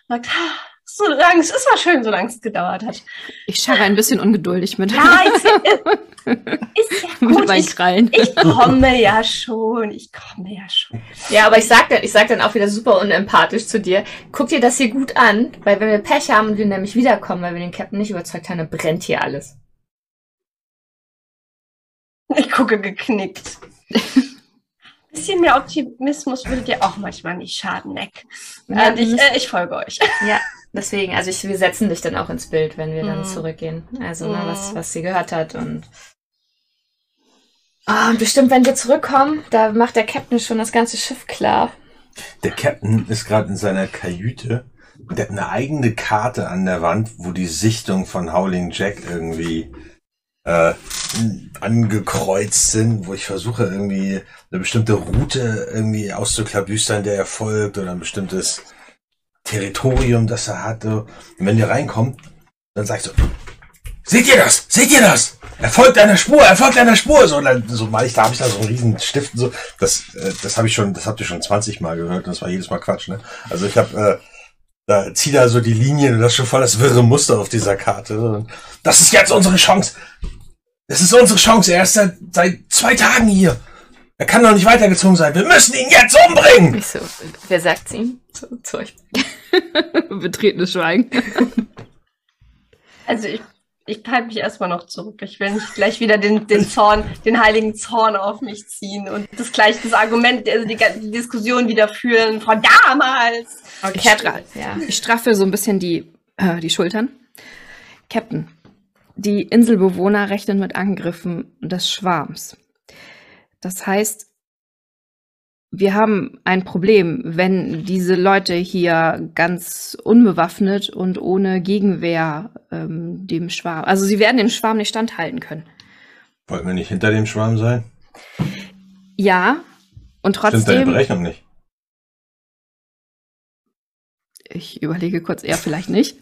E: Sagt, ah, so lange, es war schön, so lange es gedauert hat.
F: Ich scharre ein bisschen ungeduldig mit.
E: Ja, ich, ist ja
F: mit
E: gut.
F: meinen
E: Ich,
F: Krallen.
E: ich komme ja schon. Ich komme ja schon.
A: Ja, aber ich sag, dann, ich sag dann auch wieder super unempathisch zu dir. Guck dir das hier gut an, weil wenn wir Pech haben und wir nämlich wiederkommen, weil wir den Captain nicht überzeugt haben, dann brennt hier alles.
E: Ich gucke geknickt. Bisschen mehr Optimismus würde dir auch manchmal nicht schaden, Mac.
A: Ja,
E: und ich, äh, ich folge euch.
A: Ja, deswegen, also ich, wir setzen dich dann auch ins Bild, wenn wir dann
E: Mhm.
A: zurückgehen. Also, ne, was,
E: Mhm.
A: was sie gehört hat und. Ah, und bestimmt, wenn wir zurückkommen, da macht der Captain schon das ganze Schiff klar.
B: Der Captain ist gerade in seiner Kajüte und der hat eine eigene Karte an der Wand, wo die Sichtung von Howling Jack irgendwie äh, angekreuzt sind, wo ich versuche irgendwie eine bestimmte Route irgendwie auszuklabüstern, der er folgt oder ein bestimmtes Territorium, das er hatte. Und wenn ihr reinkommt, dann sagst du, seht ihr das? Seht ihr das? Er folgt einer Spur, er folgt einer Spur. So, dann, so mal ich, da habe ich da so einen riesen Stift so. Das, äh, das habe ich schon, das habt ihr schon 20 Mal gehört. Das war jedes Mal Quatsch, ne? Also ich habe, äh, da zieh da so die Linien und das ist schon voll das wirre Muster auf dieser Karte. Das ist jetzt unsere Chance. Das ist unsere Chance. Er ist seit, seit zwei Tagen hier. Er kann doch nicht weitergezogen sein. Wir müssen ihn jetzt umbringen.
A: Ich so, wer sagt's ihm? Zu euch.
F: Betretenes Schweigen.
E: Also ich, ich halte mich erstmal noch zurück. Ich will nicht gleich wieder den, den Zorn, den heiligen Zorn auf mich ziehen und das gleich das Argument, also die, die Diskussion wieder führen von damals.
F: Ich,
A: Captain,
F: stra
A: ja.
F: ich straffe so ein bisschen die, äh, die Schultern. Captain, die Inselbewohner rechnen mit Angriffen des Schwarms. Das heißt, wir haben ein Problem, wenn diese Leute hier ganz unbewaffnet und ohne Gegenwehr ähm, dem Schwarm, also sie werden dem Schwarm nicht standhalten können.
B: Wollten wir nicht hinter dem Schwarm sein?
F: Ja, und
B: Stimmt deine
F: trotzdem,
B: Berechnung nicht.
F: ich überlege kurz eher vielleicht nicht.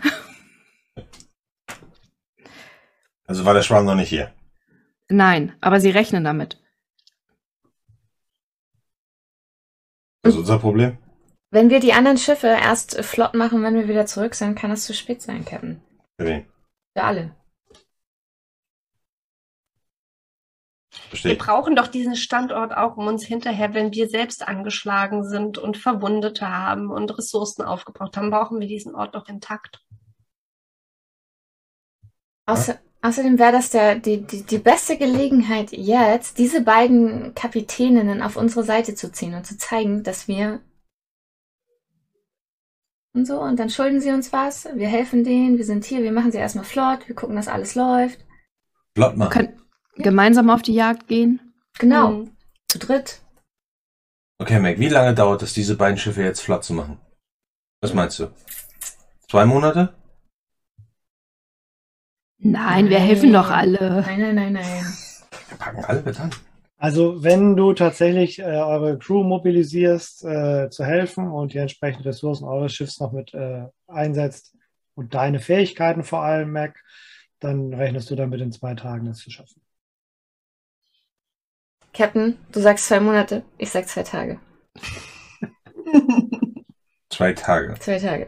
B: Also war der Schwarm noch nicht hier.
F: Nein, aber sie rechnen damit.
B: Das ist unser Problem.
A: Wenn wir die anderen Schiffe erst flott machen, wenn wir wieder zurück sind, kann das zu spät sein, Captain.
B: Für wen?
A: Für alle.
B: Verstehe
E: Wir brauchen doch diesen Standort auch um uns hinterher, wenn wir selbst angeschlagen sind und Verwundete haben und Ressourcen aufgebraucht haben, brauchen wir diesen Ort doch intakt.
A: Außer, außerdem wäre das der, die, die, die beste Gelegenheit jetzt, diese beiden Kapitäninnen auf unsere Seite zu ziehen und zu zeigen, dass wir und so, und dann schulden sie uns was, wir helfen denen, wir sind hier, wir machen sie erstmal flott, wir gucken, dass alles läuft.
B: Flott machen.
F: Können gemeinsam auf die Jagd gehen?
A: Genau,
E: Mhm.
A: zu dritt.
B: Okay, Mac, wie lange dauert es, diese beiden Schiffe jetzt flott zu machen? Was meinst du? Zwei Monate?
F: Nein, wir helfen doch alle.
A: Nein, nein, nein, nein.
B: Wir packen alle mit an.
D: Also wenn du tatsächlich äh, eure Crew mobilisierst, äh, zu helfen und die entsprechenden Ressourcen eures Schiffs noch mit äh, einsetzt und deine Fähigkeiten vor allem, Mac, dann rechnest du damit in zwei Tagen das zu schaffen.
A: Captain, du sagst zwei Monate, ich sag zwei Tage.
B: Zwei Tage.
A: Zwei Tage.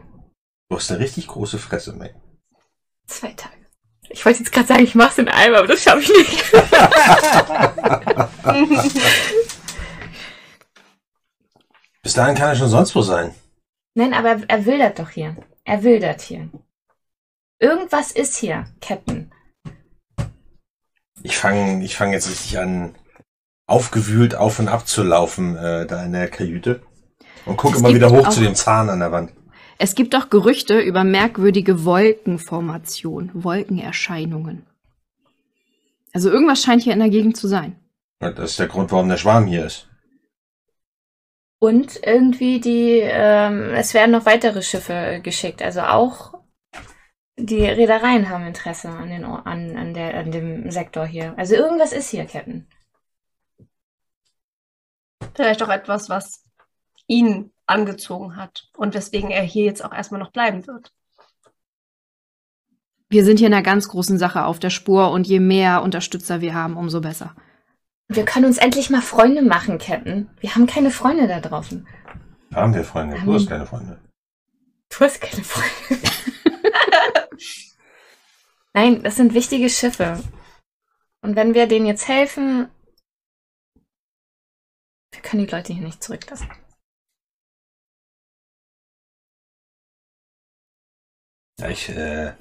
B: Du hast eine richtig große Fresse, Mac.
A: Zwei Tage. Ich wollte jetzt gerade sagen, ich mach's in einem, aber das schaffe ich nicht.
B: Bis dahin kann er schon sonst wo sein.
A: Nein, aber er, er wildert doch hier. Er wildert hier. Irgendwas ist hier, Captain.
B: Ich fange ich fang jetzt richtig an, aufgewühlt auf und ab zu laufen, äh, da in der Kajüte. Und gucke
F: Es
B: immer wieder hoch zu dem Zahn an der Wand.
F: Es gibt auch Gerüchte über merkwürdige Wolkenformationen, Wolkenerscheinungen. Also irgendwas scheint hier in der Gegend zu sein.
B: Das ist der Grund, warum der Schwarm hier ist.
A: Und irgendwie die, ähm, es werden noch weitere Schiffe geschickt. Also auch die Reedereien haben Interesse an, den, an, an, der, an dem Sektor hier. Also irgendwas ist hier, Captain.
E: Vielleicht auch etwas, was ihn angezogen hat und weswegen er hier jetzt auch erstmal noch bleiben wird.
F: wir sind hier in einer ganz großen Sache auf der Spur und je mehr Unterstützer wir haben, umso besser.
A: Wir können uns endlich mal Freunde machen, Captain. Wir haben keine Freunde da draußen.
B: Haben wir Freunde? Du hast keine Freunde.
A: Du hast keine Freunde. Nein, das sind wichtige Schiffe. Und wenn wir denen jetzt helfen, wir können die Leute hier nicht zurücklassen.
B: Ja, ich äh,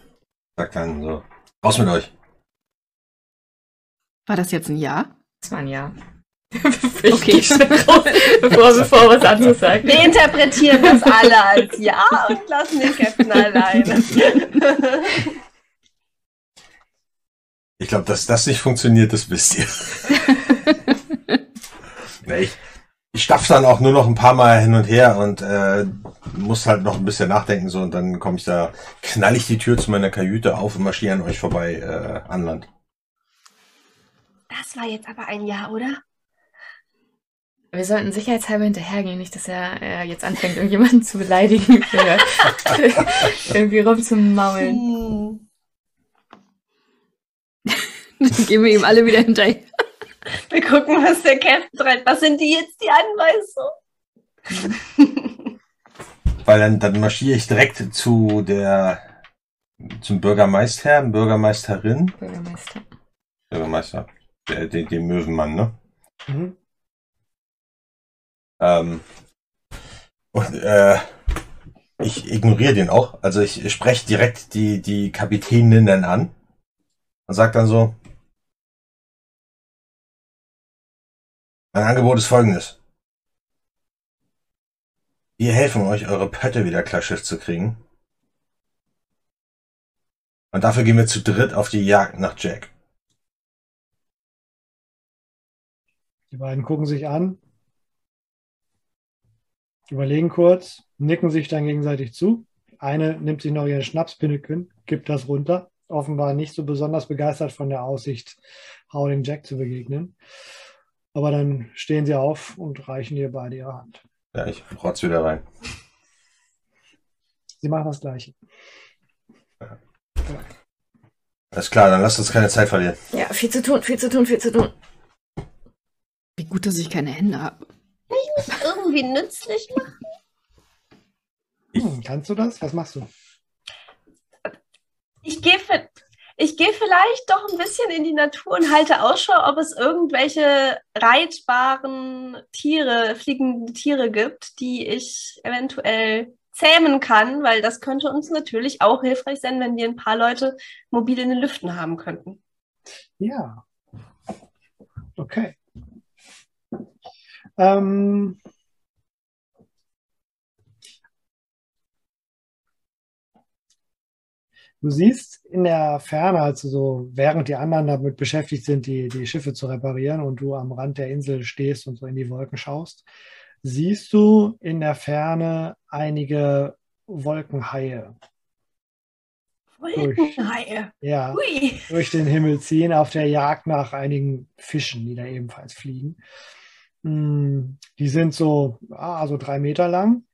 B: sag dann so, raus mit euch.
F: War das jetzt ein Ja?
A: Das war ein Ja. okay. bevor, bevor was anderes sagt.
E: Wir interpretieren das alle als Ja und lassen den Captain alleine.
B: Ich glaube, dass das nicht funktioniert, das wisst ihr. nee, ich, ich stapf dann auch nur noch ein paar Mal hin und her und äh, muss halt noch ein bisschen nachdenken so und dann komme ich da, knall ich die Tür zu meiner Kajüte auf und marschiere an euch vorbei äh, an Land.
E: Das war jetzt aber ein Ja, oder?
A: Wir sollten sicherheitshalber hinterhergehen, nicht, dass er äh, jetzt anfängt, irgendjemanden zu beleidigen, irgendwie rumzumaulen.
E: Hm.
F: Dann gehen wir ihm alle wieder hinterher.
E: Wir gucken, was der Captain treibt. Was sind die jetzt die Anweisungen?
B: Weil dann, dann marschiere ich direkt zu der zum Bürgermeister, Bürgermeisterin.
A: Bürgermeister.
B: Bürgermeister. Der, der, dem Möwenmann, ne?
D: Mhm.
B: Ähm, und äh, ich ignoriere den auch. Also ich spreche direkt die, die Kapitäninnen an und sage dann so, mein Angebot ist folgendes. Wir helfen euch, eure Pötte wieder klarschiff zu kriegen. Und dafür gehen wir zu dritt auf die Jagd nach Jack.
D: Die beiden gucken sich an, überlegen kurz, nicken sich dann gegenseitig zu. Eine nimmt sich noch ihren Schnapspinneken, gibt das runter. Offenbar nicht so besonders begeistert von der Aussicht, Howling Jack zu begegnen. Aber dann stehen sie auf und reichen ihr beide ihre Hand.
B: Ja, ich rotz wieder rein.
D: Sie machen das Gleiche.
B: Alles klar, dann lasst uns keine Zeit verlieren.
A: Ja, viel zu tun, viel zu tun, viel zu tun.
F: Wie gut, dass ich keine Hände habe.
E: Irgendwie nützlich machen.
D: Hm, kannst du das? Was machst du?
E: Ich gehe ich gehe vielleicht doch ein bisschen in die Natur und halte Ausschau, ob es irgendwelche reitbaren Tiere, fliegende Tiere gibt, die ich eventuell zähmen kann, weil das könnte uns natürlich auch hilfreich sein, wenn wir ein paar Leute mobil in den Lüften haben könnten.
D: Ja. Okay. Ähm, du siehst in der Ferne, also so, während die anderen damit beschäftigt sind, die, die Schiffe zu reparieren und du am Rand der Insel stehst und so in die Wolken schaust, siehst du in der Ferne einige Wolkenhaie.
E: Wolkenhaie.
D: Ja,
E: Hui.
D: durch den Himmel ziehen auf der Jagd nach einigen Fischen, die da ebenfalls fliegen. Mm, Die sind so, ah, so drei Meter lang.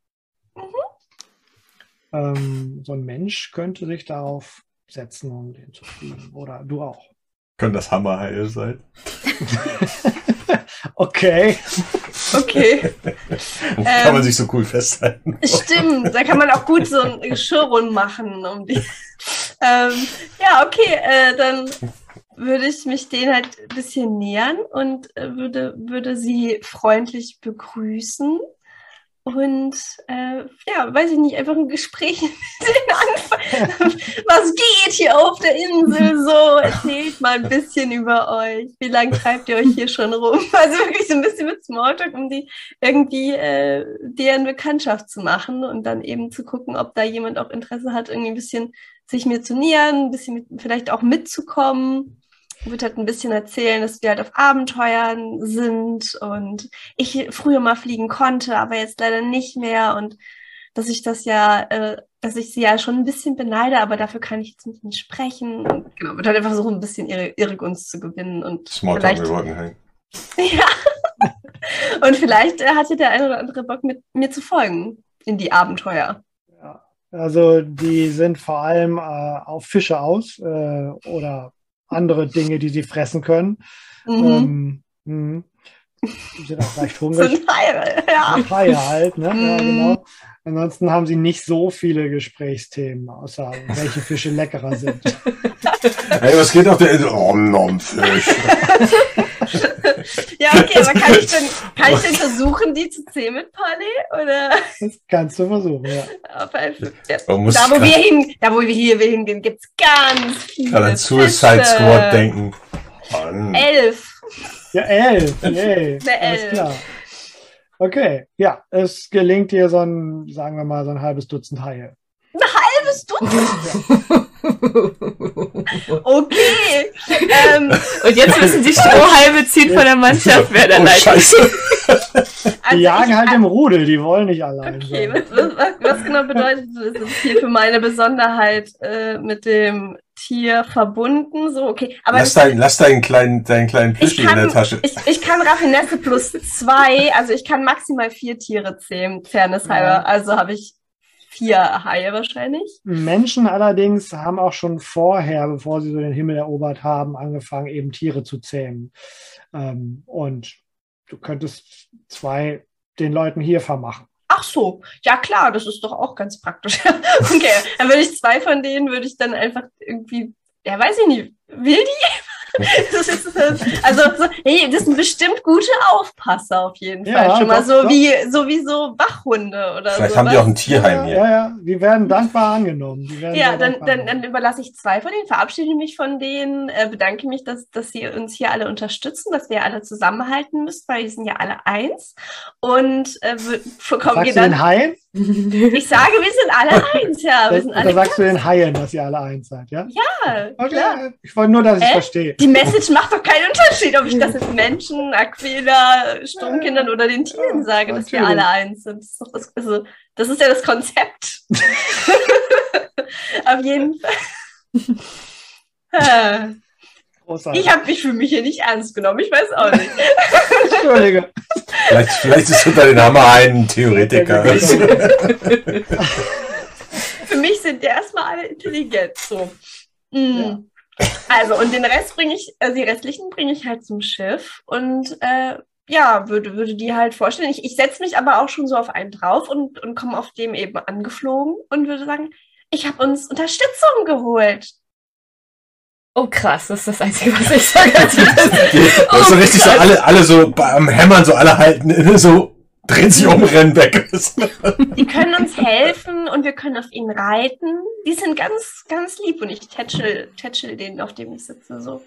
D: Ähm, so ein Mensch könnte sich darauf setzen, um den zu fliegen. Oder du auch.
B: Können das Hammerhaie sein?
D: Okay.
E: Okay.
B: Kann man
E: Ähm,
B: sich so cool festhalten.
E: Stimmt, da kann man auch gut so ein Geschirr rund machen. Um die. ähm, ja, okay, äh, dann würde ich mich denen halt ein bisschen nähern und äh, würde, würde sie freundlich begrüßen. Und äh, ja, weiß ich nicht, einfach ein Gespräch mit. Was geht hier auf der Insel so? Erzählt mal ein bisschen über euch. Wie lange treibt ihr euch hier schon rum? Also wirklich so ein bisschen mit Smalltalk, um die irgendwie äh, deren Bekanntschaft zu machen und dann eben zu gucken, ob da jemand auch Interesse hat, irgendwie ein bisschen sich mir zu nähern, ein bisschen mit, vielleicht auch mitzukommen. Würde halt ein bisschen erzählen, dass wir halt auf Abenteuern sind und ich früher mal fliegen konnte, aber jetzt leider nicht mehr und dass ich das ja, äh, dass ich sie ja schon ein bisschen beneide, aber dafür kann ich jetzt mit ihnen sprechen. Und genau, würde halt einfach versuchen, ein bisschen ihre, ihre Gunst zu gewinnen und
B: Smalltalk
E: vielleicht
B: Wolkenhaien.
E: ja. Und vielleicht äh, hatte der eine oder andere Bock, mit mir zu folgen in die Abenteuer.
D: Ja. Also die sind vor allem äh, auf Fische aus äh, oder andere Dinge, die sie fressen können.
E: Mhm.
D: Ähm, mh. die sind auch leicht hungrig.
E: Sind Haie, ja.
D: Haie halt, ne? Ja,
E: Mhm.
D: genau. Ansonsten haben sie nicht so viele Gesprächsthemen, außer welche Fische leckerer sind.
B: Ey, was geht auf der Insel? Oh, nom, Fisch.
E: Ja, okay, aber kann ich denn, kann ich denn versuchen, die zu zähmen mit Polly? Oder
D: Das kannst du versuchen, ja.
E: auf ein, ja. Da, wo wir hin, da, wo wir hier hingehen, gibt es ganz viele
B: gerade an Suicide. Squad denken. Mann.
E: Elf.
D: Ja, elf. Yay.
E: Eine
D: Alles
E: Elf.
D: klar. Okay, ja, es gelingt dir so ein, sagen wir mal, so ein halbes Dutzend Haie.
E: Halbes Dutzend. Okay. ähm,
F: Und jetzt müssen die Strohhalme ziehen von der Mannschaft, wer da
B: Oh,
F: leitet.
B: scheiße.
D: Die
E: also
D: jagen
E: ich,
D: halt im Rudel, die wollen nicht allein
E: Okay,
D: sein.
E: was, was, was genau bedeutet das hier für meine Besonderheit äh, mit dem Tier verbunden? So, okay. Aber
B: Lass, dein, lass deinen kleinen, deinen kleinen Plüschi in der Tasche.
E: Ich, ich kann Raffinesse plus zwei, also ich kann maximal vier Tiere zähmen, Fairness halber.
D: Ja.
E: Also habe ich vier Haie wahrscheinlich.
D: Menschen allerdings haben auch schon vorher, bevor sie so den Himmel erobert haben, angefangen, eben Tiere zu zähmen. Ähm, und du könntest zwei den Leuten hier vermachen.
E: Ach so, ja klar, das ist doch auch ganz praktisch. okay, dann würde ich zwei von denen, würde ich dann einfach irgendwie, ja weiß ich nicht, will die? Das ist, also, so, hey, das sind bestimmt gute Aufpasser auf jeden
D: Ja,
E: Fall. Schon mal
D: doch,
E: so
D: doch.
E: wie, so wie so Wachhunde oder
B: Vielleicht
E: so.
B: haben die auch ein Tierheim
D: ja,
B: hier.
D: ja, ja, die werden dankbar angenommen. Die werden
E: Ja, dann,
D: dankbar
E: dann, dann überlasse ich zwei von denen, verabschiede mich von denen, äh, bedanke mich, dass, dass sie uns hier alle unterstützen, dass wir alle zusammenhalten müssen, weil wir sind ja alle eins. Und äh, wir- bekommen
D: Sagst
E: wir
D: du den
E: dann. Ich sage, wir sind alle eins, ja. Wir sind alle
D: sagst du den Haien, dass ihr alle eins seid, ja?
E: ja,
D: Okay,
E: klar.
D: ich wollte nur, dass ich es verstehe.
E: Die Message macht doch keinen Unterschied, ob ich das jetzt Menschen, Aquila, Sturmkindern oder den Tieren sage, dass wir alle eins sind. Das ist, doch das, also, das ist ja das Konzept. Auf jeden Fall.
D: Großartig.
E: Ich habe mich für mich hier nicht ernst genommen. Ich weiß auch nicht.
D: Entschuldige.
B: Vielleicht, vielleicht ist unter den Hammerhaien ein Theoretiker.
D: Ja,
E: Für mich sind die erstmal alle intelligent. So. Mm. Also, und den Rest bringe ich, also die restlichen bringe ich halt zum Schiff und äh, ja, würde, würde die halt vorstellen. Ich, ich setze mich aber auch schon so auf einen drauf und, und komme auf dem eben angeflogen und würde sagen, ich habe uns Unterstützung geholt.
A: Oh krass, das ist das Einzige, was ich sage. als ich das-
B: ist so richtig so, alle, alle so am Hämmern, so alle halten so drehen sich um, rennen weg.
E: Die können uns helfen und wir können auf ihnen reiten. Die sind ganz, ganz lieb und ich tätschel, tätschel denen, auf dem ich sitze. So.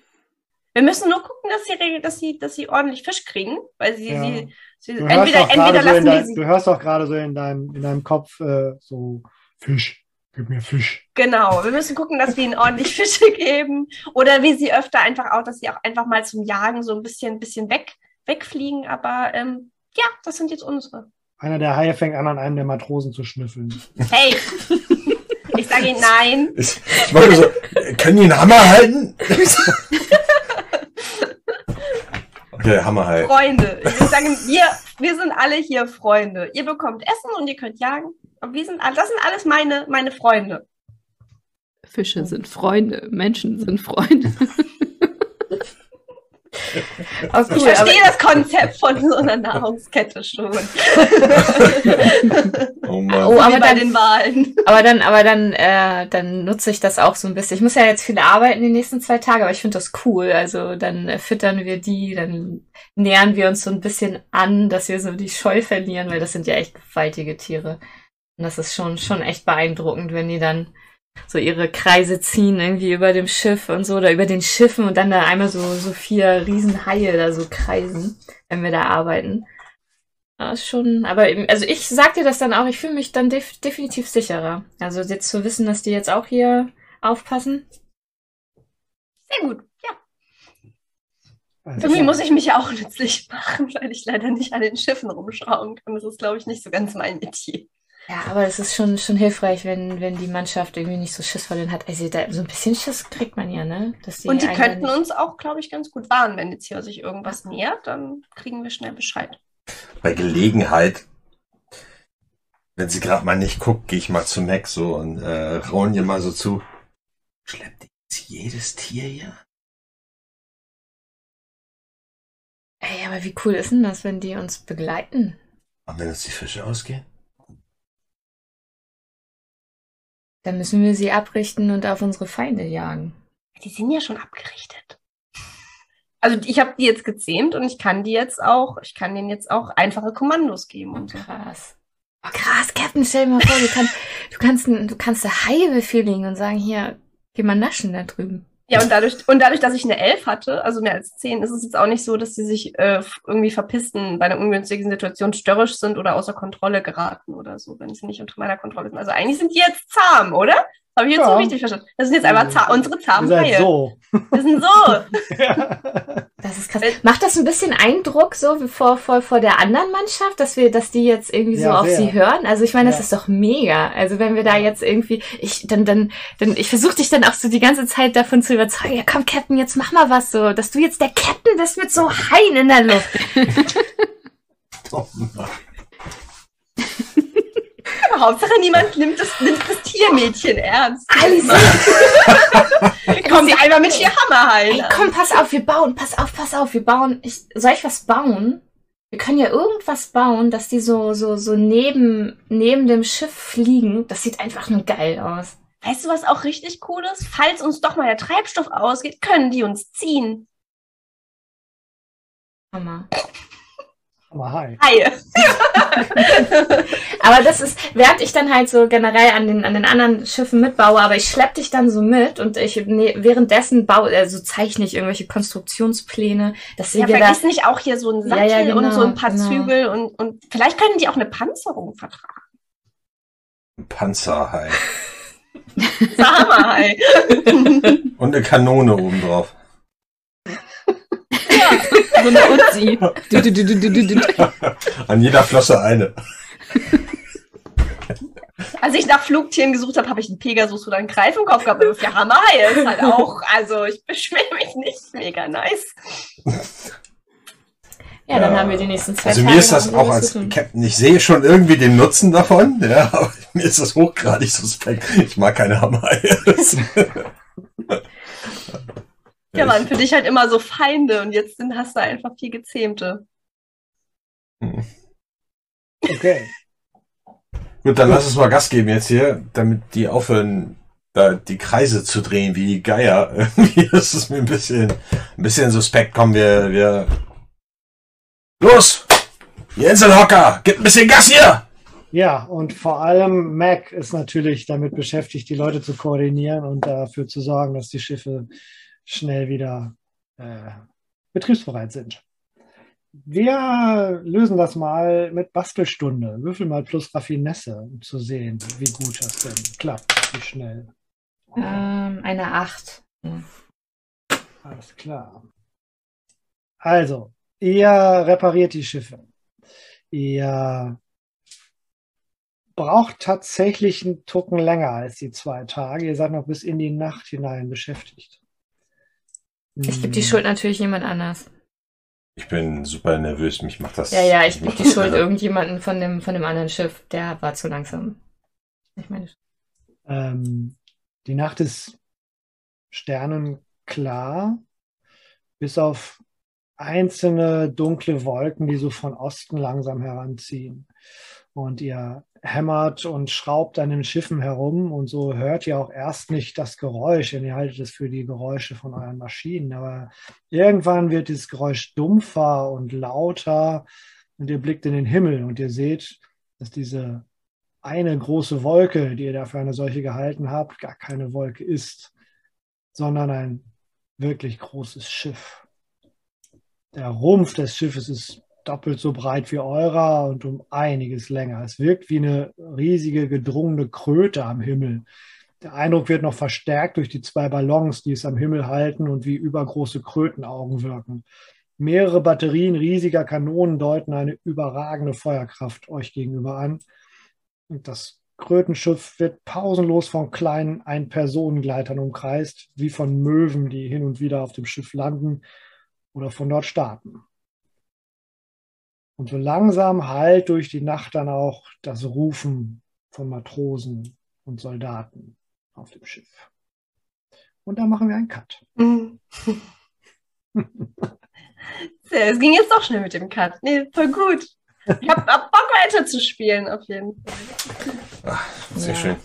E: Wir müssen nur gucken, dass sie, dass sie, dass sie ordentlich Fisch kriegen, weil sie,
D: Ja.
E: sie, sie entweder, entweder
D: so in
E: lassen die
D: dein,
E: sie.
D: du hörst doch gerade so in deinem, in deinem Kopf äh, so Fisch, gib mir Fisch.
E: Genau, wir müssen gucken, dass wir ihnen ordentlich Fische geben. Oder wie sie öfter einfach auch, dass sie auch einfach mal zum Jagen so ein bisschen, bisschen weg, wegfliegen. Aber ähm, ja, das sind jetzt unsere.
D: Einer der Haie fängt an, an einem der Matrosen zu schnüffeln.
E: Hey! ich sage ihnen nein.
B: Ich, ich mache nur so, können die einen Hammer halten? Okay, Hammerhai.
E: Freunde. Ich würde sagen, wir, wir sind alle hier Freunde. Ihr bekommt Essen und ihr könnt jagen. Wir sind, das sind alles meine, meine Freunde.
F: Fische sind Freunde, Menschen sind Freunde.
A: Oh,
E: Ich
A: cool, aber,
E: verstehe das Konzept von so einer Nahrungskette schon.
B: Oh Mann.
A: Oh, aber
E: bei
A: dann-
E: den Wahlen.
A: aber dann, aber dann, äh, dann nutze ich das auch so ein bisschen. Ich muss ja jetzt viel arbeiten die nächsten zwei Tage, aber ich finde das cool. Also dann äh, füttern wir die, dann nähern wir uns so ein bisschen an, dass wir so die Scheu verlieren, weil das sind ja echt gewaltige Tiere. Und das ist schon, schon echt beeindruckend, wenn die dann so ihre Kreise ziehen, irgendwie über dem Schiff und so, oder über den Schiffen und dann da einmal so, so vier Riesenhaie da so kreisen, wenn wir da arbeiten. Ja, ist schon, aber eben, also ich sag dir das dann auch, ich fühle mich dann def definitiv sicherer. Also jetzt zu wissen, dass die jetzt auch hier aufpassen.
E: Sehr gut. Ja.
D: Also,
E: Irgendwie muss ich mich ja auch nützlich machen, weil ich leider nicht an den Schiffen rumschauen kann. Das ist, glaube ich, nicht so ganz mein Metier.
A: Ja, aber es ist schon, schon hilfreich, wenn, wenn die Mannschaft irgendwie nicht so Schiss vor denen hat. Also da, so ein bisschen Schiss kriegt man ja, ne? Dass
E: Und die könnten uns auch, glaube ich, ganz gut warnen. Wenn jetzt hier sich irgendwas nähert, dann kriegen wir schnell Bescheid.
B: Bei Gelegenheit Wenn sie gerade mal nicht guckt, gehe ich mal zu Mac so und äh, rauen ihr mal so zu. Schleppt ihr jetzt jedes Tier hier?
A: Ey, aber wie cool ist denn das, wenn die uns begleiten?
B: Und wenn uns die Fische ausgehen?
A: Dann müssen wir sie abrichten und auf unsere Feinde jagen.
E: Die sind ja schon abgerichtet. Also ich habe die jetzt gezähmt und ich kann die jetzt auch, ich kann denen jetzt auch einfache Kommandos geben und so.
A: Krass. Oh, krass, Captain, stell dir mal vor, du kannst, du kannst, du kannst der Haie befehligen und sagen, hier, geh mal naschen da drüben.
E: Ja, und dadurch, und dadurch, dass ich eine Elf hatte, also mehr als zehn, ist es jetzt auch nicht so, dass sie sich äh, irgendwie verpisten, bei einer ungünstigen Situation störrisch sind oder außer Kontrolle geraten oder so, wenn sie nicht unter meiner Kontrolle sind. Also eigentlich sind die jetzt zahm, oder? Habe ich jetzt
D: Ja.
E: so richtig verstanden? Das sind jetzt einfach zahm, unsere
D: seid
E: Haie.
D: so.
E: Wir sind so.
A: Das ist krass. Macht das ein bisschen Eindruck so wie vor, vor, vor der anderen Mannschaft, dass wir, dass die jetzt irgendwie so
D: Ja,
A: auf
D: sehr.
A: sie hören? Also ich meine, das
D: Ja.
A: ist doch mega. Also wenn wir da jetzt irgendwie, ich, dann, dann, dann, ich versuche dich dann auch so die ganze Zeit davon zu überzeugen, ja komm Captain, jetzt mach mal was so, dass du jetzt der Captain bist mit so Haien in der Luft.
E: Hauptsache niemand nimmt das, nimmt das Tiermädchen ernst.
A: Alice,
E: Kommt einmal mit vier Hammer
A: ey,
E: heilen.
A: komm, pass auf, wir bauen, pass auf, pass auf, wir bauen, ich, soll ich was bauen? Wir können ja irgendwas bauen, dass die so, so, so neben, neben dem Schiff fliegen. Das sieht einfach nur geil aus.
E: Weißt du, was auch richtig cool ist? Falls uns doch mal der Treibstoff ausgeht, können die uns ziehen.
A: Hammer.
D: Aber hi.
E: Haie.
A: Aber das ist, während ich dann halt so generell an den, an den anderen Schiffen mitbaue, aber ich schlepp dich dann so mit und ich ne, währenddessen baue, also zeichne ich irgendwelche Konstruktionspläne, dass
E: Ja,
A: wir da.
E: vergiss nicht auch hier so einen
A: Ja,
E: Sattel
A: ja, genau,
E: und so ein paar
A: genau.
E: Zügel und, und vielleicht können die auch eine Panzerung vertragen.
B: Ein Panzerhai.
E: Hammerhai.
B: Und eine Kanone obendrauf.
F: So eine Uzi. Du, du, du, du, du, du, du.
B: An jeder Flosse eine.
E: Als ich nach Flugtieren gesucht habe, habe ich einen Pegasus oder einen Greif im Kopf gehabt. Aber für Hammerhaie ist halt auch, also ich beschwere mich nicht. Mega nice.
A: Ja, dann
B: Ja.
A: haben wir die nächsten zwei
B: Also
A: Tage
B: mir ist das auch als. Captain, ich sehe schon irgendwie den Nutzen davon, ja, aber mir ist das hochgradig suspekt. Ich mag keine Hammerhaie.
E: Ja, waren für dich halt immer so Feinde und jetzt sind, hast du einfach viel Gezähmte.
D: Okay.
B: Gut, dann lass uns mal Gas geben jetzt hier, damit die aufhören, da die Kreise zu drehen wie die Geier. Irgendwie ist es mir ein bisschen, ein bisschen suspekt. Kommen wir, wir. Los! Die Inselhocker! Gib ein bisschen Gas hier!
D: Ja, und vor allem Mac ist natürlich damit beschäftigt, die Leute zu koordinieren und dafür zu sorgen, dass die Schiffe schnell wieder äh, betriebsbereit sind. Wir lösen das mal mit Bastelstunde. Würfel mal plus Raffinesse, um zu sehen, wie gut das denn klappt, wie schnell.
A: Ähm, eine Acht.
D: Alles klar. Also, ihr repariert die Schiffe. Ihr braucht tatsächlich einen Tucken länger als die zwei Tage. Ihr seid noch bis in die Nacht hinein beschäftigt.
A: Ich gebe die
D: Hm.
A: Schuld natürlich jemand anders.
B: Ich bin super nervös, mich macht das.
A: Ja, ja, ich gebe die Schuld
B: irre.
A: irgendjemanden von dem, von dem anderen Schiff. Der war zu langsam. Ich meine,
D: Ähm, die Nacht ist sternenklar, bis auf einzelne dunkle Wolken, die so von Osten langsam heranziehen. Und ihr hämmert und schraubt an den Schiffen herum und so hört ihr auch erst nicht das Geräusch, denn ihr haltet es für die Geräusche von euren Maschinen. Aber irgendwann wird dieses Geräusch dumpfer und lauter und ihr blickt in den Himmel und ihr seht, dass diese eine große Wolke, die ihr da für eine solche gehalten habt, gar keine Wolke ist, sondern ein wirklich großes Schiff. Der Rumpf des Schiffes ist doppelt so breit wie eurer und um einiges länger. Es wirkt wie eine riesige gedrungene Kröte am Himmel. Der Eindruck wird noch verstärkt durch die zwei Ballons, die es am Himmel halten und wie übergroße Krötenaugen wirken. Mehrere Batterien riesiger Kanonen deuten eine überragende Feuerkraft euch gegenüber an. Und das Krötenschiff wird pausenlos von kleinen Ein-Personen-Gleitern umkreist, wie von Möwen, die hin und wieder auf dem Schiff landen oder von dort starten. Und so langsam halt durch die Nacht dann auch das Rufen von Matrosen und Soldaten auf dem Schiff. Und da machen wir einen Cut.
E: Sehr, Es ging jetzt doch schnell mit dem Cut. Nee, voll gut. Ich hab, hab Bock weiter zu spielen, auf jeden Fall.
B: Ach, sehr
A: Ja.
B: schön.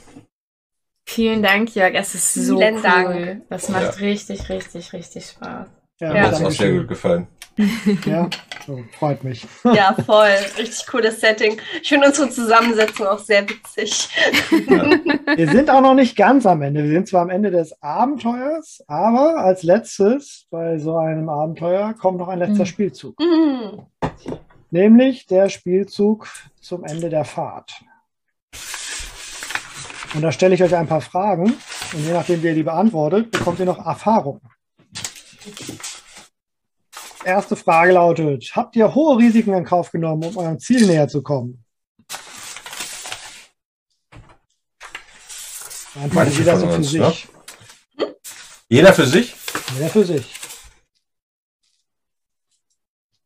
A: Vielen Dank, Jörg. Es ist so
E: Vielen
A: cool.
E: Dank.
A: Das macht richtig, richtig, richtig Spaß.
D: Ja,
B: Mir
E: Ja.
B: hat es auch sehr gut gefallen.
D: Ja, so, freut mich.
E: Ja, voll. Richtig cooles Setting. Ich finde unsere Zusammensetzung auch sehr witzig.
D: Wir sind auch noch nicht ganz am Ende. Wir sind zwar am Ende des Abenteuers, aber als letztes bei so einem Abenteuer kommt noch ein letzter
A: Mhm.
D: Spielzug.
E: Mhm.
D: Nämlich der Spielzug zum Ende der Fahrt. Und da stelle ich euch ein paar Fragen und je nachdem, wie ihr die beantwortet, bekommt ihr noch Erfahrung. Erste Frage lautet, habt ihr hohe Risiken in Kauf genommen, um eurem Ziel näher zu kommen? Antwortet
B: Manche
D: jeder so für
B: uns,
D: sich.
B: Jeder für sich?
D: Jeder für sich.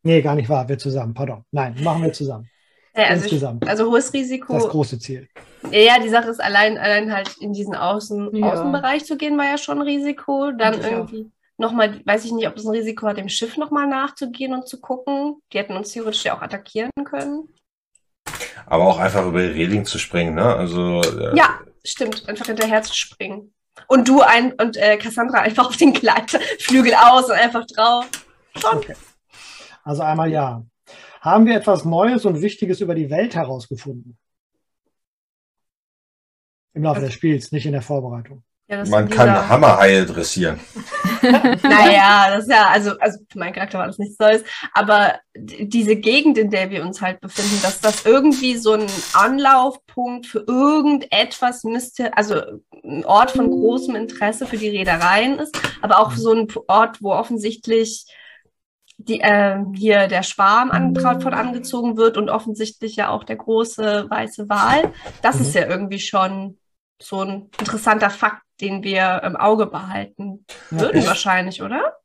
D: Nee, gar nicht wahr. Wir zusammen. Pardon. Nein, machen wir zusammen.
E: Ja, also, ich,
D: Insgesamt.
E: also hohes
D: Das
E: Risiko.
D: große Ziel.
E: Ja, die Sache ist, allein, allein halt in diesen Außen,
A: Ja.
E: Außenbereich zu gehen, war ja schon ein Risiko. Dann
A: ich
E: irgendwie nochmal, weiß ich nicht, ob es ein Risiko hat, dem Schiff nochmal nachzugehen und zu gucken. Die hätten uns theoretisch ja auch attackieren können.
B: Aber auch einfach über die Reling zu springen, ne? Also, äh,
E: Ja, stimmt. Einfach hinterher zu springen. Und du ein und äh, Cassandra einfach auf den Gleiter, Flügel aus und einfach drauf. Schon.
D: Okay. Also einmal ja. Haben wir etwas Neues und Wichtiges über die Welt herausgefunden? Im Laufe
E: Also-
D: des Spiels, nicht in der Vorbereitung.
E: Ja,
B: man kann
E: dieser-
B: Hammerhaie dressieren.
E: Naja, das ist ja, also, also für meinen Charakter war das nichts Neues, aber diese Gegend, in der wir uns halt befinden, dass das irgendwie so ein Anlaufpunkt für irgendetwas müsste, also ein Ort von großem Interesse für die Reedereien ist, aber auch so ein Ort, wo offensichtlich die, äh, hier der Schwarm an, von angezogen wird und offensichtlich ja auch der große weiße Wal. Das
D: Mhm.
E: ist ja irgendwie schon so ein interessanter Fakt, den wir im Auge behalten würden
B: Ich-
E: wahrscheinlich, oder?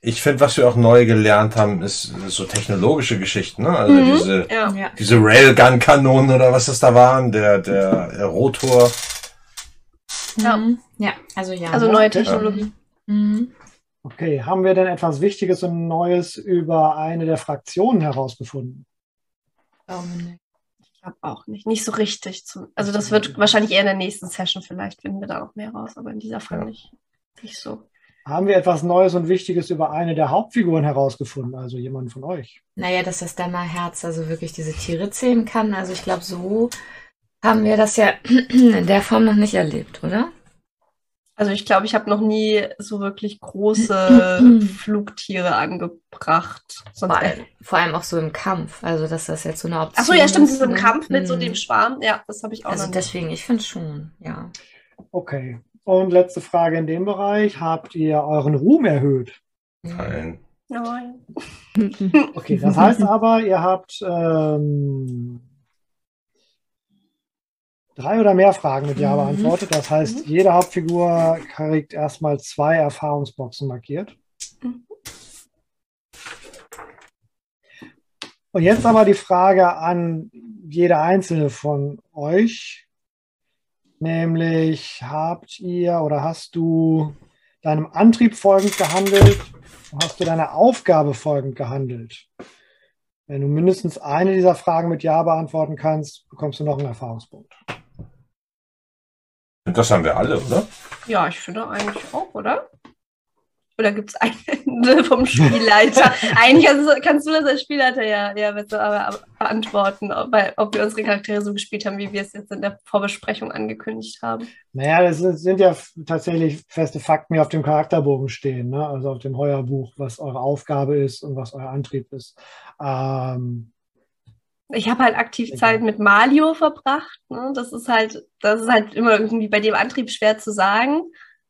B: Ich finde, was wir auch neu gelernt haben, ist so technologische Geschichten, ne? Also
E: Mhm.
B: diese,
E: Ja.
A: Ja.
B: diese Railgun-Kanonen oder was das da waren, der, der, Rotor.
E: Ja.
A: Mhm. Ja, also ja.
E: Also
A: ne?
E: neue Technologie.
A: Mhm.
D: Okay, haben wir denn etwas Wichtiges und Neues über eine der Fraktionen herausgefunden?
A: Dominik.
E: Glaube auch nicht. Nicht so richtig. Zu, also das wird wahrscheinlich eher in der nächsten Session. Vielleicht finden wir da noch mehr raus, aber in dieser fand
B: Ja.
E: ich nicht so.
D: Haben wir etwas Neues und Wichtiges über eine der Hauptfiguren herausgefunden? Also jemand von euch?
A: Naja, dass das Dämmerherz also wirklich diese Tiere zähmen kann. Also ich glaube, so haben wir das ja in der Form noch nicht erlebt, oder?
E: Also ich glaube, ich habe noch nie so wirklich große Flugtiere angebracht. Sonst
A: Vor allem, vor allem auch so im Kampf. Also dass das jetzt so eine Option
E: Achso, ja, stimmt,
A: ist,
E: diesem
A: ne?
E: Kampf mit so
A: Mhm.
E: dem Schwarm. Ja, das habe ich auch
A: Also
E: noch nicht.
A: deswegen, ich finde schon, ja.
D: Okay. Und letzte Frage in dem Bereich. Habt ihr euren Ruhm erhöht?
B: Nein.
E: Nein.
D: Okay, das heißt aber, ihr habt ähm, drei oder mehr Fragen mit Ja
A: Mhm.
D: beantwortet. Das heißt, jede Hauptfigur kriegt erstmal zwei Erfahrungsboxen markiert.
E: Mhm.
D: Und jetzt aber die Frage an jede einzelne von euch. Nämlich, habt ihr oder hast du deinem Antrieb folgend gehandelt? Hast du deiner Aufgabe folgend gehandelt? Wenn du mindestens eine dieser Fragen mit Ja beantworten kannst, bekommst du noch einen Erfahrungspunkt.
B: Das haben wir alle, oder?
E: Ja, ich finde eigentlich auch, oder? Oder gibt es eine vom Spielleiter? eigentlich kannst du, kannst du das als Spielleiter ja, ja besser aber, beantworten, ob, ob wir unsere Charaktere so gespielt haben, wie wir es jetzt in der Vorbesprechung angekündigt haben.
D: Naja, das sind ja tatsächlich feste Fakten, die auf dem Charakterbogen stehen, ne? also auf dem Heuerbuch, was eure Aufgabe ist und was euer Antrieb ist. Ähm,
E: Ich habe halt aktiv. Zeit mit Malio verbracht. Ne? Das ist halt, das ist halt immer irgendwie bei dem Antrieb schwer zu sagen.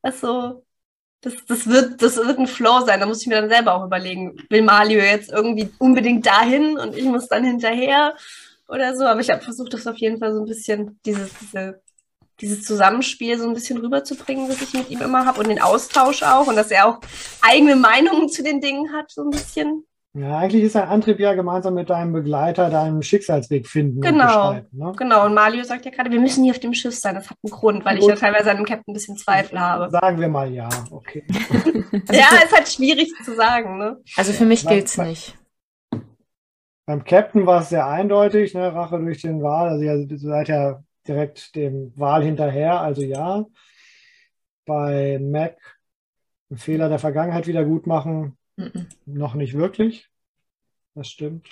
E: Also, das, das wird, das wird ein Flow sein. Da muss ich mir dann selber auch überlegen, will Malio jetzt irgendwie unbedingt dahin und ich muss dann hinterher oder so. Aber ich habe versucht, das auf jeden Fall so ein bisschen, dieses, diese, dieses Zusammenspiel so ein bisschen rüberzubringen, das ich mit ihm immer habe und den Austausch auch und dass er auch eigene Meinungen zu den Dingen hat, so ein bisschen.
D: Ja, eigentlich ist ein Antrieb ja gemeinsam mit deinem Begleiter deinen Schicksalsweg finden.
E: Genau.
D: Und gestalten, ne?
E: Genau, und Mario sagt ja gerade, wir müssen hier auf dem Schiff sein. Das hat einen Grund, weil ich
D: Gut.
E: ja teilweise an dem Captain ein bisschen Zweifel habe.
D: Sagen wir mal ja, okay.
E: Ja, ist halt schwierig zu sagen, ne?
A: Also für mich gilt's
D: nein.
A: nicht.
D: Beim Captain war es sehr eindeutig, ne? Rache durch den Wal. Also ihr seid ja direkt dem Wal hinterher, also ja. Bei Mac einen Fehler der Vergangenheit wieder gut machen,
A: Mhm.
D: noch nicht wirklich. Das stimmt.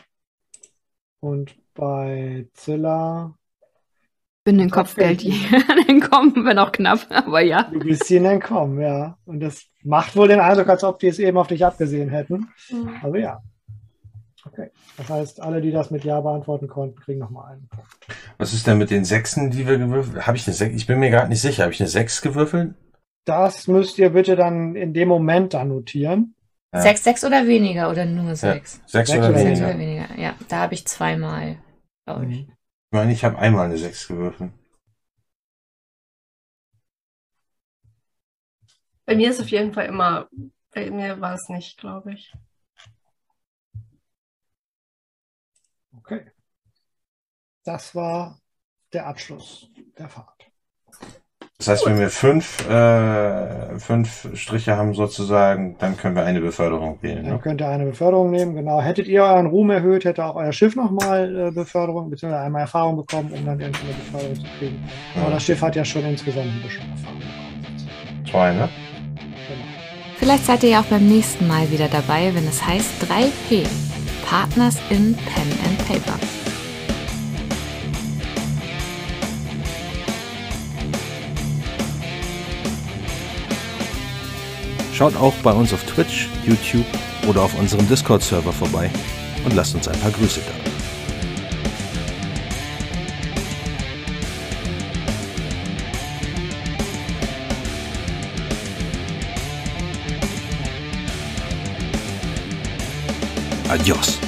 D: Und bei Zilla,
F: Bin den Kopfgeldjäger entkommen, wenn auch knapp, aber ja.
D: du bist ihnen entkommen, ja. Und das macht wohl den Eindruck, als ob die es eben auf dich abgesehen hätten. Also ja. Okay. Das heißt, alle, die das mit Ja beantworten konnten, kriegen nochmal einen Punkt.
B: Was ist denn mit den Sechsen, die wir gewürfelt haben? Habe ich eine Sechs? Ich bin mir gerade nicht sicher. Habe ich eine Sechs gewürfelt?
D: Das müsst ihr bitte dann in dem Moment da notieren.
B: Ja.
A: Sechs, sechs oder weniger oder nur sechs?
B: Sechs
D: Sechs
B: oder
D: oder
A: Sechs
B: weniger?
A: oder weniger. Ja, da habe ich zweimal, glaube ich.
B: Ich meine, ich habe einmal eine Sechs gewürfelt.
E: Bei mir ist auf jeden Fall immer, bei mir war es nicht, glaube ich.
D: Okay. Das war der Abschluss der Fahrt.
B: Das heißt, wenn wir fünf, äh, fünf Striche haben sozusagen, dann können wir eine Beförderung wählen.
D: Dann
B: Ne?
D: könnt ihr eine Beförderung nehmen. Genau. Hättet ihr euren Ruhm erhöht, hätte auch euer Schiff nochmal äh, Beförderung, beziehungsweise einmal Erfahrung bekommen, um dann irgendeine Beförderung zu kriegen. Aber das Schiff hat ja schon insgesamt ein bisschen Erfahrung bekommen.
B: Zwei, ne?
D: Genau.
A: Vielleicht seid ihr ja auch beim nächsten Mal wieder dabei, wenn es heißt 3P. Partners in Pen and Paper.
G: Schaut auch bei uns auf Twitch, YouTube oder auf unserem Discord-Server vorbei und lasst uns ein paar Grüße da. Adios.